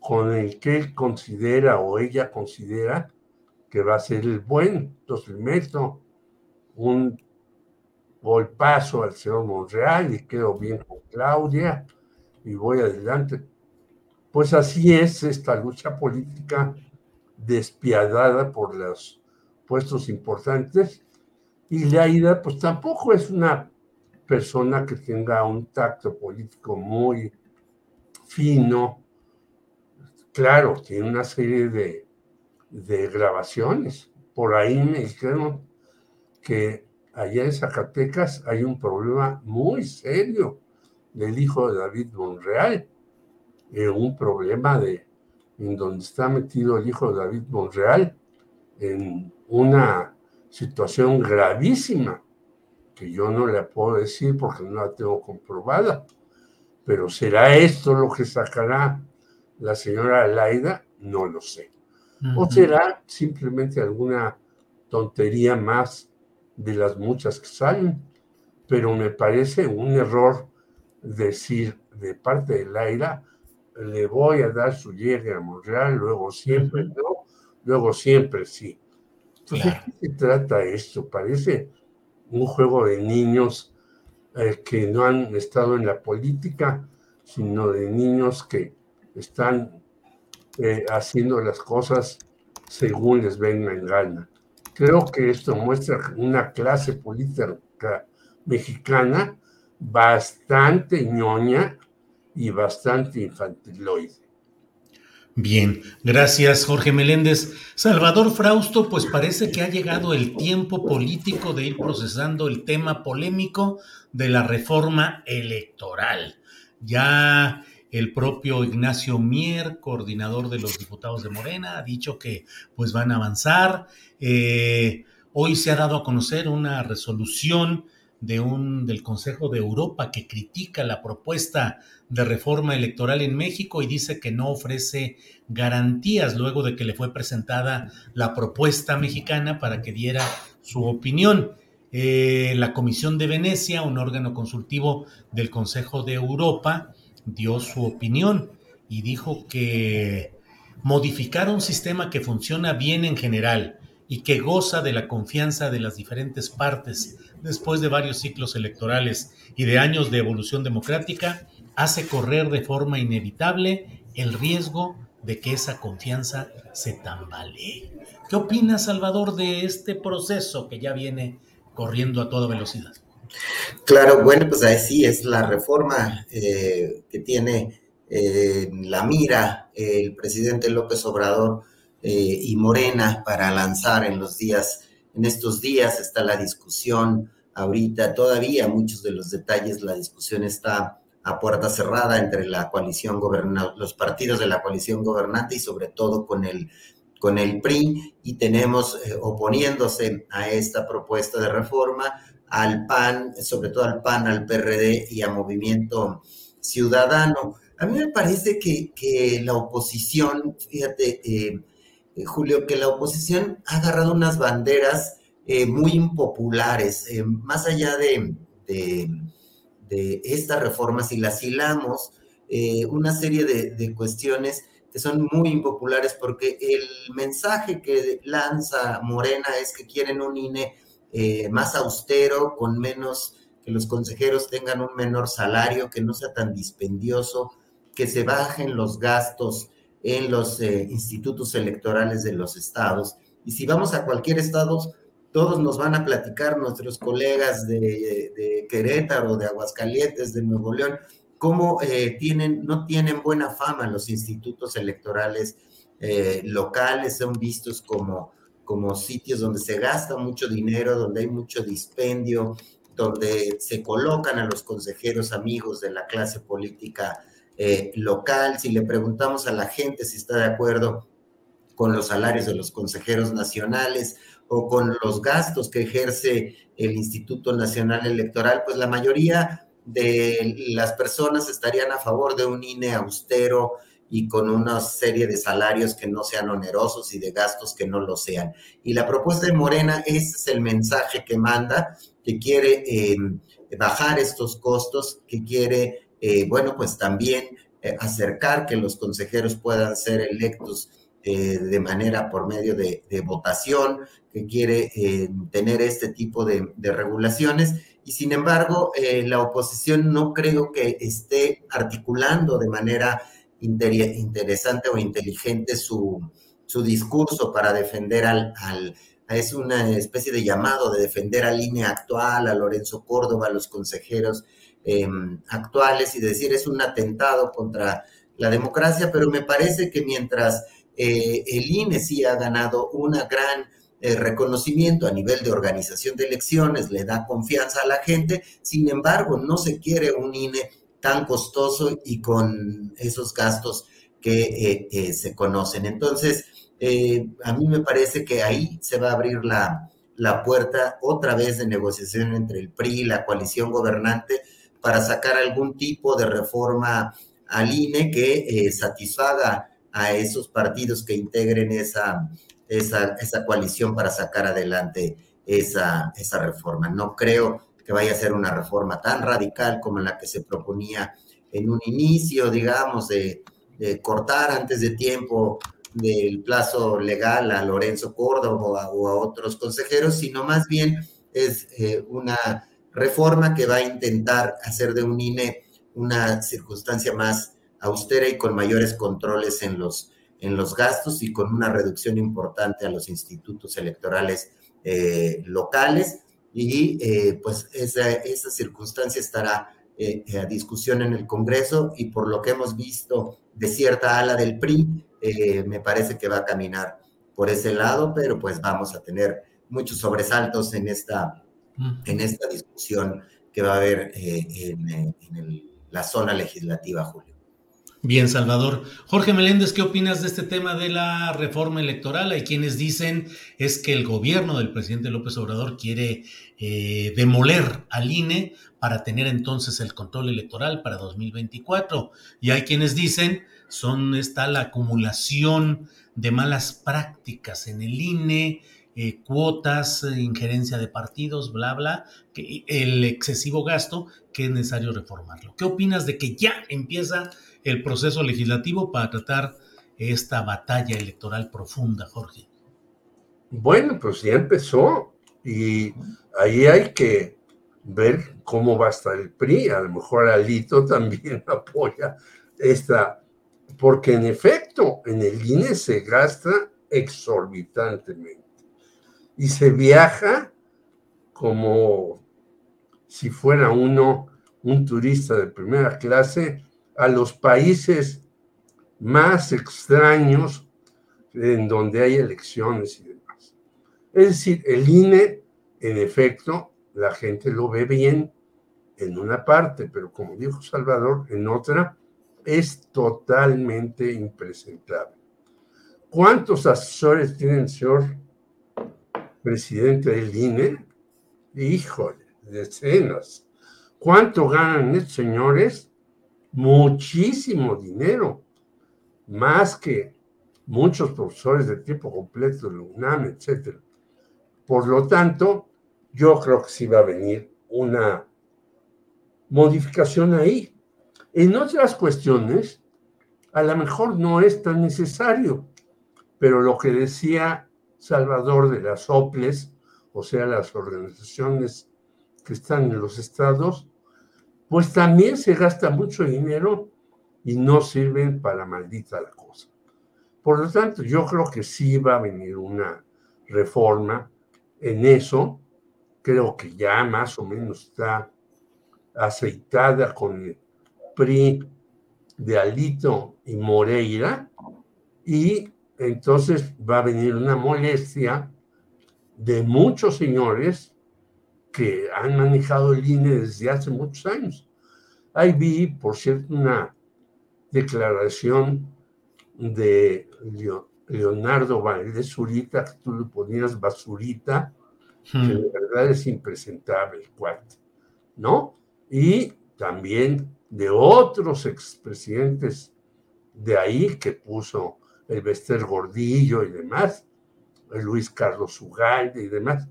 con el que él considera o ella considera que va a ser el buen. Entonces le meto un golpazo al señor Monreal y quedo bien con Claudia y voy adelante. Pues así es esta lucha política despiadada por los puestos importantes y Laida, pues tampoco es una persona que tenga un tacto político muy fino. Claro, tiene una serie de, de grabaciones. Por ahí me dijeron que allá en Zacatecas hay un problema muy serio del hijo de David Monreal, eh, un problema de en donde está metido el hijo de David Monreal en una situación gravísima, que yo no le puedo decir porque no la tengo comprobada. Pero ¿será esto lo que sacará la señora Laida? No lo sé. O será simplemente alguna tontería más de las muchas que salen. Pero me parece un error decir de parte de Laida, le voy a dar su llegue a Monreal, luego siempre no, luego siempre sí. ¿De qué se trata esto? Parece un juego de niños eh, que no han estado en la política, sino de niños que están eh, haciendo las cosas según les venga en gana. Creo que esto muestra una clase política mexicana bastante ñoña y bastante infantiloide. Bien, gracias Jorge Meléndez. Salvador Frausto, pues parece que ha llegado el tiempo político de ir procesando el tema polémico de la reforma electoral. Ya el propio Ignacio Mier, coordinador de los diputados de Morena, ha dicho que pues van a avanzar. Eh, hoy se ha dado a conocer una resolución de un, del Consejo de Europa que critica la propuesta de reforma electoral en México y dice que no ofrece garantías luego de que le fue presentada la propuesta mexicana para que diera su opinión. Eh, la Comisión de Venecia, un órgano consultivo del Consejo de Europa, dio su opinión y dijo que modificar un sistema que funciona bien en general y que goza de la confianza de las diferentes partes después de varios ciclos electorales y de años de evolución democrática, hace correr de forma inevitable el riesgo de que esa confianza se tambalee. ¿Qué opinas, Salvador, de este proceso que ya viene corriendo a toda velocidad? Claro, bueno, pues así es la reforma eh, que tiene eh, la mira el presidente López Obrador eh, y Morena para lanzar en los días, en estos días está la discusión ahorita, todavía muchos de los detalles, la discusión está a puerta cerrada entre la coalición gobernante, los partidos de la coalición gobernante y sobre todo con el con el PRI y tenemos oponiéndose a esta propuesta de reforma al PAN, sobre todo al PAN, al PRD y a Movimiento Ciudadano. A mí me parece que, la oposición, fíjate, eh, eh, Julio, que la oposición ha agarrado unas banderas eh, muy impopulares, más allá de, estas reformas, si las hilamos, una serie de, cuestiones que son muy impopulares porque el mensaje que lanza Morena es que quieren un INE eh, más austero, con menos, que los consejeros tengan un menor salario, que no sea tan dispendioso, que se bajen los gastos en los eh, institutos electorales de los estados. Y si vamos a cualquier estado, todos nos van a platicar nuestros colegas de, Querétaro, de Aguascalientes, de Nuevo León, cómo eh, tienen, no tienen buena fama los institutos electorales locales, son vistos como como sitios donde se gasta mucho dinero, donde hay mucho dispendio, donde se colocan a los consejeros amigos de la clase política eh, local. Si le preguntamos a la gente si está de acuerdo con los salarios de los consejeros nacionales o con los gastos que ejerce el Instituto Nacional Electoral, pues la mayoría de las personas estarían a favor de un INE austero, y con una serie de salarios que no sean onerosos y de gastos que no lo sean. Y la propuesta de Morena, ese es el mensaje que manda, que quiere em, bajar estos costos, que quiere, eh, bueno, pues también eh, acercar que los consejeros puedan ser electos eh, de manera por medio de, votación, que quiere tener este tipo de, regulaciones. Y sin embargo, la oposición no creo que esté articulando de manera interesante o inteligente su, su discurso para defender al, al, es una especie de llamado de defender a línea actual, a Lorenzo Córdoba, a los consejeros em, actuales y decir es un atentado contra la democracia, pero me parece que mientras eh, el INE sí ha ganado un gran eh, reconocimiento a nivel de organización de elecciones, le da confianza a la gente, sin embargo, no se quiere un INE tan costoso y con esos gastos que eh, eh, se conocen. Entonces, eh, a mí me parece que ahí se va a abrir la, la puerta otra vez de negociación entre el PRI y la coalición gobernante para sacar algún tipo de reforma al INE que satisfaga a esos partidos que integren esa, esa, esa coalición para sacar adelante esa, esa reforma. No creo que vaya a ser una reforma tan radical como la que se proponía en un inicio, digamos, de, cortar antes de tiempo del plazo legal a Lorenzo Córdoba o a, otros consejeros, sino más bien es eh, una reforma que va a intentar hacer de un INE una circunstancia más austera y con mayores controles en los, en los gastos y con una reducción importante a los institutos electorales eh, locales. Y eh, pues esa, esa, circunstancia estará eh, a discusión en el Congreso y por lo que hemos visto de cierta ala del PRI, me parece que va a caminar por ese lado, pero pues vamos a tener muchos sobresaltos en esta, en esta discusión que va a haber en, en la zona legislativa, Julio. Bien, Salvador. Jorge Meléndez, ¿qué opinas de este tema de la reforma electoral? Hay quienes dicen es que el gobierno del presidente López Obrador quiere eh, demoler al INE para tener entonces el control electoral para 2024. Y hay quienes dicen son está la acumulación de malas prácticas en el INE, eh, cuotas, injerencia de partidos, bla, bla, el excesivo gasto que es necesario reformarlo. ¿Qué opinas de que ya empieza el proceso legislativo para tratar esta batalla electoral profunda, Jorge. bueno, pues ya empezó y ahí hay que ver cómo va a estar el PRI. A lo mejor Alito *laughs* también apoya esta, porque en efecto, en el INE se gasta exorbitantemente y se viaja como si fuera uno un turista de primera clase a los países más extraños en donde hay elecciones y demás. Es decir, el INE, en efecto, la gente lo ve bien en una parte, pero como dijo Salvador, en otra es totalmente impresentable. ¿Cuántos asesores tiene el señor presidente del INE? Híjole, decenas. ¿Cuánto ganan estos señores? Muchísimo dinero, más que muchos profesores de tiempo completo de la UNAM, etc. Por lo tanto, yo creo que sí va a venir una modificación ahí. En otras cuestiones, a lo mejor no es tan necesario, pero lo que decía Salvador de las OPLES, o sea, las organizaciones que están en los estados, pues también se gasta mucho dinero y no sirven para maldita la cosa. Por lo tanto, yo creo que sí va a venir una reforma en eso. Creo que ya más o menos está aceitada con el PRI de Alito y Moreira. Y entonces va a venir una molestia de muchos señores que han manejado el INE desde hace muchos años. Ahí vi, por cierto, una declaración de Leonardo Valdés Zurita, que tú le ponías basurita, que hmm. de verdad es impresentable el cuate, ¿no? Y también de otros expresidentes de ahí que puso el Bester Gordillo y demás, el Luis Carlos Ugalde y demás.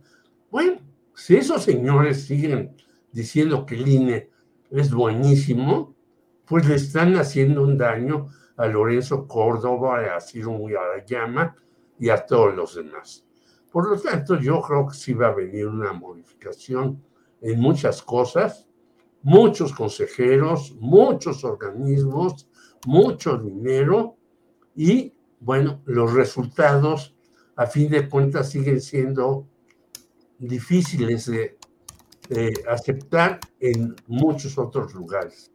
Bueno, si esos señores siguen diciendo que el INE es buenísimo, pues le están haciendo un daño a Lorenzo Córdoba, a Ciro Muyarayama y a todos los demás. Por lo tanto, yo creo que sí va a venir una modificación en muchas cosas, muchos consejeros, muchos organismos, mucho dinero y, bueno, los resultados a fin de cuentas siguen siendo difíciles de, aceptar en muchos otros lugares.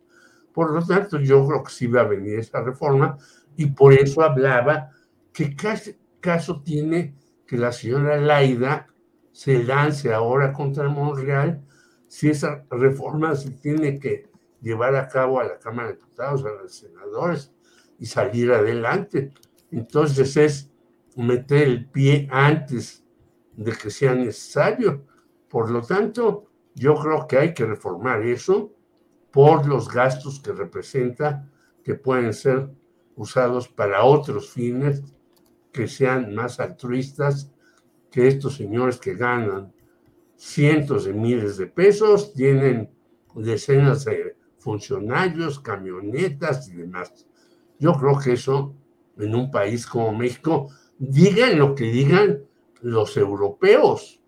Por lo tanto, yo creo que sí va a venir esa reforma y por eso hablaba que caso tiene que la señora Laida se lance ahora contra Monreal si esa reforma se tiene que llevar a cabo a la Cámara de Diputados, a los senadores y salir adelante. Entonces es meter el pie antes de que sea necesario. Por lo tanto, yo creo que hay que reformar eso por los gastos que representa, que pueden ser usados para otros fines que sean más altruistas que estos señores que ganan cientos de miles de pesos, tienen decenas de funcionarios, camionetas y demás. Yo creo que eso en un país como México, digan lo que digan, los europeos.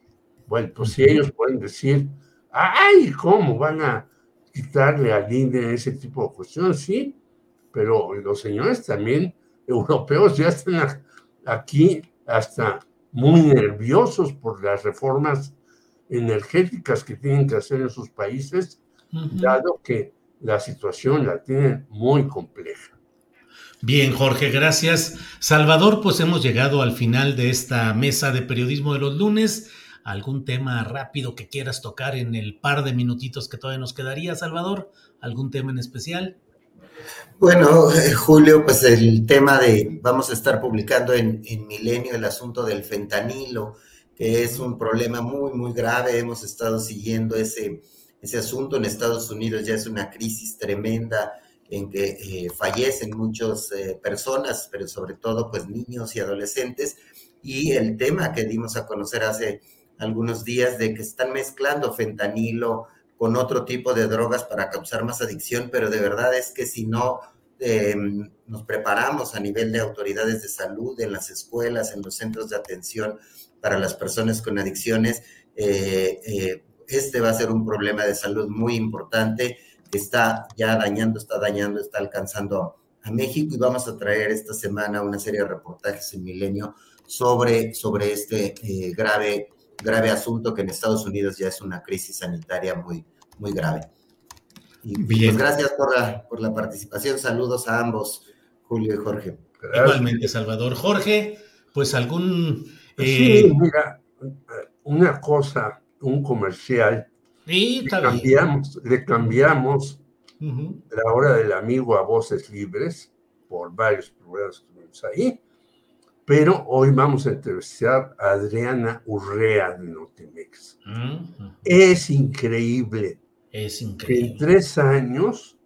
Bueno, pues si ellos pueden decir, ay, ¿cómo van a quitarle al INE ese tipo de cuestiones? Sí, pero los señores también europeos ya están aquí hasta muy nerviosos por las reformas energéticas que tienen que hacer en sus países, dado que la situación la tienen muy compleja. Bien, Jorge, gracias. Salvador, pues hemos llegado al final de esta mesa de periodismo de los lunes. ¿Algún tema rápido que quieras tocar en el par de minutitos que todavía nos quedaría, Salvador? ¿Algún tema en especial? Bueno, eh, Julio, pues el tema de, vamos a estar publicando en, en Milenio el asunto del fentanilo, que es un problema muy, muy grave. Hemos estado siguiendo ese, ese asunto en Estados Unidos, ya es una crisis tremenda en que eh, fallecen muchas eh, personas, pero sobre todo pues niños y adolescentes, y el tema que dimos a conocer hace algunos días de que están mezclando fentanilo con otro tipo de drogas para causar más adicción, pero de verdad es que si no em, nos preparamos a nivel de autoridades de salud, en las escuelas, en los centros de atención, para las personas con adicciones. este va a ser un problema de salud muy importante está ya dañando, está dañando, está alcanzando a México y vamos a traer esta semana una serie de reportajes en Milenio sobre, sobre este grave, grave asunto que en Estados Unidos ya es una crisis sanitaria muy, muy grave. Y pues, Bien. Pues gracias por la, por la participación. Saludos a ambos, Julio y Jorge. Igualmente, Salvador. Jorge, pues algún... Sí, mira, una cosa, un comercial. Sí, le cambiamos, le cambiamos la hora del amigo a voces libres por varios problemas que tuvimos ahí. Pero hoy vamos a entrevistar a Adriana Urrea de Notimex. Es increíble. Es increíble. Que en tres años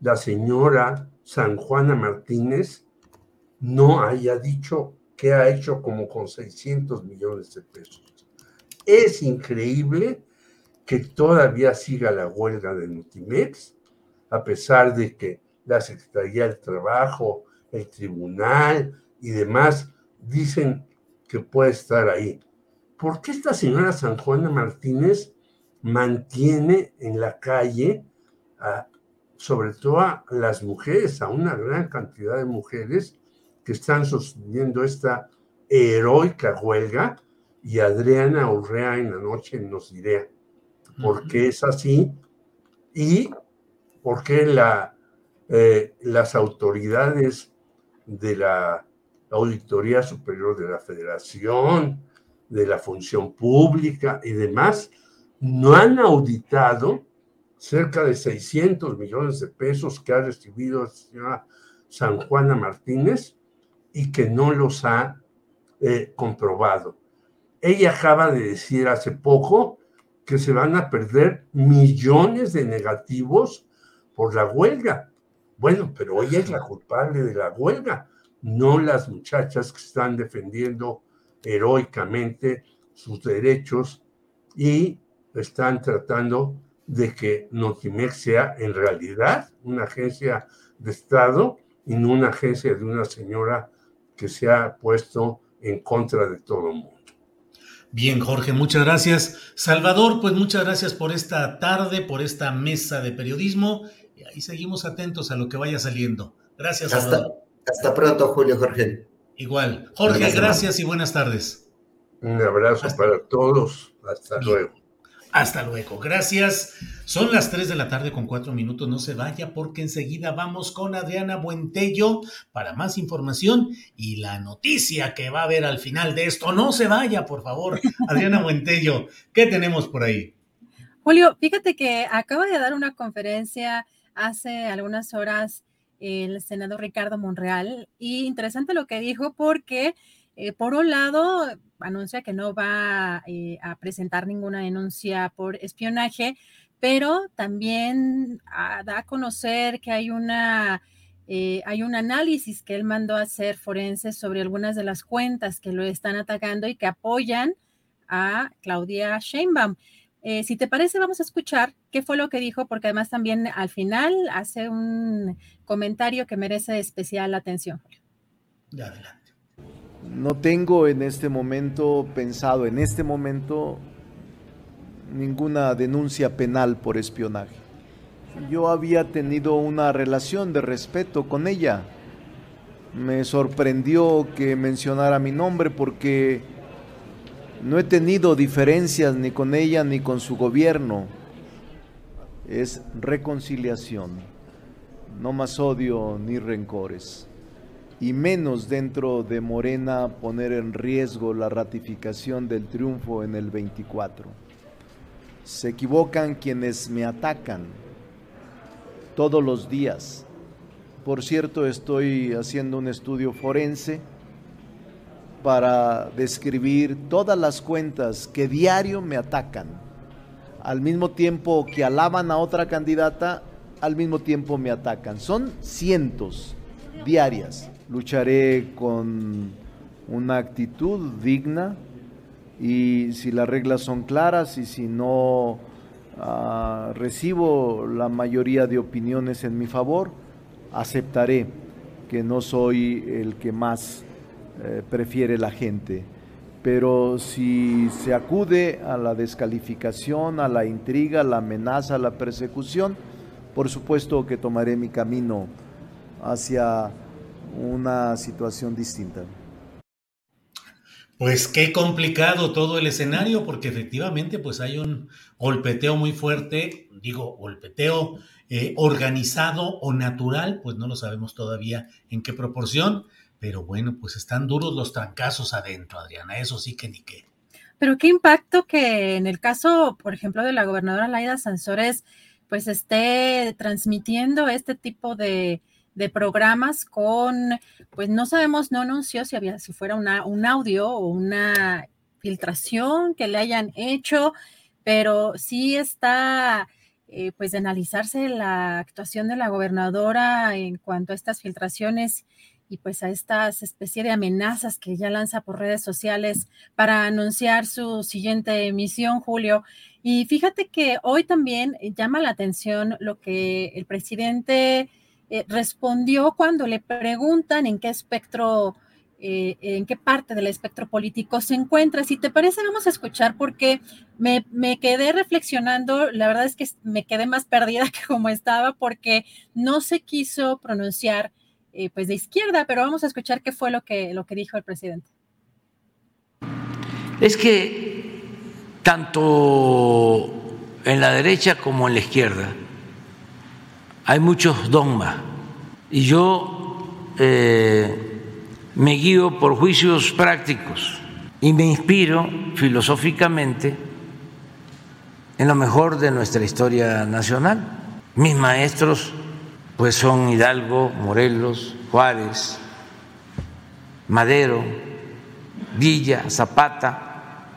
la señora San Juana Martínez no haya dicho que ha hecho como con 600 millones de pesos. Es increíble que todavía siga la huelga de Notimex, a pesar de que la Secretaría del Trabajo, el Tribunal y demás dicen que puede estar ahí. ¿Por qué esta señora San Juana Martínez mantiene en la calle, sobre todo a las mujeres, a una gran cantidad de mujeres que están sosteniendo esta heroica huelga? Y Adriana Urrea en la noche nos dirá por qué es así y por qué la, eh, las autoridades de la Auditoría Superior de la Federación, de la Función Pública y demás, no han auditado cerca de 600 millones de pesos que ha recibido la señora San Juana Martínez y que no los ha eh, comprobado. Ella acaba de decir hace poco que se van a perder millones de negativos por la huelga. Bueno, pero ella es la culpable de la huelga no las muchachas que están defendiendo heroicamente sus derechos y están tratando de que Notimex sea en realidad una agencia de Estado y no una agencia de una señora que se ha puesto en contra de todo el mundo. Bien, Jorge, muchas gracias. Salvador, pues muchas gracias por esta tarde, por esta mesa de periodismo. Y ahí seguimos atentos a lo que vaya saliendo. Gracias, Salvador. Hasta pronto, Julio Jorge. Igual. Jorge, gracias y buenas tardes. Un abrazo para todos. Hasta luego. Hasta luego. Gracias. Son las 3 de la tarde con 4 minutos. No se vaya porque enseguida vamos con Adriana Buentello para más información y la noticia que va a haber al final de esto. No se vaya, por favor. *laughs* Adriana Buentello, ¿qué tenemos por ahí? Julio, fíjate que acaba de dar una conferencia hace algunas horas el senador Ricardo Monreal. Y interesante lo que dijo porque, eh, por un lado, anuncia que no va eh, a presentar ninguna denuncia por espionaje, pero también ah, da a conocer que hay una... Eh, hay un análisis que él mandó a hacer forense sobre algunas de las cuentas que lo están atacando y que apoyan a Claudia Sheinbaum. Eh, si te parece, vamos a escuchar qué fue lo que dijo, porque además también al final hace un comentario que merece especial atención. adelante. No tengo en este momento pensado, en este momento, ninguna denuncia penal por espionaje. Yo había tenido una relación de respeto con ella. Me sorprendió que mencionara mi nombre porque no he tenido diferencias ni con ella ni con su gobierno. Es reconciliación, no más odio ni rencores. Y menos dentro de Morena poner en riesgo la ratificación del triunfo en el 24. Se equivocan quienes me atacan todos los días. Por cierto, estoy haciendo un estudio forense para describir todas las cuentas que diario me atacan. Al mismo tiempo que alaban a otra candidata, al mismo tiempo me atacan. Son cientos diarias. Lucharé con una actitud digna y si las reglas son claras y si no ah, recibo la mayoría de opiniones en mi favor, aceptaré que no soy el que más eh, prefiere la gente. pero si se acude a la descalificación, a la intriga, a la amenaza, a la persecución, por supuesto que tomaré mi camino hacia una situación distinta. Pues qué complicado todo el escenario, porque efectivamente pues hay un golpeteo muy fuerte, digo, golpeteo eh, organizado o natural, pues no lo sabemos todavía en qué proporción, pero bueno, pues están duros los trancazos adentro, Adriana, eso sí que ni qué. Pero qué impacto que en el caso, por ejemplo, de la gobernadora Laida Sansores, pues esté transmitiendo este tipo de, de programas con, pues no sabemos, no anunció si había, si fuera una, un audio o una filtración que le hayan hecho, pero sí está, eh, pues de analizarse la actuación de la gobernadora en cuanto a estas filtraciones y pues a estas especie de amenazas que ya lanza por redes sociales para anunciar su siguiente emisión, Julio. Y fíjate que hoy también llama la atención lo que el presidente eh, respondió cuando le preguntan en qué espectro, eh, en qué parte del espectro político se encuentra. Si te parece, vamos a escuchar porque me, quedé reflexionando, la verdad es que me quedé más perdida *laughs* que como estaba porque no se quiso pronunciar eh, pues de izquierda, pero vamos a escuchar qué fue lo que, lo que dijo el presidente. Es que tanto en la derecha como en la izquierda, hay muchos dogmas y yo eh, me guío por juicios prácticos y me inspiro filosóficamente en lo mejor de nuestra historia nacional. Mis maestros pues son Hidalgo, Morelos, Juárez, Madero, Villa, Zapata,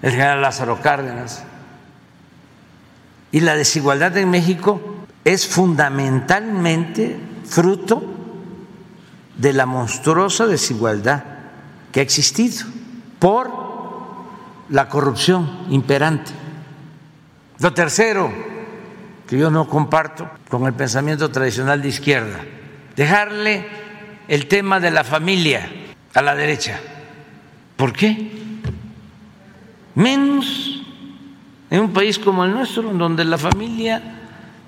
el general Lázaro Cárdenas. Y la desigualdad en México es fundamentalmente fruto de la monstruosa desigualdad que ha existido por la corrupción imperante. Lo tercero, que yo no comparto con el pensamiento tradicional de izquierda, dejarle el tema de la familia a la derecha. ¿Por qué? Menos en un país como el nuestro, donde la familia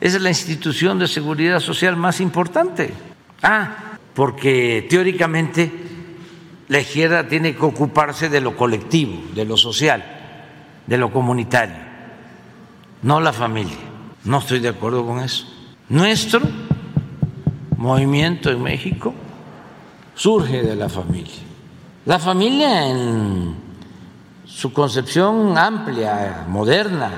es la institución de seguridad social más importante. Ah, porque teóricamente la izquierda tiene que ocuparse de lo colectivo, de lo social, de lo comunitario, no la familia. No estoy de acuerdo con eso. Nuestro movimiento en México surge de la familia. La familia en su concepción amplia, moderna,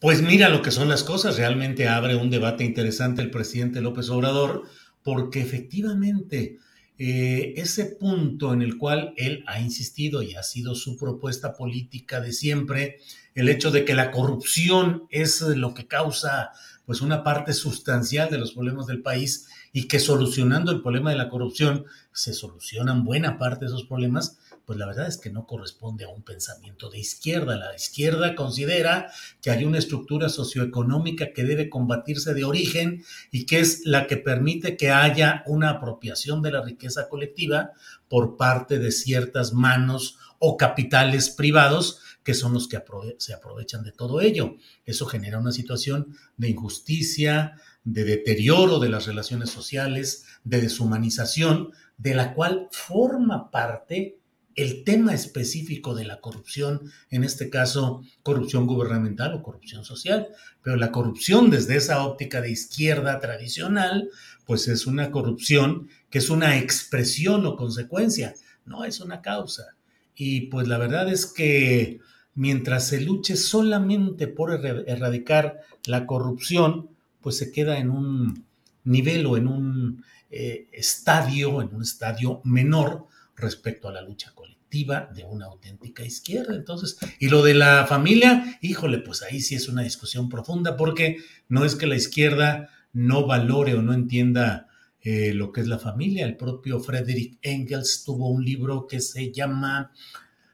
pues mira lo que son las cosas, realmente abre un debate interesante el presidente López Obrador, porque efectivamente eh, ese punto en el cual él ha insistido y ha sido su propuesta política de siempre, el hecho de que la corrupción es lo que causa pues una parte sustancial de los problemas del país y que solucionando el problema de la corrupción se solucionan buena parte de esos problemas, pues la verdad es que no corresponde a un pensamiento de izquierda. La izquierda considera que hay una estructura socioeconómica que debe combatirse de origen y que es la que permite que haya una apropiación de la riqueza colectiva por parte de ciertas manos o capitales privados que son los que se aprovechan de todo ello. Eso genera una situación de injusticia, de deterioro de las relaciones sociales, de deshumanización, de la cual forma parte el tema específico de la corrupción, en este caso corrupción gubernamental o corrupción social, pero la corrupción desde esa óptica de izquierda tradicional, pues es una corrupción que es una expresión o consecuencia, no es una causa. Y pues la verdad es que mientras se luche solamente por erradicar la corrupción, pues se queda en un nivel o en un eh, estadio, en un estadio menor respecto a la lucha de una auténtica izquierda. Entonces, y lo de la familia, híjole, pues ahí sí es una discusión profunda porque no es que la izquierda no valore o no entienda eh, lo que es la familia. El propio Frederick Engels tuvo un libro que se llama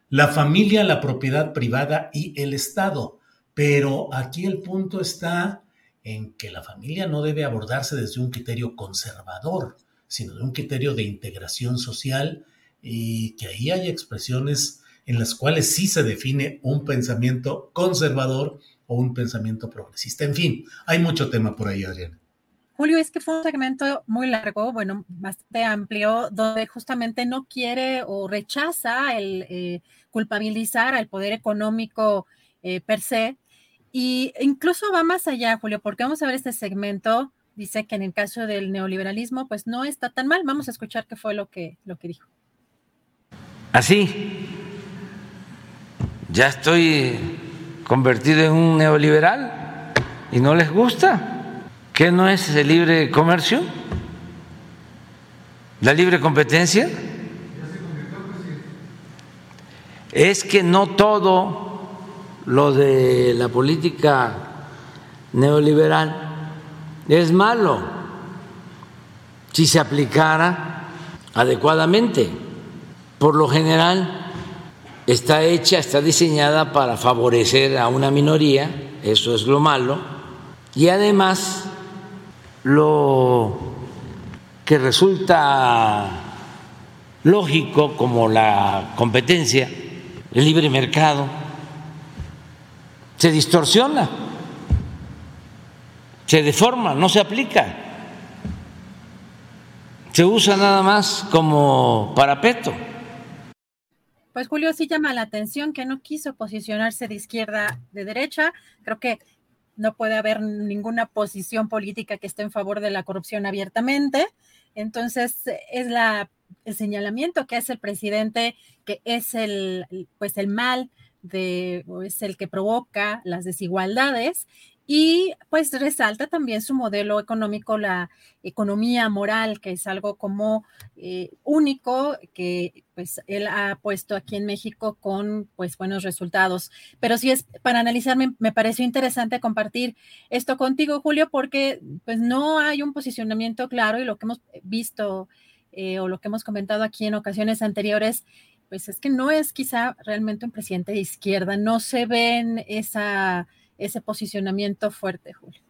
La familia, la propiedad privada y el Estado. Pero aquí el punto está en que la familia no debe abordarse desde un criterio conservador, sino de un criterio de integración social y que ahí hay expresiones en las cuales sí se define un pensamiento conservador o un pensamiento progresista. En fin, hay mucho tema por ahí, Adriana. Julio, es que fue un segmento muy largo, bueno, bastante amplio, donde justamente no quiere o rechaza el eh, culpabilizar al poder económico eh, per se. Y incluso va más allá, Julio, porque vamos a ver este segmento. Dice que en el caso del neoliberalismo, pues no está tan mal. Vamos a escuchar qué fue lo que, lo que dijo. Así, ya estoy convertido en un neoliberal y no les gusta. ¿Qué no es el libre comercio? ¿La libre competencia? Es que no todo lo de la política neoliberal es malo si se aplicara adecuadamente. Por lo general está hecha, está diseñada para favorecer a una minoría, eso es lo malo, y además lo que resulta lógico como la competencia, el libre mercado, se distorsiona, se deforma, no se aplica, se usa nada más como parapeto. Pues Julio sí llama la atención que no quiso posicionarse de izquierda, de derecha. Creo que no puede haber ninguna posición política que esté en favor de la corrupción abiertamente. Entonces, es la, el señalamiento que hace el presidente que es el, pues el mal de, es el que provoca las desigualdades y pues resalta también su modelo económico, la economía moral, que es algo como eh, único que pues él ha puesto aquí en México con pues buenos resultados. Pero sí es para analizar, me, pareció interesante compartir esto contigo, Julio, porque pues no hay un posicionamiento claro y lo que hemos visto eh, o lo que hemos comentado aquí en ocasiones anteriores, pues es que no es quizá realmente un presidente de izquierda, no se ven esa ese posicionamiento fuerte, Julio.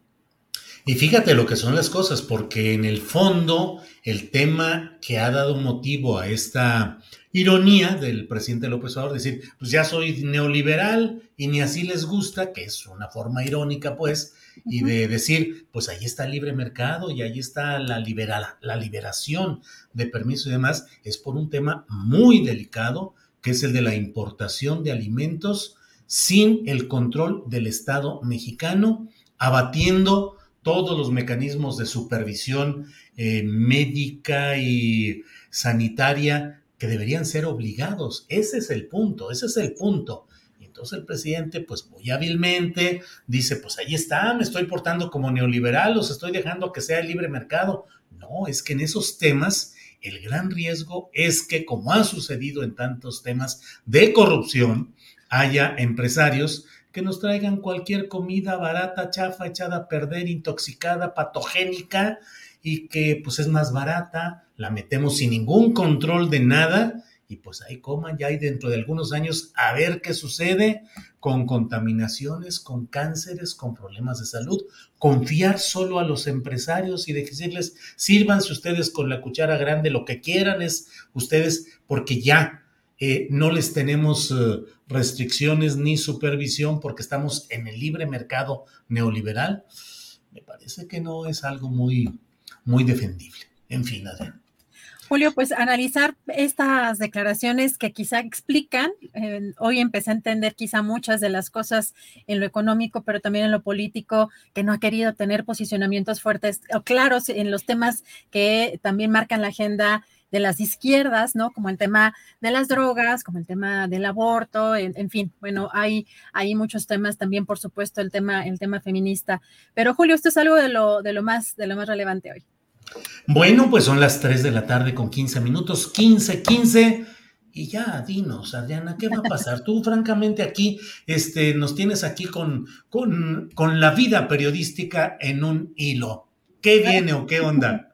Y fíjate lo que son las cosas, porque en el fondo el tema que ha dado motivo a esta ironía del presidente López Obrador, decir, pues ya soy neoliberal y ni así les gusta, que es una forma irónica, pues, y de decir, pues ahí está el libre mercado y ahí está la, la liberación de permiso y demás, es por un tema muy delicado, que es el de la importación de alimentos sin el control del Estado mexicano, abatiendo todos los mecanismos de supervisión eh, médica y sanitaria que deberían ser obligados. Ese es el punto, ese es el punto. Y entonces el presidente, pues muy hábilmente, dice, pues ahí está, me estoy portando como neoliberal, los estoy dejando que sea el libre mercado. No, es que en esos temas el gran riesgo es que, como ha sucedido en tantos temas de corrupción, haya empresarios que nos traigan cualquier comida barata, chafa, echada a perder, intoxicada, patogénica y que pues es más barata, la metemos sin ningún control de nada y pues ahí coman ya y dentro de algunos años a ver qué sucede con contaminaciones, con cánceres, con problemas de salud. Confiar solo a los empresarios y decirles, sírvanse ustedes con la cuchara grande, lo que quieran es ustedes, porque ya eh, no les tenemos eh, restricciones ni supervisión porque estamos en el libre mercado neoliberal, me parece que no es algo muy, muy defendible. En fin, Adrián. Julio, pues analizar estas declaraciones que quizá explican, eh, hoy empecé a entender quizá muchas de las cosas en lo económico, pero también en lo político, que no ha querido tener posicionamientos fuertes o claros en los temas que también marcan la agenda de las izquierdas, ¿no? Como el tema de las drogas, como el tema del aborto, en, fin, bueno, hay, hay muchos temas también, por supuesto, el tema, el tema feminista. Pero Julio, esto es algo de lo, de lo, más, de lo más relevante hoy. Bueno, pues son las 3 de la tarde con 15 minutos, 15, 15. Y ya, dinos, Adriana, ¿qué va a pasar? Tú, francamente, aquí este, nos tienes aquí con, con, con la vida periodística en un hilo. ¿Qué viene o qué onda?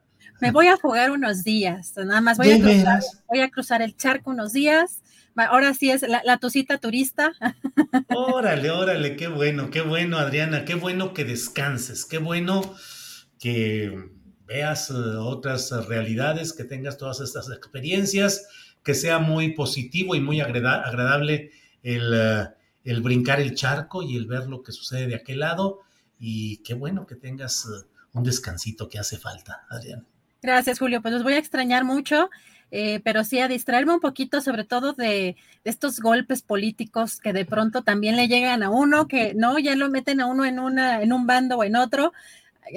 Me voy a jugar unos días, nada más voy a, cruzar, voy a cruzar el charco unos días. Ahora sí es la, la tucita turista. Órale, órale, qué bueno, qué bueno, Adriana, qué bueno que descanses, qué bueno que veas eh, otras realidades, que tengas todas estas experiencias, que sea muy positivo y muy agradable el, eh, el, brincar el charco y el ver lo que sucede de aquel lado. Y qué bueno que tengas eh, un descansito que hace falta, Adrián. Gracias, Julio. Pues los voy a extrañar mucho. pero sí a distraerme un poquito, sobre todo de, de, estos golpes políticos que de pronto también le llegan a uno, que no, ya lo meten a uno en, una, en un bando o en otro,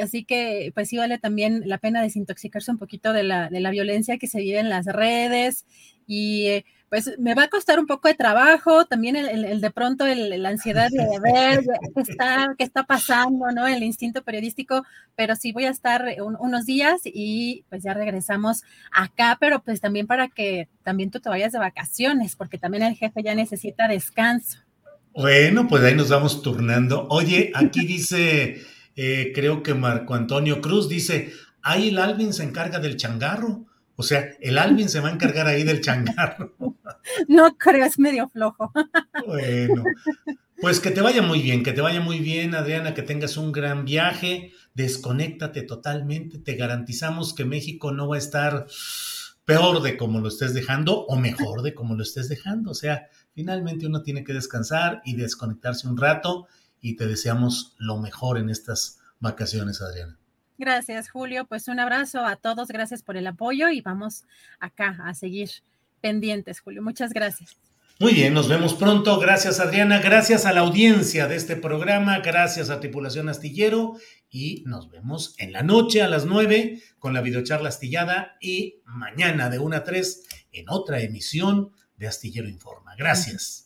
Así que pues sí vale también la pena desintoxicarse un poquito de la, de la violencia que se vive en las redes y eh, pues me va a costar un poco de trabajo, también el, de pronto la ansiedad de *laughs* ver qué está, qué está pasando, ¿no? El instinto periodístico, pero sí voy a estar unos días y pues ya regresamos acá, pero pues también para que también tú te vayas de vacaciones, porque también el jefe ya necesita descanso. Bueno, pues ahí nos vamos turnando. Oye, aquí dice eh, creo que Marco Antonio Cruz dice, ahí el Alvin se encarga del changarro. O sea, el Alvin se va a encargar ahí del changarro. *laughs* No creo, es medio flojo. Bueno, pues que te vaya muy bien, que te vaya muy bien, Adriana, que tengas un gran viaje, desconéctate totalmente, te garantizamos que México no va a estar peor de como lo estés dejando o mejor de como lo estés dejando. O sea, finalmente uno tiene que descansar y desconectarse un rato y te deseamos lo mejor en estas vacaciones, Adriana. Gracias, Julio. Pues un abrazo a todos, gracias por el apoyo y vamos acá a seguir pendientes, Julio. Muchas gracias. Muy bien, nos vemos pronto. Gracias, Adriana. Gracias a la audiencia de este programa. Gracias a Tripulación Astillero. Y nos vemos en la noche a las nueve con la videocharla astillada y mañana de una a tres en otra emisión de Astillero Informa. Gracias.